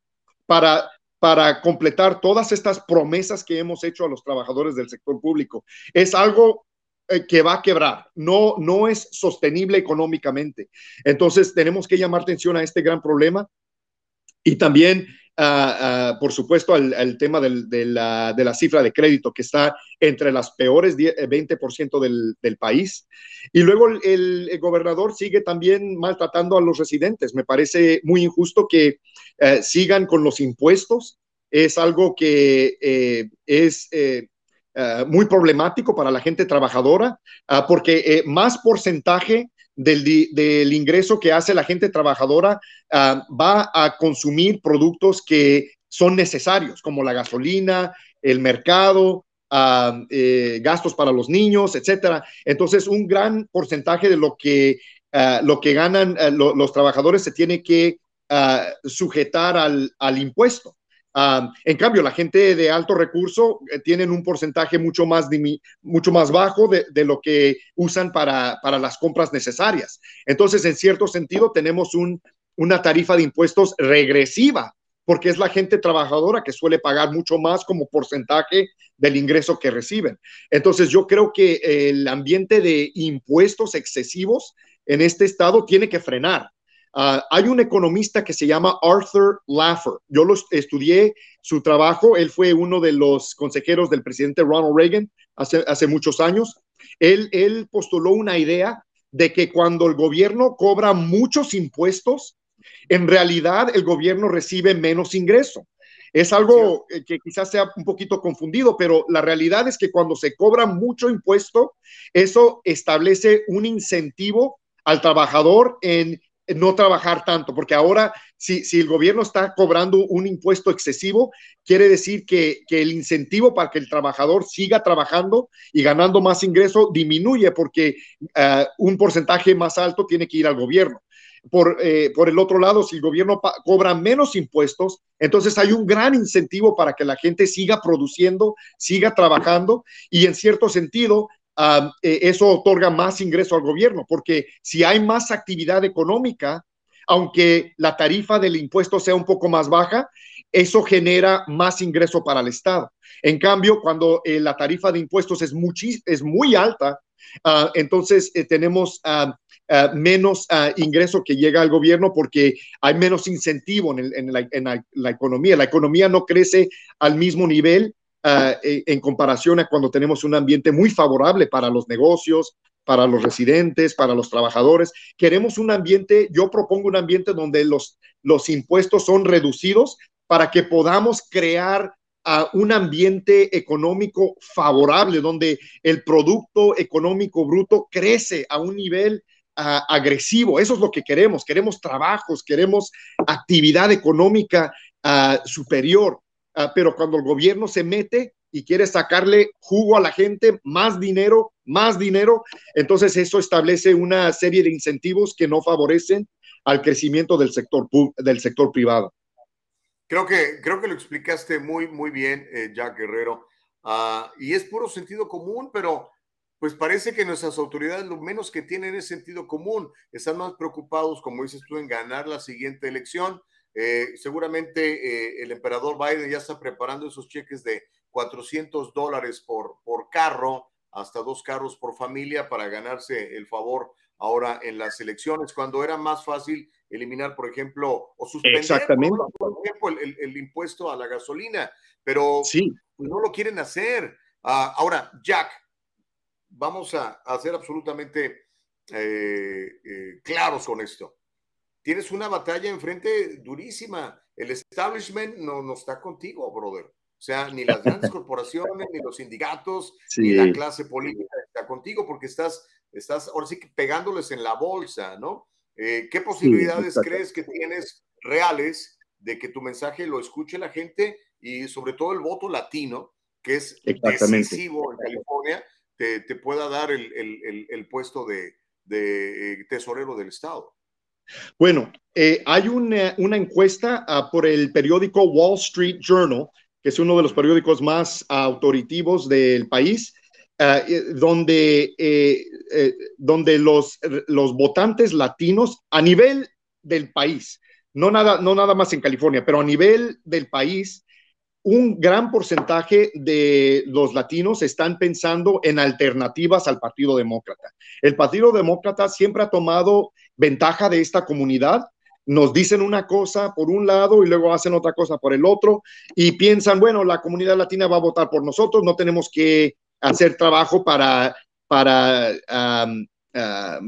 para para completar todas estas promesas que hemos hecho a los trabajadores del sector público. Es algo eh, que va a quebrar, no, no es sostenible económicamente. Entonces tenemos que llamar atención a este gran problema y también, ah, ah, por supuesto, al, tema de, la, cifra de crédito que está entre las peores 20% eh, del, país. Y luego el, gobernador sigue también maltratando a los residentes. Me parece muy injusto que eh, sigan con los impuestos. Es algo que es eh, muy problemático para la gente trabajadora, ah, porque eh, más porcentaje del, ingreso que hace la gente trabajadora ah, va a consumir productos que son necesarios, como la gasolina, el mercado, ah, eh, gastos para los niños, etcétera. Entonces, un gran porcentaje de lo que, ah, lo que ganan los trabajadores se tiene que sujetar al, al impuesto en cambio, la gente de alto recurso eh, tienen un porcentaje mucho más, mucho más bajo de, lo que usan para, las compras necesarias. Entonces, en cierto sentido, tenemos una tarifa de impuestos regresiva, porque es la gente trabajadora que suele pagar mucho más como porcentaje del ingreso que reciben. Entonces, yo creo que el ambiente de impuestos excesivos en este estado tiene que frenar. Ah, hay un economista que se llama Arthur Laffer. Yo lo estudié su trabajo. Él fue uno de los consejeros del presidente Ronald Reagan hace, hace muchos años. Él, él postuló una idea de que cuando el gobierno cobra muchos impuestos, en realidad el gobierno recibe menos ingreso. Es algo que quizás sea un poquito confundido, pero la realidad es que cuando se cobra mucho impuesto, eso establece un incentivo al trabajador en no trabajar tanto, porque ahora si, si el gobierno está cobrando un impuesto excesivo, quiere decir que, el incentivo para que el trabajador siga trabajando y ganando más ingreso disminuye porque eh, un porcentaje más alto tiene que ir al gobierno. Por, eh, por el otro lado, si el gobierno cobra menos impuestos, entonces hay un gran incentivo para que la gente siga produciendo, siga trabajando y en cierto sentido eh, eso otorga más ingreso al gobierno, porque si hay más actividad económica, aunque la tarifa del impuesto sea un poco más baja, eso genera más ingreso para el Estado. En cambio, cuando eh, la tarifa de impuestos es, muy alta, ah, entonces eh, tenemos ah, ah, menos ingreso que llega al gobierno porque hay menos incentivo en, la, economía. La economía no crece al mismo nivel Ah, e, en comparación a cuando tenemos un ambiente muy favorable para los negocios, para los residentes, para los trabajadores. Queremos un ambiente, yo propongo un ambiente donde los, los impuestos son reducidos para que podamos crear ah, un ambiente económico favorable, donde el producto económico bruto crece a un nivel ah, agresivo. Eso es lo que queremos. Queremos trabajos, queremos actividad económica superior. Ah, pero cuando el gobierno se mete y quiere sacarle jugo a la gente, más dinero, más dinero, entonces eso establece una serie de incentivos que no favorecen al crecimiento del sector, del sector privado. Creo que, creo que lo explicaste muy, muy bien, eh, Jack Guerrero. Ah, y es puro sentido común, pero pues parece que nuestras autoridades lo menos que tienen es sentido común. Están más preocupados, como dices tú, en ganar la siguiente elección eh, seguramente eh, el emperador Biden ya está preparando esos cheques de 400 dólares por, por carro, hasta dos carros por familia para ganarse el favor ahora en las elecciones, cuando era más fácil eliminar, por ejemplo, o suspender por ejemplo, el, impuesto a la gasolina, pero sí. Pues, no lo quieren hacer. Ah, ahora, Jack, vamos a, a ser absolutamente eh, claros con esto tienes una batalla enfrente durísima. El establishment no, no está contigo, brother. O sea, ni las grandes corporaciones, ni los sindicatos, ni la clase política está contigo porque estás, estás ahora sí que pegándoles en la bolsa, ¿no? Eh, ¿Qué posibilidades crees que tienes reales de que tu mensaje lo escuche la gente y sobre todo el voto latino, que es decisivo en California, te, te pueda dar el, el, el puesto de, de eh, tesorero del Estado? Bueno, eh, hay una, encuesta ah, por el periódico Wall Street Journal, que es uno de los periódicos más autoritivos del país, ah, eh, donde, eh, donde los, los votantes latinos a nivel del país, no nada, no nada más en California, pero a nivel del país, un gran porcentaje de los latinos están pensando en alternativas al Partido Demócrata. El Partido Demócrata siempre ha tomado ventaja de esta comunidad. Nos dicen una cosa por un lado y luego hacen otra cosa por el otro y piensan, bueno, la comunidad latina va a votar por nosotros, no tenemos que hacer trabajo para, para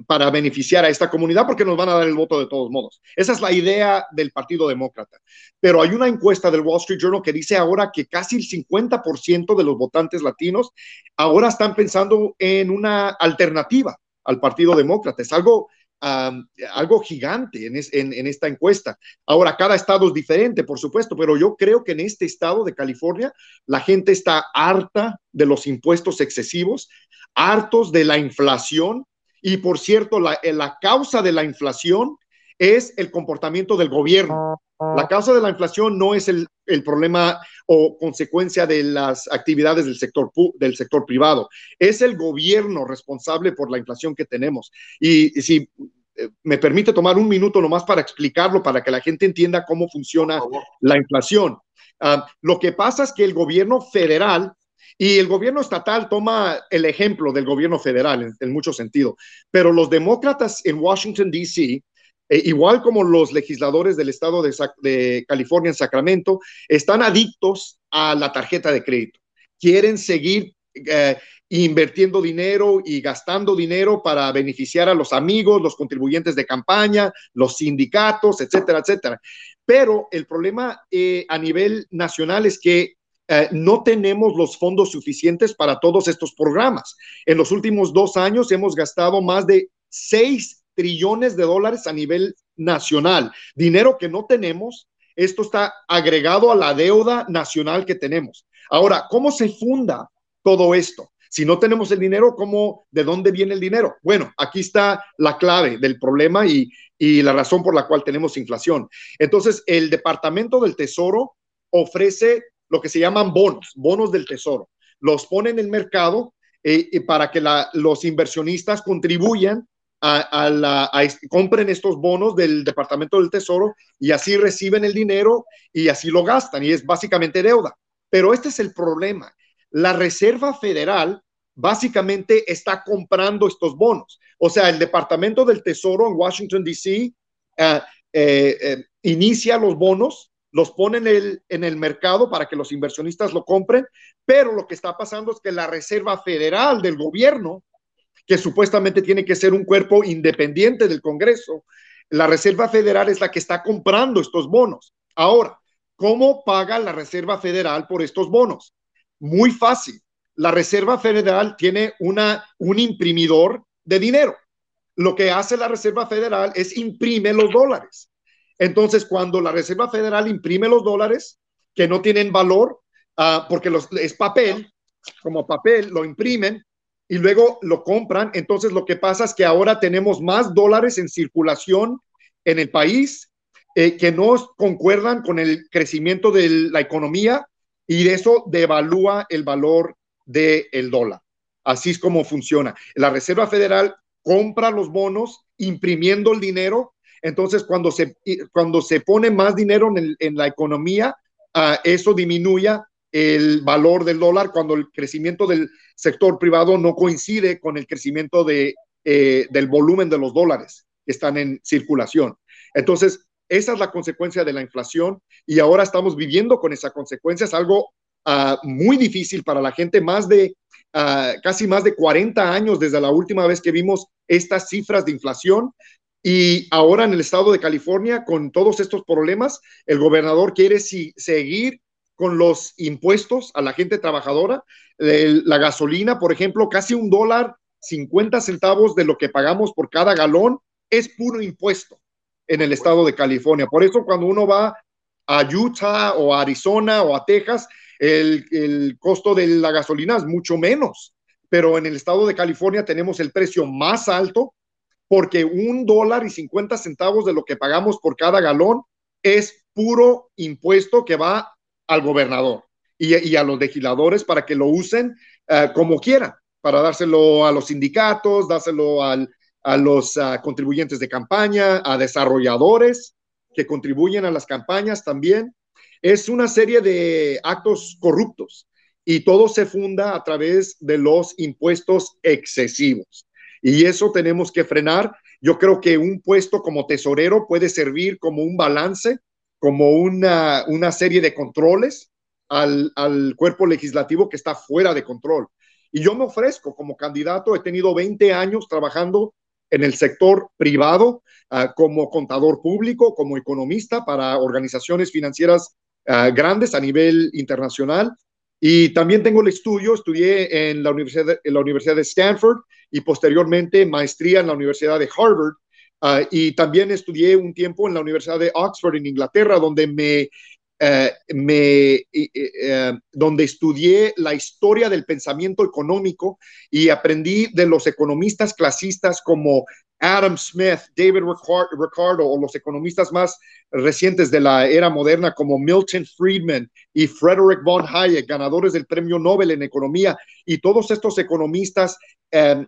para beneficiar a esta comunidad porque nos van a dar el voto de todos modos. Esa es la idea del Partido Demócrata. Pero hay una encuesta del Wall Street Journal que dice ahora que casi el 50% de los votantes latinos ahora están pensando en una alternativa al Partido Demócrata. Es algo algo gigante en, esta encuesta. Ahora, cada estado es diferente, por supuesto, pero yo creo que en este estado de California la gente está harta de los impuestos excesivos, hartos de la inflación. Y por cierto, la, la causa de la inflación es el comportamiento del gobierno. La causa de la inflación no es el, el, problema o consecuencia de las actividades del sector, del sector privado, es el gobierno responsable por la inflación que tenemos. Y, si eh, me permite tomar un minuto nomás para explicarlo, para que la gente entienda cómo funciona la inflación. Ah, lo que pasa es que el gobierno federal y el gobierno estatal toma el ejemplo del gobierno federal en, en mucho sentido, pero los demócratas en Washington, D.C., eh, igual como los legisladores del estado de, California en Sacramento, están adictos a la tarjeta de crédito. Quieren seguir eh, invirtiendo dinero y gastando dinero para beneficiar a los amigos, los contribuyentes de campaña, los sindicatos, etcétera, etcétera. Pero el problema eh, a nivel nacional es que no tenemos los fondos suficientes para todos estos programas. En los últimos dos años hemos gastado más de 6 trillones de dólares a nivel nacional, dinero que no tenemos. Esto está agregado a la deuda nacional que tenemos. Ahora, ¿cómo se funda todo esto? Si no tenemos el dinero, ¿cómo, de dónde viene el dinero? Bueno, aquí está la clave del problema y, la razón por la cual tenemos inflación. Entonces, el Departamento del Tesoro ofrece lo que se llaman bonos, bonos del Tesoro. Los pone en el mercado eh, para que los inversionistas contribuyan a, compren estos bonos del Departamento del Tesoro y así reciben el dinero y así lo gastan y es básicamente deuda. Pero este es el problema. La Reserva Federal básicamente está comprando estos bonos. O sea, el Departamento del Tesoro en Washington, D.C. Eh, eh, eh, inicia los bonos, los pone en el, en el mercado para que los inversionistas lo compren, pero lo que está pasando es que la Reserva Federal del gobierno que supuestamente tiene que ser un cuerpo independiente del Congreso. La Reserva Federal es la que está comprando estos bonos. Ahora, ¿cómo paga la Reserva Federal por estos bonos? Muy fácil. La Reserva Federal tiene una, un imprimidor de dinero. Lo que hace la Reserva Federal es imprime los dólares. Entonces, cuando la Reserva Federal imprime los dólares que no tienen valor, uh, porque los, es papel, como papel, lo imprimen, y luego lo compran. Entonces lo que pasa es que ahora tenemos más dólares en circulación en el país eh, que no concuerdan con el crecimiento de la economía y eso devalúa el valor del el dólar. Así es como funciona. La Reserva Federal compra los bonos imprimiendo el dinero. Entonces, cuando se, cuando se pone más dinero en, en la economía, uh, eso disminuye el valor del dólar cuando el crecimiento del sector privado no coincide con el crecimiento de, eh, del volumen de los dólares que están en circulación. Entonces, esa es la consecuencia de la inflación y ahora estamos viviendo con esa consecuencia. Es algo uh, muy difícil para la gente, más de uh, casi más de 40 años desde la última vez que vimos estas cifras de inflación. Y ahora en el estado de California, con todos estos problemas, el gobernador quiere seguir con los impuestos a la gente trabajadora. la gasolina, por ejemplo, casi un dólar 50 centavos de lo que pagamos por cada galón es puro impuesto en el estado de California. Por eso cuando uno va a Utah o a Arizona o a Texas, el, el costo de la gasolina es mucho menos. Pero en el estado de California tenemos el precio más alto porque un dólar y 50 centavos de lo que pagamos por cada galón es puro impuesto que va al gobernador y, a los legisladores para que lo usen eh, como quieran, para dárselo a los sindicatos, dárselo a los ah, contribuyentes de campaña, a desarrolladores que contribuyen a las campañas también. Es una serie de actos corruptos y todo se funda a través de los impuestos excesivos. Y eso tenemos que frenar. Yo creo que un puesto como tesorero puede servir como un balance como una, una serie de controles al, al, cuerpo legislativo que está fuera de control. Y yo me ofrezco como candidato, he tenido 20 años trabajando en el sector privado uh, como contador público, como economista para organizaciones financieras uh, grandes a nivel internacional. Y también tengo el estudio, estudié en la Universidad en la Universidad de Stanford y posteriormente maestría en la Universidad de Harvard Ah, y también estudié un tiempo en la Universidad de Oxford, en Inglaterra, donde me, eh, me eh, donde estudié la historia del pensamiento económico y aprendí de los economistas clasistas como Adam Smith, David Ricardo o los economistas más recientes de la era moderna como Milton Friedman y Frederick von Hayek, ganadores del Premio Nobel en Economía. Y todos estos economistas eh,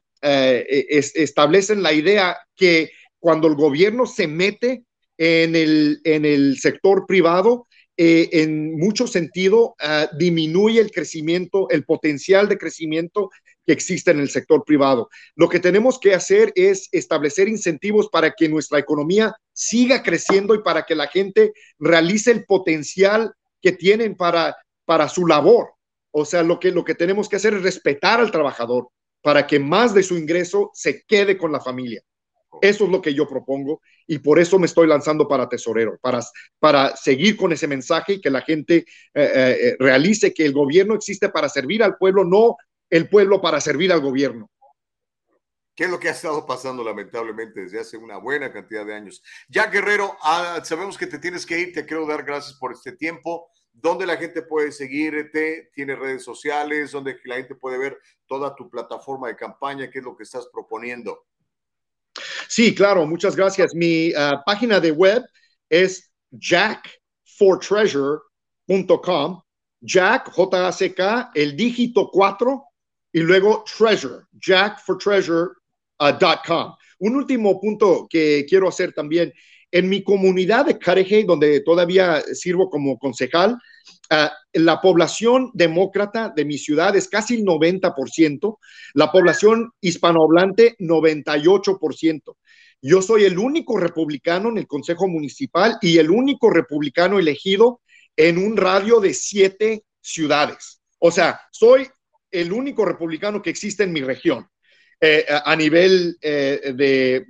establecen la idea que cuando el gobierno se mete en el, en el sector privado, eh, en mucho sentido ah, disminuye el crecimiento, el potencial de crecimiento que existe en el sector privado. Lo que tenemos que hacer es establecer incentivos para que nuestra economía siga creciendo y para que la gente realice el potencial que tienen para, para su labor. O sea, lo que, lo que tenemos que hacer es respetar al trabajador para que más de su ingreso se quede con la familia. Eso es lo que yo propongo y por eso me estoy lanzando para tesorero, para, para seguir con ese mensaje y que la gente eh, eh, eh, realice que el gobierno existe para servir al pueblo, no el pueblo para servir al gobierno. ¿Qué es lo que ha estado pasando lamentablemente desde hace una buena cantidad de años? Ya Guerrero, ah, sabemos que te tienes que ir, te quiero dar gracias por este tiempo. ¿Dónde la gente puede seguirte? ¿Tienes redes sociales? ¿Dónde la gente puede ver toda tu plataforma de campaña? ¿Qué es lo que estás proponiendo? Sí, claro, muchas gracias. Mi ah, página de web es jackfortreasure.com. Jack, J-A-C-K, el dígito 4 y luego treasure, jackfortreasure.com. Un último punto que quiero hacer también. En mi comunidad de Careje, donde todavía sirvo como concejal, Ah, la población demócrata de mi ciudad es casi el 90%, la población hispanohablante 98%. Yo soy el único republicano en el Consejo Municipal y el único republicano elegido en un radio de siete ciudades. O sea, soy el único republicano que existe en mi región eh, a nivel eh, de,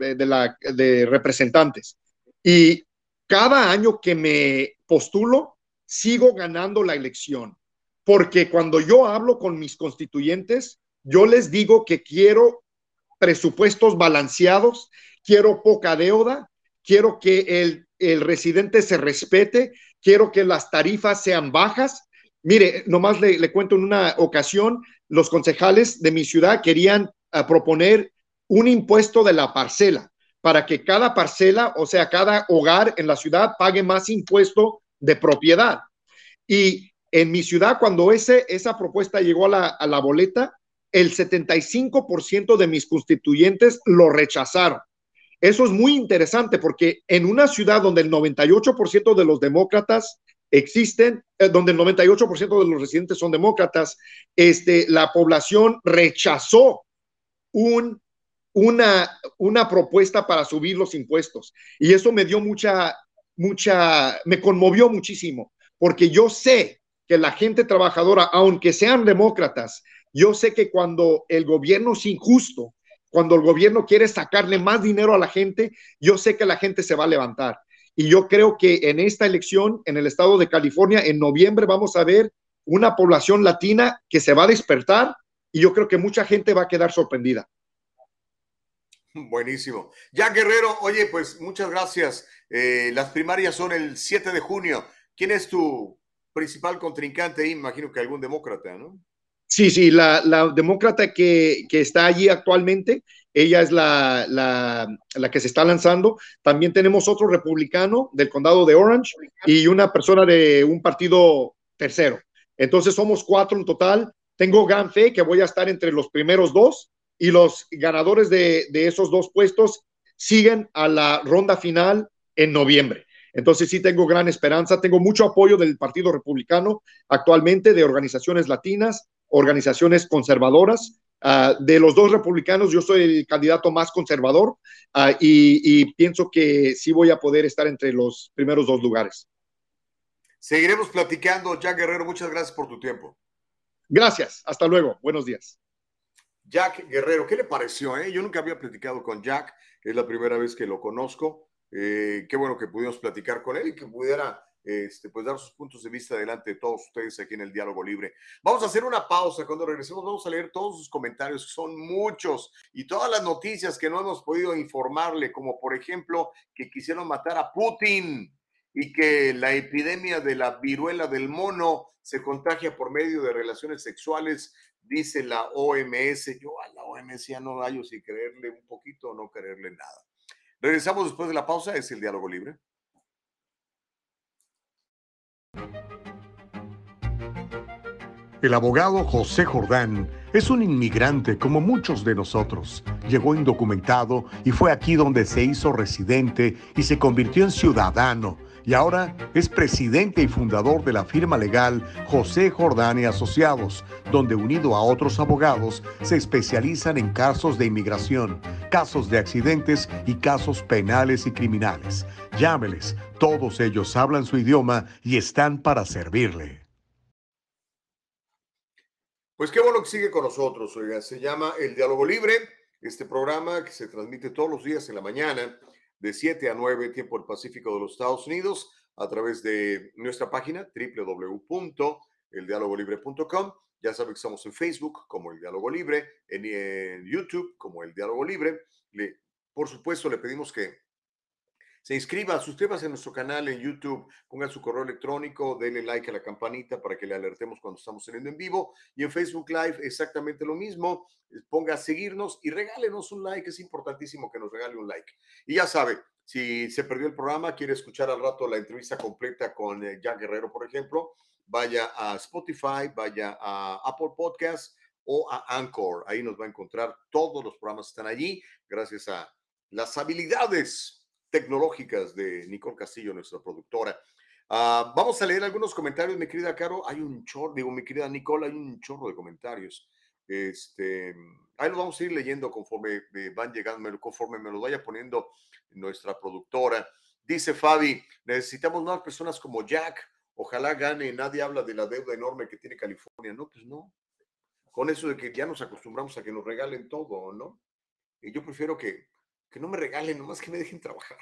de representantes. Y cada año que me postulo, sigo ganando la elección. Porque cuando yo hablo con mis constituyentes, yo les digo que quiero presupuestos balanceados, quiero poca deuda, quiero que el, el residente se respete, quiero que las tarifas sean bajas. Mire, nomás le, le cuento en una ocasión, los concejales de mi ciudad querían proponer un impuesto de la parcela para que cada parcela, o sea, cada hogar en la ciudad pague más impuesto de propiedad. Y en mi ciudad, cuando ese, esa propuesta llegó a la, a la boleta, el 75% de mis constituyentes lo rechazaron. Eso es muy interesante porque en una ciudad donde el 98% de los demócratas existen, eh, donde el 98% de los residentes son demócratas, este, la población rechazó un, una, una propuesta para subir los impuestos. Y eso me dio mucha, mucha, me conmovió muchísimo, porque yo sé que la gente trabajadora, aunque sean demócratas, yo sé que cuando el gobierno es injusto, cuando el gobierno quiere sacarle más dinero a la gente, yo sé que la gente se va a levantar. Y yo creo que en esta elección, en el estado de California, en noviembre vamos a ver una población latina que se va a despertar y yo creo que mucha gente va a quedar sorprendida. Buenísimo. Ya Guerrero, oye, pues muchas gracias. Eh, las primarias son el 7 de junio. ¿Quién es tu principal contrincante? Imagino que algún demócrata, ¿no? Sí, sí, la, demócrata que, está allí actualmente, ella es la, la, que se está lanzando. También tenemos otro republicano del condado de Orange y una persona de un partido tercero. Entonces somos cuatro en total. Tengo gran fe que voy a estar entre los primeros dos y los ganadores de, de esos dos puestos siguen a la ronda final en noviembre. Entonces sí tengo gran esperanza, tengo mucho apoyo del Partido Republicano actualmente, de organizaciones latinas, organizaciones conservadoras. Ah, de los dos republicanos, yo soy el candidato más conservador ah, y, y pienso que sí voy a poder estar entre los primeros dos lugares. Seguiremos platicando. Jack Guerrero, muchas gracias por tu tiempo. Gracias. Hasta luego. Buenos días. Jack Guerrero, ¿qué le pareció? Eh? Yo nunca había platicado con Jack, es la primera vez que lo conozco. Eh, qué bueno que pudimos platicar con él y que pudiera este, pues dar sus puntos de vista delante de todos ustedes aquí en el Diálogo Libre. Vamos a hacer una pausa. Cuando regresemos vamos a leer todos sus comentarios, que son muchos, y todas las noticias que no hemos podido informarle, como por ejemplo que quisieron matar a Putin y que la epidemia de la viruela del mono se contagia por medio de relaciones sexuales, dice la OMS. Yo a la OMS ya no hallo si creerle un poquito o no creerle nada. Regresamos después de la pausa, es el diálogo libre. El abogado José Jordán es un inmigrante como muchos de nosotros. Llegó indocumentado y fue aquí donde se hizo residente y se convirtió en ciudadano y ahora es presidente y fundador de la firma legal José Jordán y Asociados, donde unido a otros abogados se especializan en casos de inmigración, casos de accidentes y casos penales y criminales. Llámeles, todos ellos hablan su idioma y están para servirle. Pues qué bueno que sigue con nosotros, oiga, se llama El Diálogo Libre, este programa que se transmite todos los días en la mañana de 7 a 9, tiempo del Pacífico de los Estados Unidos, a través de nuestra página www.eldialogolibre.com. Ya saben que estamos en Facebook como El Diálogo Libre, en, YouTube como El Diálogo Libre. Le, por supuesto, le pedimos que se inscriba, suscríbase a nuestro canal en YouTube, ponga su correo electrónico, denle like a la campanita para que le alertemos cuando estamos saliendo en vivo. Y en Facebook Live exactamente lo mismo. Ponga a seguirnos y regálenos un like. Es importantísimo que nos regale un like. Y ya sabe, si se perdió el programa, quiere escuchar al rato la entrevista completa con eh, Jack Guerrero, por ejemplo, vaya a Spotify, vaya a Apple Podcasts o a Anchor. Ahí nos va a encontrar. Todos los programas están allí gracias a las habilidades tecnológicas de Nicole Castillo, nuestra productora. Ah, vamos a leer algunos comentarios, mi querida Caro. Hay un chorro, digo, mi querida Nicole, hay un chorro de comentarios. Este, ahí los vamos a ir leyendo conforme van llegando, conforme me los vaya poniendo nuestra productora. Dice Fabi, necesitamos más personas como Jack. Ojalá gane. Nadie habla de la deuda enorme que tiene California. No, pues no. Con eso de que ya nos acostumbramos a que nos regalen todo, ¿no? Y yo prefiero que que no me regalen, nomás que me dejen trabajar.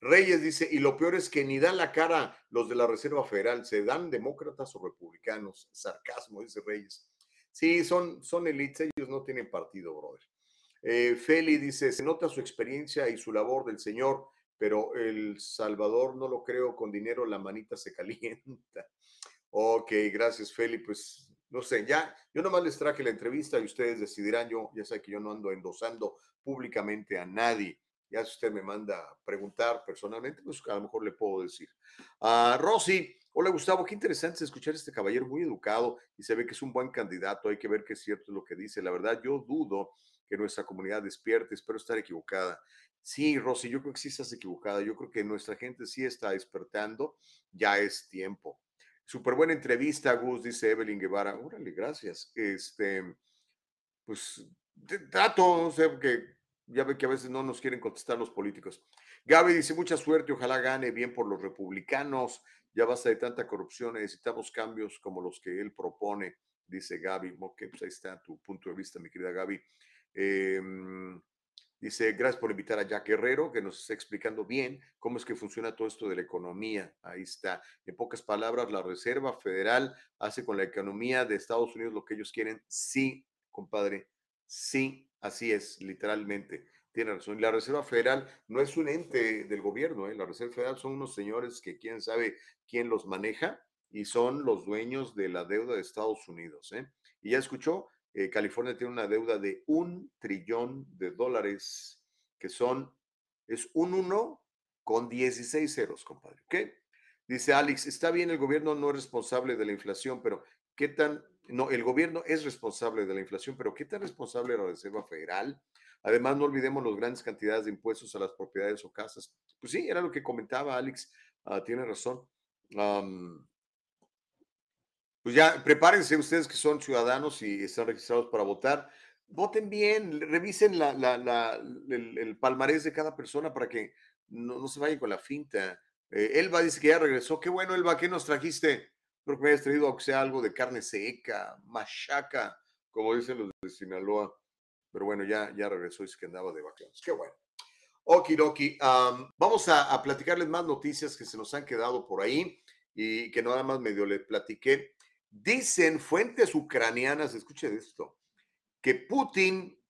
Reyes dice, y lo peor es que ni dan la cara los de la Reserva Federal, se dan demócratas o republicanos. Sarcasmo, dice Reyes. Sí, son, son elites, ellos no tienen partido, brother. Eh, Feli dice, se nota su experiencia y su labor del Señor, pero El Salvador no lo creo, con dinero la manita se calienta. Ok, gracias Feli, pues no sé, ya, yo nomás les traje la entrevista y ustedes decidirán, yo ya sé que yo no ando endosando públicamente a nadie. Ya si usted me manda preguntar personalmente, pues a lo mejor le puedo decir. a Rosy, hola Gustavo, qué interesante escuchar a este caballero muy educado y se ve que es un buen candidato. Hay que ver que es cierto lo que dice. La verdad, yo dudo que nuestra comunidad despierte, espero estar equivocada. Sí, Rosy, yo creo que sí estás equivocada. Yo creo que nuestra gente sí está despertando. Ya es tiempo. Súper buena entrevista, Gus, dice Evelyn Guevara. Órale, gracias. Este, pues trato, no sé, que ya ve que a veces no nos quieren contestar los políticos. Gaby dice, mucha suerte, ojalá gane bien por los republicanos, ya basta de tanta corrupción, necesitamos cambios como los que él propone, dice Gaby. Ok, pues ahí está tu punto de vista, mi querida Gaby. Em, dice, gracias por invitar a Jack Guerrero, que nos está explicando bien cómo es que funciona todo esto de la economía. Ahí está. En pocas palabras, la Reserva Federal hace con la economía de Estados Unidos lo que ellos quieren. Sí, compadre, Sí, así es, literalmente. Tiene razón. La Reserva Federal no es un ente del gobierno, ¿eh? la Reserva Federal son unos señores que quién sabe quién los maneja y son los dueños de la deuda de Estados Unidos. ¿eh? Y ya escuchó, eh, California tiene una deuda de un trillón de dólares, que son, es un uno con 16 ceros, compadre. ¿Qué? Dice Alex, está bien, el gobierno no es responsable de la inflación, pero ¿qué tan no, el gobierno es responsable de la inflación, pero ¿qué tan responsable es la Reserva Federal? Además, no olvidemos las grandes cantidades de impuestos a las propiedades o casas. Pues sí, era lo que comentaba Alex, ah, tiene razón. Pues ya, prepárense ustedes que son ciudadanos y están registrados para votar. Voten bien, revisen el, palmarés de cada persona para que no, se vayan con la finta. Eh, Elba dice que ya regresó. Qué bueno, Elba, ¿qué nos trajiste? Creo que me hayas traído, aunque sea algo de carne seca, machaca, como dicen los de Sinaloa. Pero bueno, ya, ya regresó y es que andaba de vacaciones. Qué bueno. Okidoki. Um, vamos a, a, platicarles más noticias que se nos han quedado por ahí. y que nada más medio le platiqué. Dicen fuentes ucranianas, escuche esto, que Putin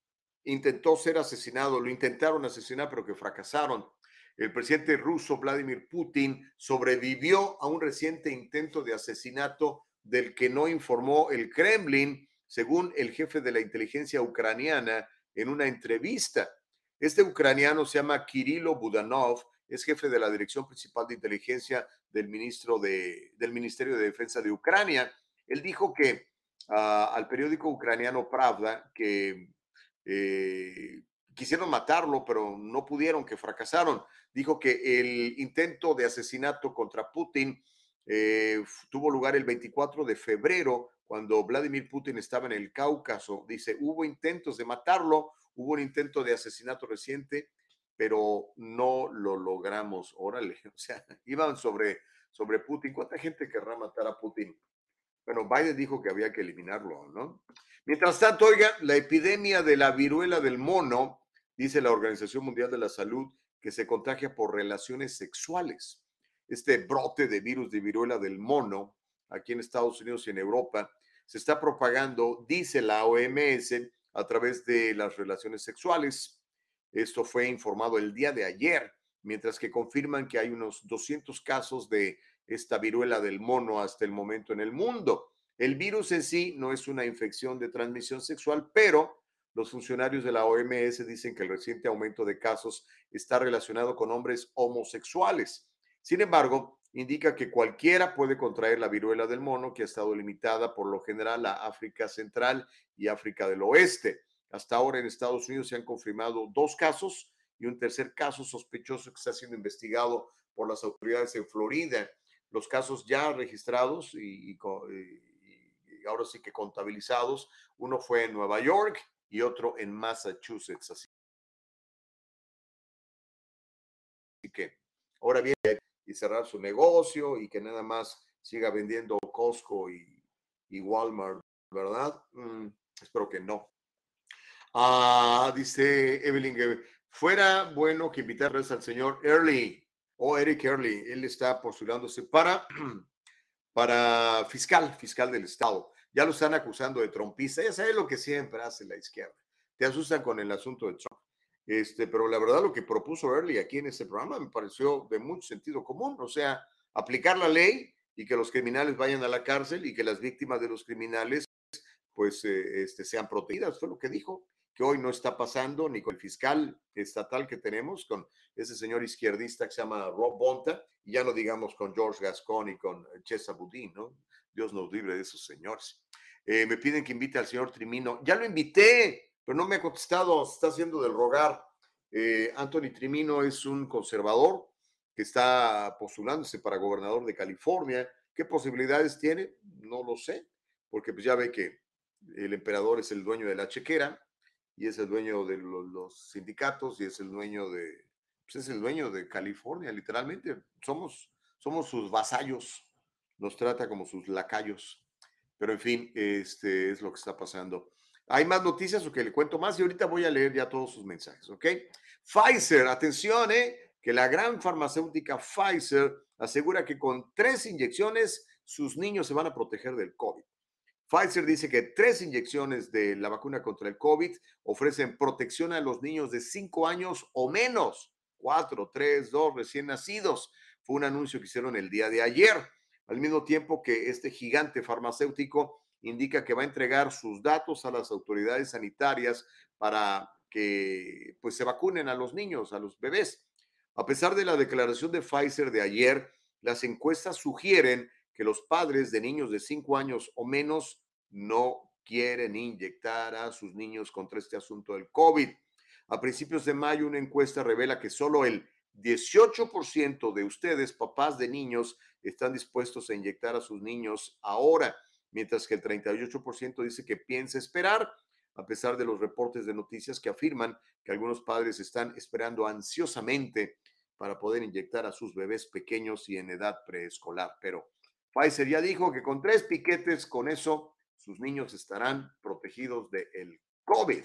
intentó ser asesinado, lo intentaron asesinar, pero que fracasaron. El presidente ruso Vladimir Putin sobrevivió a un reciente intento de asesinato del que no informó el Kremlin, según el jefe de la inteligencia ucraniana en una entrevista. Este ucraniano se llama Kirilo Budanov, es jefe de la Dirección Principal de Inteligencia del, ministro de, del Ministerio de Defensa de Ucrania. Él dijo que ah, al periódico ucraniano Pravda que eh, quisieron matarlo, pero no pudieron, que fracasaron. Dijo que el intento de asesinato contra Putin eh, tuvo lugar el 24 de febrero, cuando Vladimir Putin estaba en el Cáucaso. Dice, hubo intentos de matarlo, hubo un intento de asesinato reciente, pero no lo logramos. Órale, o sea, iban sobre, sobre Putin. ¿Cuánta gente querrá matar a Putin? Bueno, Biden dijo que había que eliminarlo, ¿no? Mientras tanto, oiga, la epidemia de la viruela del mono, dice la Organización Mundial de la Salud, que se contagia por relaciones sexuales. Este brote de virus de viruela del mono, aquí en Estados Unidos y en Europa, se está propagando, dice la OMS, a través de las relaciones sexuales. Esto fue informado el día de ayer, mientras que confirman que hay unos 200 casos de esta viruela del mono hasta el momento en el mundo. El virus en sí no es una infección de transmisión sexual, pero los funcionarios de la OMS dicen que el reciente aumento de casos está relacionado con hombres homosexuales. Sin embargo, indica que cualquiera puede contraer la viruela del mono, que ha estado limitada por lo general a África Central y África del Oeste. Hasta ahora en Estados Unidos se han confirmado dos casos y un tercer caso sospechoso que está siendo investigado por las autoridades en Florida. Los casos ya registrados y, ahora sí que contabilizados, uno fue en Nueva York y otro en Massachusetts. Así que ahora bien, y cerrar su negocio y que nada más siga vendiendo Costco y, Walmart, ¿verdad? Mm, espero que no. Ah, dice Evelyn, fuera bueno que invitarles al señor Early o Eric Early. Él está postulándose para, para fiscal, fiscal del Estado. Ya lo están acusando de trompista. Ya sabes lo que siempre hace la izquierda. Te asustan con el asunto de Trump. Este, pero la verdad lo que propuso Early aquí en este programa me pareció de mucho sentido común, o sea, aplicar la ley y que los criminales vayan a la cárcel y que las víctimas de los criminales pues eh, este, sean protegidas, fue lo que dijo, que hoy no está pasando ni con el fiscal estatal que tenemos, con ese señor izquierdista que se llama Rob Bonta, y ya no digamos con George Gascon y con Chesa Boudin, ¿no? Dios nos libre de esos señores. Eh, me piden que invite al señor Trimino. Ya lo invité, pero no me ha contestado, está haciendo del rogar. Eh, Anthony Trimino es un conservador que está postulándose para gobernador de California. ¿Qué posibilidades tiene? No lo sé, porque pues ya ve que el emperador es el dueño de la chequera y es el dueño de los, sindicatos y es el dueño de, pues es el dueño de California, literalmente. Somos, somos sus vasallos, nos trata como sus lacayos. Pero en fin, este es lo que está pasando. Hay más noticias o que le cuento más y ahorita voy a leer ya todos sus mensajes, ¿ok? Pfizer, atención, ¿eh? Que la gran farmacéutica Pfizer asegura que con tres inyecciones sus niños se van a proteger del COVID. Pfizer dice que tres inyecciones de la vacuna contra el COVID ofrecen protección a los niños de cinco años o menos. Cuatro, tres, dos recién nacidos. Fue un anuncio que hicieron el día de ayer. Al mismo tiempo que este gigante farmacéutico indica que va a entregar sus datos a las autoridades sanitarias para que pues se vacunen a los niños, a los bebés. A pesar de la declaración de Pfizer de ayer, las encuestas sugieren que los padres de niños de 5 años o menos no quieren inyectar a sus niños contra este asunto del COVID. A principios de mayo, una encuesta revela que solo el 18% de ustedes, papás de niños, están dispuestos a inyectar a sus niños ahora mientras que el 38% dice que piensa esperar, a pesar de los reportes de noticias que afirman que algunos padres están esperando ansiosamente para poder inyectar a sus bebés pequeños y en edad preescolar. Pero Pfizer ya dijo que con tres piquetes, con eso, sus niños estarán protegidos del COVID.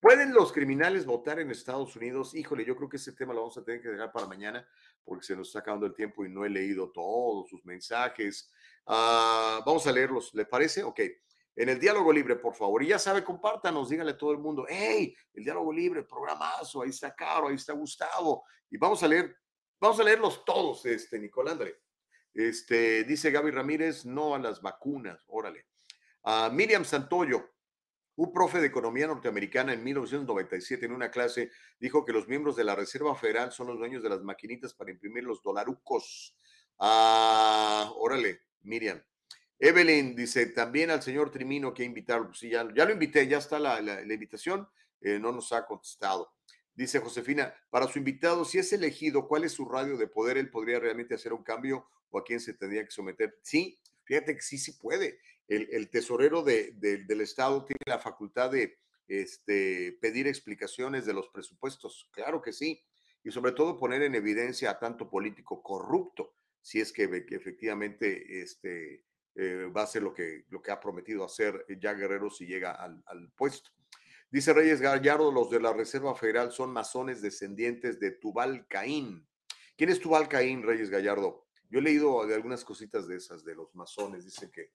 ¿Pueden los criminales votar en Estados Unidos? Híjole, yo creo que ese tema lo vamos a tener que dejar para mañana porque se nos está acabando el tiempo y no he leído todos sus mensajes. Ah, vamos a leerlos, ¿le parece? Ok. En el diálogo libre, por favor. Y ya sabe, compártanos, dígale a todo el mundo, hey, el diálogo libre, programazo, ahí está Caro, ahí está Gustavo. Y vamos a leer, vamos a leerlos todos, este, Nicolás Este, dice Gaby Ramírez, no a las vacunas, órale. A Miriam Santoyo, un profe de economía norteamericana en 1997 en una clase dijo que los miembros de la Reserva Federal son los dueños de las maquinitas para imprimir los dolarucos. Ah, órale, Miriam. Evelyn dice, también al señor Trimino que invitarlo. Pues sí, ya, lo invité, ya está la, invitación, eh, no nos ha contestado. Dice Josefina, para su invitado, si es elegido, ¿cuál es su radio de poder? ¿Él podría realmente hacer un cambio o a quién se tendría que someter? Sí, fíjate que sí, sí puede el, tesorero del Estado tiene la facultad de este, pedir explicaciones de los presupuestos. Claro que sí. Y sobre todo poner en evidencia a tanto político corrupto, si es que, efectivamente este, eh, va a ser lo que, que ha prometido hacer ya Guerrero si llega al, puesto. Dice Reyes Gallardo, los de la Reserva Federal son masones descendientes de Tubal Caín. ¿Quién es Tubal Caín, Reyes Gallardo? Yo he leído algunas cositas de esas, de los masones. Dicen que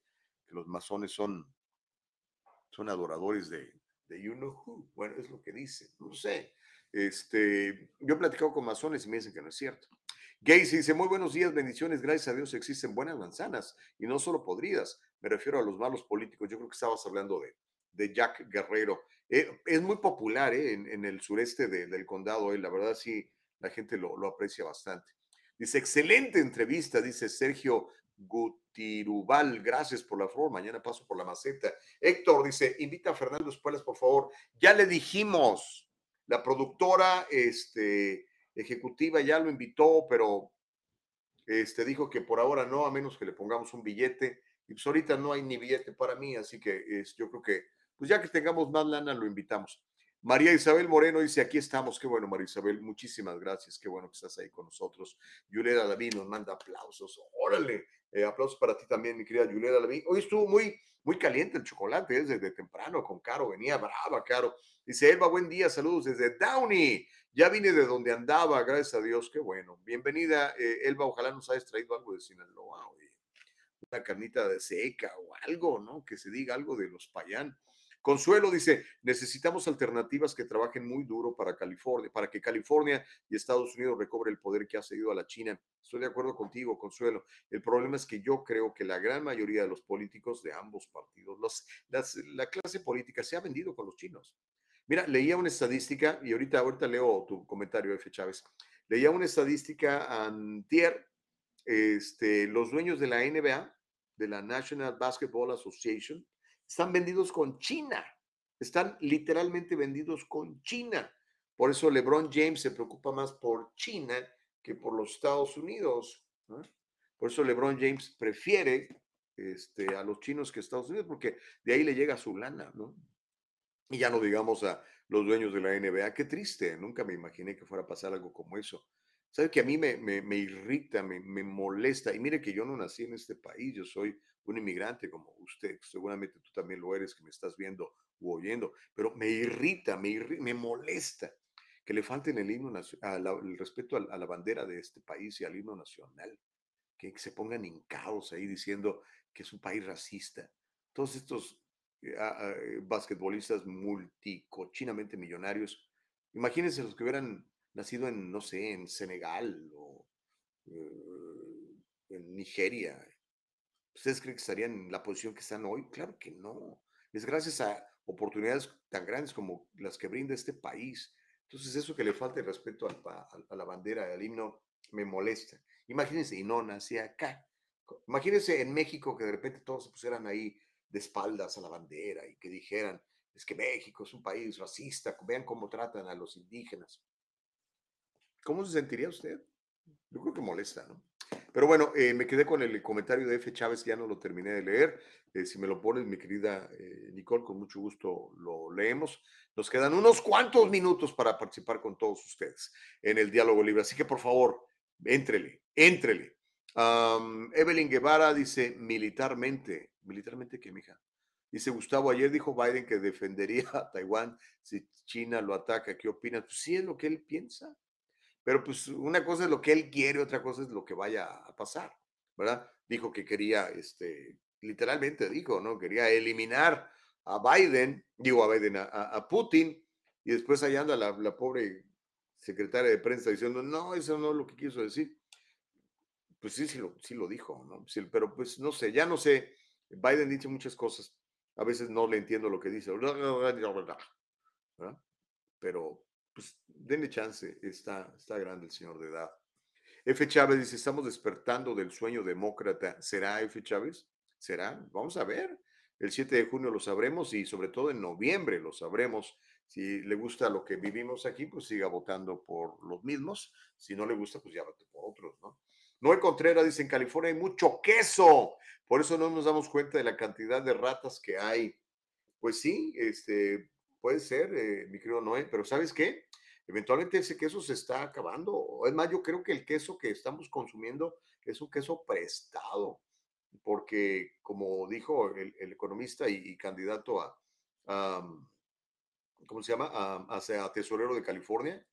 los masones son, son adoradores de, de you know who. Bueno, es lo que dice, no sé. Este, yo he platicado con masones y me dicen que no es cierto. Gacy dice, muy buenos días, bendiciones, gracias a Dios existen buenas manzanas y no solo podridas. Me refiero a los malos políticos. Yo creo que estabas hablando de, de Jack Guerrero. Eh, es muy popular eh, en, el sureste del condado. Eh, la verdad sí, la gente lo, lo, aprecia bastante. Dice, excelente entrevista, dice Sergio Gutirubal, gracias por la flor, mañana paso por la maceta. Héctor dice, invita a Fernando Espuelas, por favor. Ya le dijimos, la productora este, ejecutiva ya lo invitó, pero este, dijo que por ahora no, a menos que le pongamos un billete. Y pues ahorita no hay ni billete para mí, así que es, yo creo que, pues ya que tengamos más lana, lo invitamos. María Isabel Moreno dice, aquí estamos. Qué bueno, María Isabel. Muchísimas gracias. Qué bueno que estás ahí con nosotros. Yulera David nos manda aplausos. Órale. Eh, aplausos para ti también, mi querida Yulera David. Hoy estuvo muy, muy caliente el chocolate, ¿eh? desde temprano con Caro. Venía brava, Caro. Dice, Elba, buen día. Saludos desde Downey. Ya vine de donde andaba, gracias a Dios. Qué bueno. Bienvenida, eh, Elba. Ojalá nos hayas traído algo de Sinaloa. Una carnita de seca o algo, ¿no? Que se diga algo de los payán. Consuelo dice, necesitamos alternativas que trabajen muy duro para California, para que California y Estados Unidos recobre el poder que ha cedido a la China. Estoy de acuerdo contigo, Consuelo. El problema es que yo creo que la gran mayoría de los políticos de ambos partidos, la clase política se ha vendido con los chinos. Mira, leía una estadística y ahorita, ahorita leo tu comentario, F. Chávez. Leía una estadística antier, este, los dueños de la NBA, de la National Basketball Association, están vendidos con China. Están literalmente vendidos con China. Por eso LeBron James se preocupa más por China que por los Estados Unidos. Por eso LeBron James prefiere este, a los chinos que a Estados Unidos, porque de ahí le llega su lana, ¿no? Y ya no digamos a los dueños de la NBA. Qué triste, nunca me imaginé que fuera a pasar algo como eso. ¿Sabe que a mí me, irrita, me, molesta? Y mire que yo no nací en este país, yo soy un inmigrante como usted, seguramente tú también lo eres, que me estás viendo u oyendo, pero me irrita, me, me molesta que le falten el himno el respeto a, la bandera de este país y al himno nacional, que, se pongan caos ahí diciendo que es un país racista. Todos estos eh, eh, basquetbolistas multicochinamente millonarios, imagínense los que hubieran nacido en, no sé, en Senegal o eh, en Nigeria, ¿Ustedes creen que estarían en la posición que están hoy? Claro que no. Es gracias a oportunidades tan grandes como las que brinda este país. Entonces, eso que le falta el respeto a, la bandera, al himno, me molesta. Imagínense, y no nací acá. Imagínense en México que de repente todos se pusieran ahí de espaldas a la bandera y que dijeran, es que México es un país racista, vean cómo tratan a los indígenas. ¿Cómo se sentiría usted? Yo creo que molesta, ¿no? Pero bueno, eh, me quedé con el comentario de F. Chávez, ya no lo terminé de leer. Eh, si me lo pones, mi querida eh, Nicole, con mucho gusto lo leemos. Nos quedan unos cuantos minutos para participar con todos ustedes en el diálogo libre. Así que por favor, éntrele, éntrele. Evelyn Guevara dice militarmente, militarmente qué, mija. Dice Gustavo, ayer dijo Biden que defendería a Taiwán si China lo ataca. ¿Qué opinas? Pues sí, es lo que él piensa. Pero pues una cosa es lo que él quiere, otra cosa es lo que vaya a pasar, ¿verdad? Dijo que quería, este, literalmente dijo, ¿no? Quería eliminar a Biden, digo a Biden, a, Putin, y después allá anda la, pobre secretaria de prensa diciendo, no, eso no es lo que quiso decir. Pues sí, sí lo, sí lo dijo, ¿no? pero pues no sé, ya no sé. Biden dice muchas cosas. A veces no le entiendo lo que dice. ¿verdad? Pero pues denle chance, está, está grande el señor de edad. F. Chávez dice, estamos despertando del sueño demócrata. ¿Será F. Chávez? ¿Será? Vamos a ver. El 7 de junio lo sabremos y sobre todo en noviembre lo sabremos. Si le gusta lo que vivimos aquí, pues siga votando por los mismos. Si no le gusta, pues ya vote por otros, ¿no? Noé Contreras dice, en California hay mucho queso. Por eso no nos damos cuenta de la cantidad de ratas que hay. Pues sí, este, puede ser, eh, mi querido Noé, pero ¿sabes qué? Eventualmente ese queso se está acabando. Es más, yo creo que el queso que estamos consumiendo es un queso prestado, porque como dijo el, economista y, candidato a, ¿cómo se llama? A, a, tesorero de California,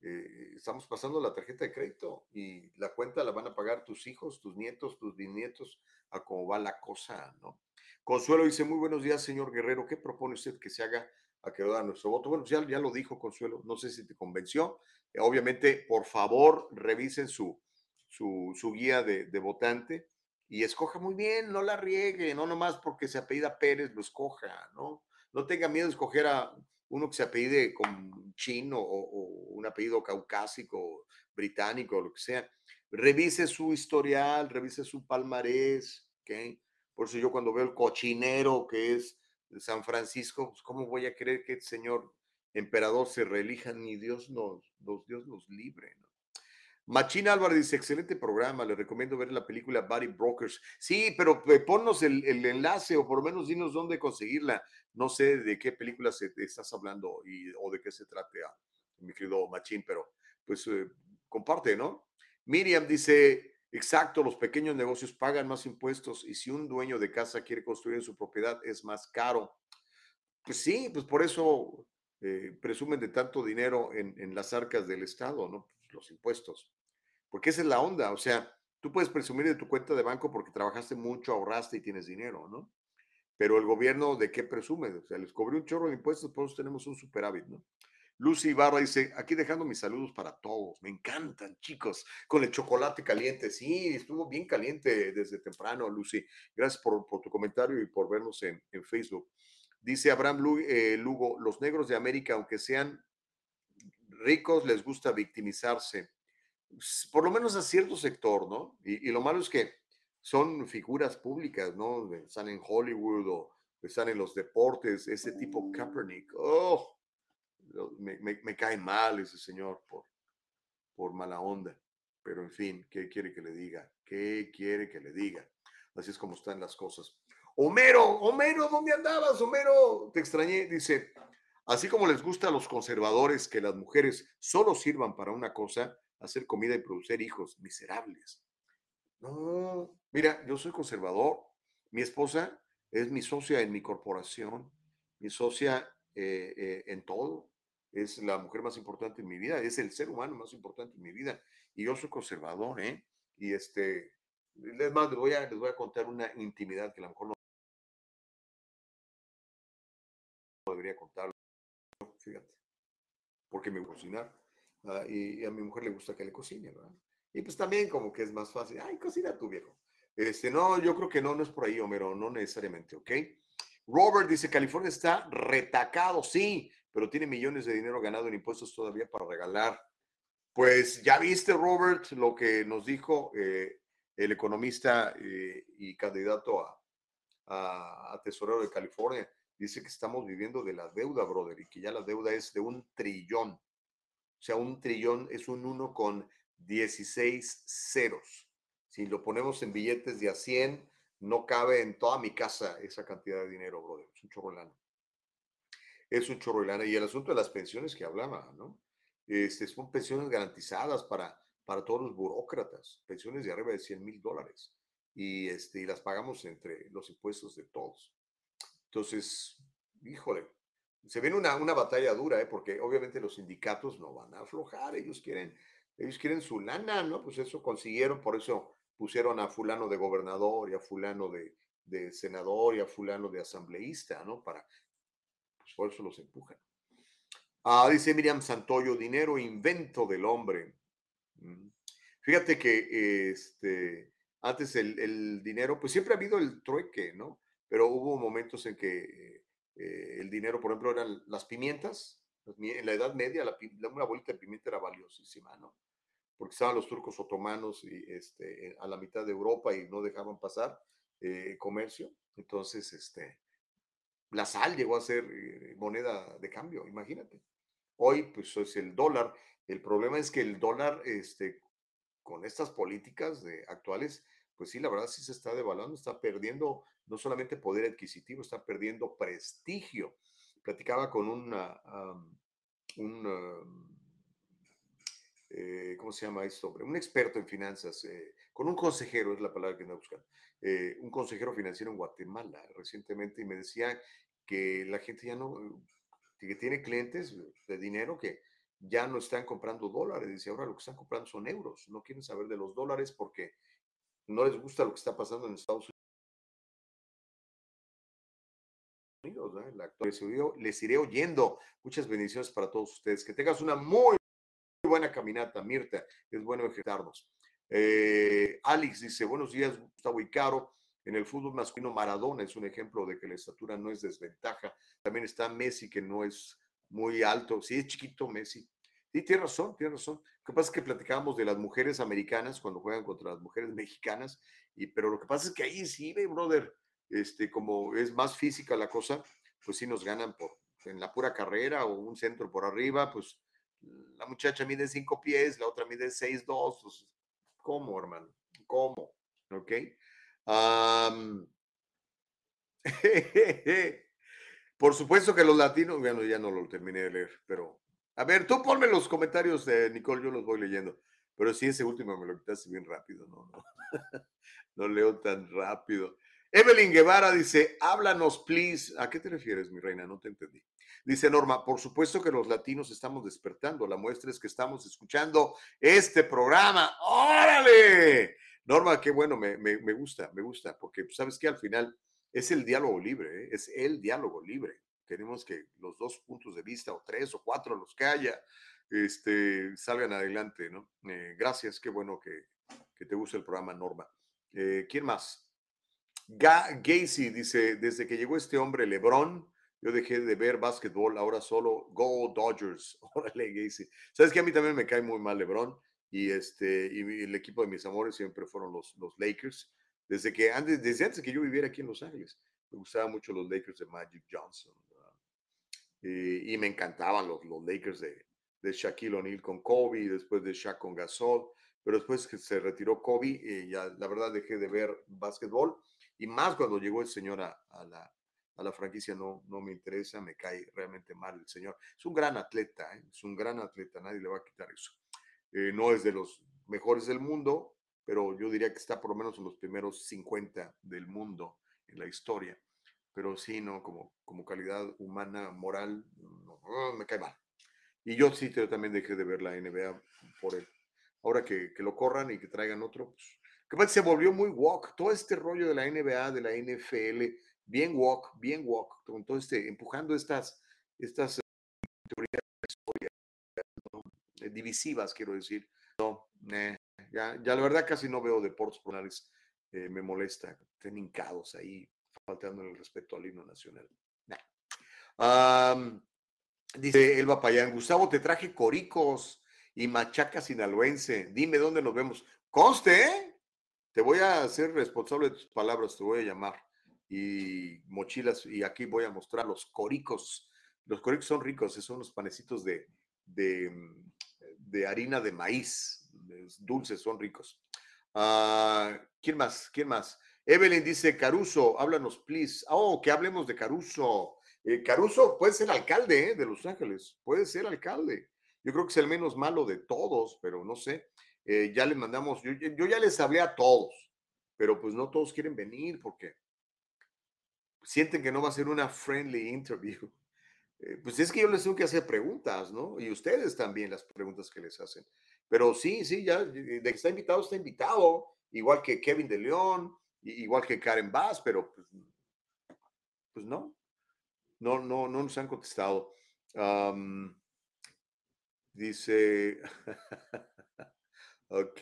eh, estamos pasando la tarjeta de crédito y la cuenta la van a pagar tus hijos, tus nietos, tus bisnietos, a cómo va la cosa, ¿no? Consuelo dice, muy buenos días, señor Guerrero, ¿qué propone usted que se haga a que dar nuestro voto? Bueno, ya, ya lo dijo Consuelo, no sé si te convenció. Eh, obviamente, por favor, revisen su, su, su guía de, de, votante y escoja muy bien, no la riegue, no nomás porque se apellida Pérez, lo escoja, ¿no? No tenga miedo de escoger a uno que se apellide con chino o, o un apellido caucásico, británico, lo que sea. Revise su historial, revise su palmarés, ¿ok? Por eso yo cuando veo el cochinero que es San Francisco, pues ¿cómo voy a creer que el señor emperador se reelija? Ni Dios nos, Dios nos libre, ¿no? Machina Álvarez dice, excelente programa, le recomiendo ver la película Body Brokers. Sí, pero ponnos el, enlace o por lo menos dinos dónde conseguirla. No sé de qué película se, estás hablando y, o de qué se trata, mi querido Machín, pero pues eh, comparte, ¿no? Miriam dice, exacto, los pequeños negocios pagan más impuestos y si un dueño de casa quiere construir en su propiedad es más caro. Pues sí, pues por eso eh, presumen de tanto dinero en, las arcas del Estado, ¿no? los impuestos. Porque esa es la onda, o sea, tú puedes presumir de tu cuenta de banco porque trabajaste mucho, ahorraste y tienes dinero, ¿no? Pero el gobierno, ¿de qué presume? O sea, les cobró un chorro de impuestos, por eso tenemos un superávit, ¿no? Lucy Ibarra dice, aquí dejando mis saludos para todos, me encantan chicos, con el chocolate caliente, sí, estuvo bien caliente desde temprano, Lucy, gracias por, tu comentario y por vernos en, Facebook. Dice Abraham eh, Lugo, los negros de América, aunque sean ricos les gusta victimizarse, por lo menos a cierto sector, ¿no? Y, lo malo es que son figuras públicas, ¿no? Están en Hollywood o están en los deportes, ese tipo Kaepernick. Oh, me, cae mal ese señor por, por mala onda. Pero en fin, ¿qué quiere que le diga? ¿Qué quiere que le diga? Así es como están las cosas. Homero, Homero, ¿dónde andabas? Homero, te extrañé. Dice, Así como les gusta a los conservadores que las mujeres solo sirvan para una cosa, hacer comida y producir hijos miserables. No, mira, yo soy conservador. Mi esposa es mi socia en mi corporación, mi socia eh, eh, en todo. Es la mujer más importante en mi vida, es el ser humano más importante en mi vida. Y yo soy conservador, ¿eh? Y este, les, más, les, voy a, les voy a contar una intimidad que a lo mejor no debería contar fíjate, porque me gusta cocinar. Ah, y, a mi mujer le gusta que le cocine, ¿verdad? Y pues también como que es más fácil, ay, cocina tu viejo. Este, no, yo creo que no, no es por ahí, Homero, no necesariamente, ¿ok? Robert dice, California está retacado, sí, pero tiene millones de dinero ganado en impuestos todavía para regalar. Pues ya viste, Robert, lo que nos dijo eh, el economista eh, y candidato a, tesorero de California dice que estamos viviendo de la deuda, brother, y que ya la deuda es de un trillón. O sea, un trillón es un 1 con 16 ceros. Si lo ponemos en billetes de a 100, no cabe en toda mi casa esa cantidad de dinero, brother. Es un chorro de lana. Es un chorro de lana. Y el asunto de las pensiones que hablaba, ¿no? Este, son pensiones garantizadas para, para todos los burócratas, pensiones de arriba de 100 mil dólares. Y, este, y las pagamos entre los impuestos de todos. Entonces, híjole, se viene una, una batalla dura, ¿eh? porque obviamente los sindicatos no van a aflojar, ellos quieren, ellos quieren su lana, ¿no? Pues eso consiguieron, por eso pusieron a fulano de gobernador y a fulano de, senador y a fulano de asambleísta, ¿no? Para, pues por eso los empujan. Ah, dice Miriam Santoyo, dinero invento del hombre. Mm. Fíjate que este, antes el, el, dinero, pues siempre ha habido el trueque, ¿no? Pero hubo momentos en que eh, el dinero, por ejemplo, eran las pimientas. En la Edad Media, la, una bolita de pimienta era valiosísima, ¿no? Porque estaban los turcos otomanos y, este, a la mitad de Europa y no dejaban pasar eh, comercio. Entonces, este, la sal llegó a ser eh, moneda de cambio, imagínate. Hoy, pues es el dólar. El problema es que el dólar, este, con estas políticas de, actuales, pues sí, la verdad sí se está devaluando, está perdiendo no solamente poder adquisitivo, está perdiendo prestigio. Platicaba con una, un, eh, ¿cómo se llama esto? Un experto en finanzas, eh, con un consejero, es la palabra que me buscan, eh, un consejero financiero en Guatemala recientemente y me decía que la gente ya no, que tiene clientes de dinero que ya no están comprando dólares, dice, ahora lo que están comprando son euros, no quieren saber de los dólares porque no les gusta lo que está pasando en Estados Unidos. ¿no? Les, iré oyendo. Muchas bendiciones para todos ustedes. Que tengas una muy buena caminata, Mirta. Es bueno ejercitarnos. Eh, Alex dice, buenos días, Gustavo y Caro. En el fútbol masculino, Maradona es un ejemplo de que la estatura no es desventaja. También está Messi, que no es muy alto. Sí, es chiquito Messi. Sí, tiene razón, tiene razón. Lo que pasa es que platicábamos de las mujeres americanas cuando juegan contra las mujeres mexicanas, y, pero lo que pasa es que ahí sí, brother, este, como es más física la cosa, pues sí nos ganan por en la pura carrera o un centro por arriba, pues la muchacha mide cinco pies, la otra mide seis, dos, pues, ¿cómo, hermano? ¿Cómo? ¿Ok? por supuesto que los latinos, bueno, ya no lo terminé de leer, pero a ver, tú ponme los comentarios, Nicole, yo los voy leyendo. Pero sí, ese último me lo quitaste bien rápido, no, no. no leo tan rápido. Evelyn Guevara dice, háblanos, please. ¿A qué te refieres, mi reina? No te entendí. Dice Norma, por supuesto que los latinos estamos despertando. La muestra es que estamos escuchando este programa. ¡Órale! Norma, qué bueno, me, gusta, me gusta, porque pues, sabes que al final es el diálogo libre, ¿eh? es el diálogo libre. Queremos que los dos puntos de vista, o tres o cuatro, los que haya, este, salgan adelante, ¿no? Eh, gracias, qué bueno que, que, te guste el programa, Norma. Eh, ¿Quién más? Ga Gacy dice, desde que llegó este hombre, Lebron, yo dejé de ver básquetbol, ahora solo Go Dodgers. Órale, Gacy. Sabes que a mí también me cae muy mal LeBron y este y el equipo de mis amores siempre fueron los, los Lakers. Desde que antes, desde antes que yo viviera aquí en Los Ángeles, me gustaban mucho los Lakers de Magic Johnson. Y, me encantaban los, los Lakers de, de Shaquille O'Neal con Kobe, después de Shaq con Gasol, pero después que se retiró Kobe, eh, ya la verdad dejé de ver básquetbol y más cuando llegó el señor a, la, a, la, franquicia no, no me interesa, me cae realmente mal el señor. Es un gran atleta, ¿eh? es un gran atleta, nadie le va a quitar eso. Eh, no es de los mejores del mundo, pero yo diría que está por lo menos en los primeros 50 del mundo en la historia pero sí, no, como, como calidad humana, moral, no, me cae mal. Y yo sí yo también dejé de ver la NBA por él. Ahora que, que lo corran y que traigan otro, pues, que se volvió muy walk. Todo este rollo de la NBA, de la NFL, bien walk, bien walk, con todo este, empujando estas, estas teorías divisivas, quiero decir. No, ya, ya la verdad casi no veo deportes profesionales. Eh, me molesta, estén hincados ahí, faltando el respeto al himno nacional. dice Elba Payán, Gustavo, te traje coricos y machaca sinaloense. Dime dónde nos vemos. Conste, ¿eh? Te voy a hacer responsable de tus palabras, te voy a llamar. Y mochilas, y aquí voy a mostrar los coricos. Los coricos son ricos, son unos panecitos de, de, harina de maíz, dulces, son ricos. Ah, ¿Quién más? ¿Quién más? Evelyn dice, Caruso, háblanos, please. Oh, que hablemos de Caruso. Eh, Caruso puede ser alcalde eh, de Los Ángeles, puede ser alcalde. Yo creo que es el menos malo de todos, pero no sé. Eh, ya le mandamos, yo, yo, ya les hablé a todos, pero pues no todos quieren venir porque sienten que no va a ser una friendly interview. Eh, pues es que yo les tengo que hacer preguntas, ¿no? Y ustedes también las preguntas que les hacen. Pero sí, sí, ya, de que está invitado, está invitado, igual que Kevin de León, igual que Karen Bass, pero pues, pues no, no, no, no nos han contestado. dice, ok,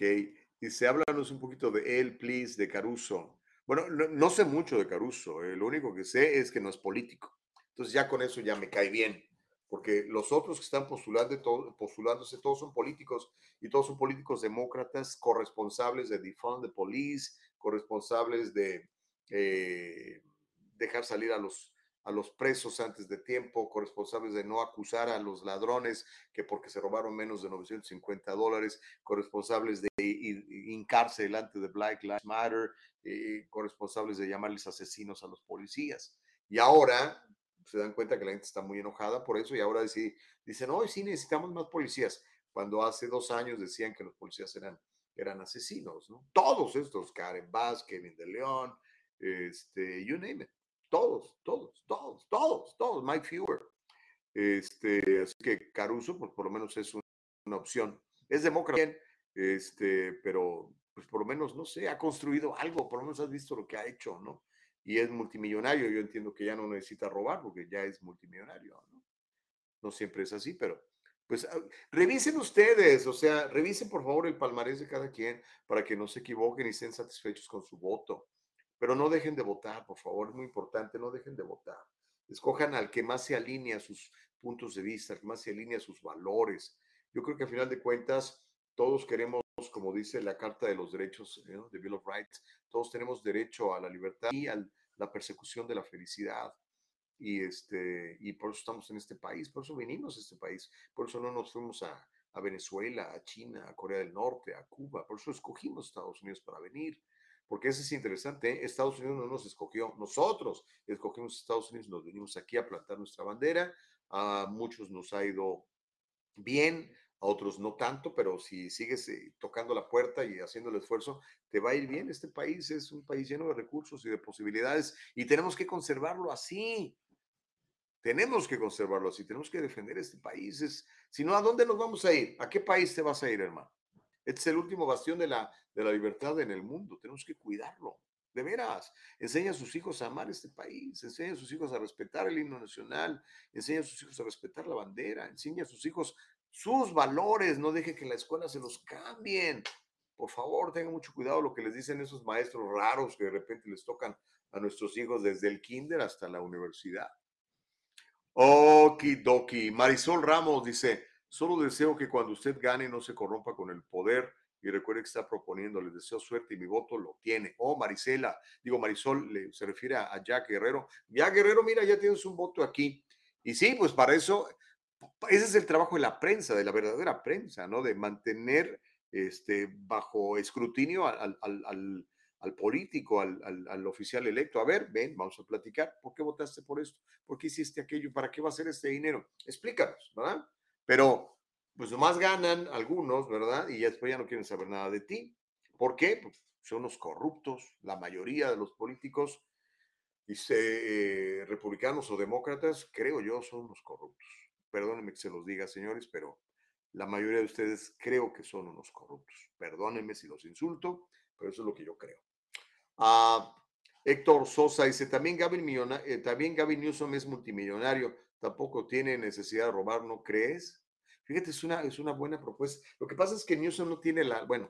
dice, háblanos un poquito de él, please, de Caruso. Bueno, no, sé mucho de Caruso, eh, lo único que sé es que no es político. Entonces ya con eso ya me cae bien, porque los otros que están postulando, todo, postulándose, todos son políticos y todos son políticos demócratas, corresponsables de defund the police, corresponsables de eh, dejar salir a los, a los presos antes de tiempo, corresponsables de no acusar a los ladrones que porque se robaron menos de 950 dólares, corresponsables de hincarse delante de Black Lives Matter, eh, corresponsables de llamarles asesinos a los policías. Y ahora se dan cuenta que la gente está muy enojada por eso y ahora dicen, no, sí necesitamos más policías, cuando hace dos años decían que los policías eran, eran asesinos, ¿no? Todos estos, Karen Bass, Kevin de León, este, you name it, todos, todos, todos, todos, todos, Mike Fewer. Este, así que Caruso, pues por lo menos es una opción. Es demócrata, este, pero pues por lo menos, no sé, ha construido algo, por lo menos has visto lo que ha hecho, ¿no? y es multimillonario, yo entiendo que ya no necesita robar porque ya es multimillonario, ¿no? No siempre es así, pero pues ah, revisen ustedes, o sea, revisen por favor el palmarés de cada quien para que no se equivoquen y estén satisfechos con su voto. Pero no dejen de votar, por favor, es muy importante, no dejen de votar. Escojan al que más se alinea a sus puntos de vista, al que más se alinea a sus valores. Yo creo que al final de cuentas todos queremos como dice la Carta de los Derechos de Bill of Rights, todos tenemos derecho a la libertad y a la persecución de la felicidad. Y, este, y por eso estamos en este país, por eso venimos a este país, por eso no nos fuimos a, a Venezuela, a China, a Corea del Norte, a Cuba, por eso escogimos Estados Unidos para venir, porque eso es interesante, ¿eh? Estados Unidos no nos escogió, nosotros escogimos Estados Unidos, nos venimos aquí a plantar nuestra bandera, a muchos nos ha ido bien, a otros no tanto, pero si sigues eh, tocando la puerta y haciendo el esfuerzo, te va a ir bien. Este país es un país lleno de recursos y de posibilidades y tenemos que conservarlo así. Tenemos que conservarlo así, tenemos que defender este país. Si no, ¿a dónde nos vamos a ir? ¿A qué país te vas a ir, hermano? Este es el último bastión de la, de la libertad en el mundo. Tenemos que cuidarlo. De veras, enseña a sus hijos a amar este país, enseña a sus hijos a respetar el himno nacional, enseña a sus hijos a respetar la bandera, enseña a sus hijos sus valores, no deje que la escuela se los cambien. Por favor, tengan mucho cuidado lo que les dicen esos maestros raros que de repente les tocan a nuestros hijos desde el kinder hasta la universidad. Okidoki. Marisol Ramos dice, solo deseo que cuando usted gane no se corrompa con el poder y recuerde que está proponiendo, les deseo suerte y mi voto lo tiene. Oh, Marisela, digo Marisol, le, se refiere a, a Jack Guerrero. Ya Guerrero, mira, ya tienes un voto aquí. Y sí, pues para eso ese es el trabajo de la prensa, de la verdadera prensa, ¿no? De mantener este, bajo escrutinio al, político, al, oficial electo. A ver, ven, vamos a platicar. ¿Por qué votaste por esto? ¿Por qué hiciste aquello? ¿Para qué va a ser este dinero? Explícanos, ¿verdad? Pero, pues nomás ganan algunos, ¿verdad? Y después ya no quieren saber nada de ti. ¿Por qué? Pues son los corruptos, la mayoría de los políticos, dice, eh, republicanos o demócratas, creo yo, son los corruptos perdónenme que se los diga, señores, pero la mayoría de ustedes creo que son unos corruptos. Perdónenme si los insulto, pero eso es lo que yo creo. Ah, Héctor Sosa dice, también Gavin, eh, también Gavin Newsom es multimillonario, tampoco tiene necesidad de robar, ¿no crees? Fíjate, es una, es una buena propuesta. Lo que pasa es que Newsom no tiene la, bueno,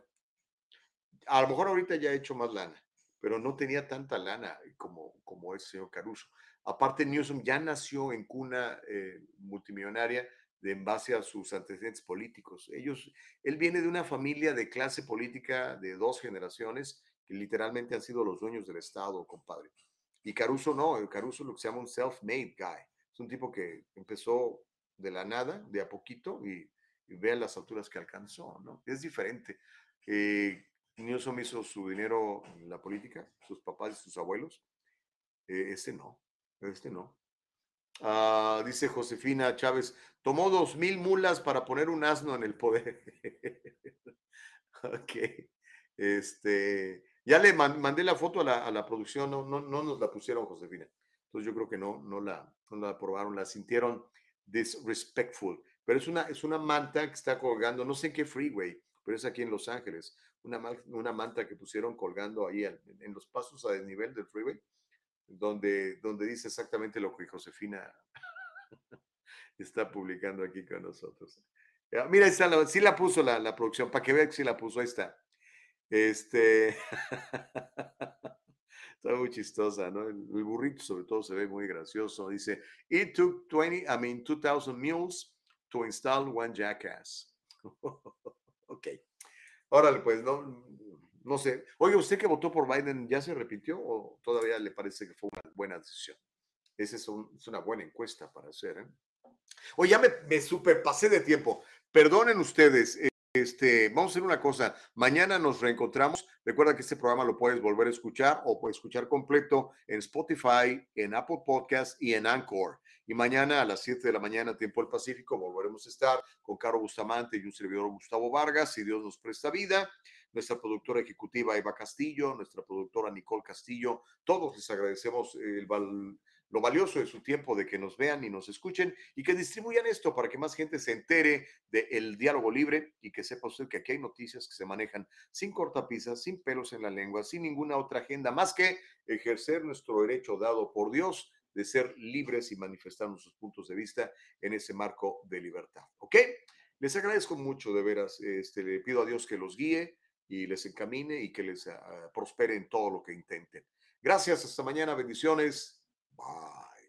a lo mejor ahorita ya ha hecho más lana, pero no tenía tanta lana como, como es señor Caruso. Aparte, Newsom ya nació en cuna eh, multimillonaria de, en base a sus antecedentes políticos. Ellos, él viene de una familia de clase política de dos generaciones que literalmente han sido los dueños del Estado, compadre. Y Caruso no, Caruso lo que se llama un self-made guy. Es un tipo que empezó de la nada, de a poquito, y, y vean las alturas que alcanzó, ¿no? Es diferente. Eh, Newsom hizo su dinero en la política, sus papás y sus abuelos. Eh, ese no. Este no. Ah, dice Josefina Chávez, tomó dos mil mulas para poner un asno en el poder. ok. Este, ya le mandé la foto a la, producción, no, no, no nos la pusieron, Josefina. Entonces yo creo que no, no, la, no la aprobaron, la sintieron disrespectful. Pero es una, es una manta que está colgando, no sé en qué freeway, pero es aquí en Los Ángeles. Una, una manta que pusieron colgando ahí en, en los pasos a desnivel del freeway, donde, donde dice exactamente lo que Josefina está publicando aquí con nosotros. Mira, está la, sí la puso la, la producción, para que vean que sí la puso, ahí está. Este, está muy chistosa, ¿no? El, burrito sobre todo se ve muy gracioso. Dice, it took 20, I mean, 2,000 mules to install one jackass. ok. Órale, pues, no, no sé. Oye, ¿usted que votó por Biden ya se repitió o todavía le parece que fue una buena decisión? Esa es, un, es una buena encuesta para hacer, ¿eh? Oye, ya me, me superpasé de tiempo. Perdonen ustedes. Este, vamos a hacer una cosa. Mañana nos reencontramos. Recuerda que este programa lo puedes volver a escuchar o puedes escuchar completo en Spotify, en Apple Podcast y en Anchor. Y mañana a las 7 de la mañana, tiempo del Pacífico, volveremos a estar con Caro Bustamante y un servidor Gustavo Vargas, si Dios nos presta vida. Nuestra productora ejecutiva Eva Castillo, nuestra productora Nicole Castillo. Todos les agradecemos el, lo valioso de su tiempo de que nos vean y nos escuchen y que distribuyan esto para que más gente se entere del diálogo libre y que sepa usted que aquí hay noticias que se manejan sin cortapisas, sin pelos en la lengua, sin ninguna otra agenda más que ejercer nuestro derecho dado por Dios de ser libres y manifestar nuestros puntos de vista en ese marco de libertad. ¿Ok? Les agradezco mucho, de veras. Este, le pido a Dios que los guíe y les encamine y que les uh, prospere en todo lo que intenten. Gracias, hasta mañana, bendiciones. Bye.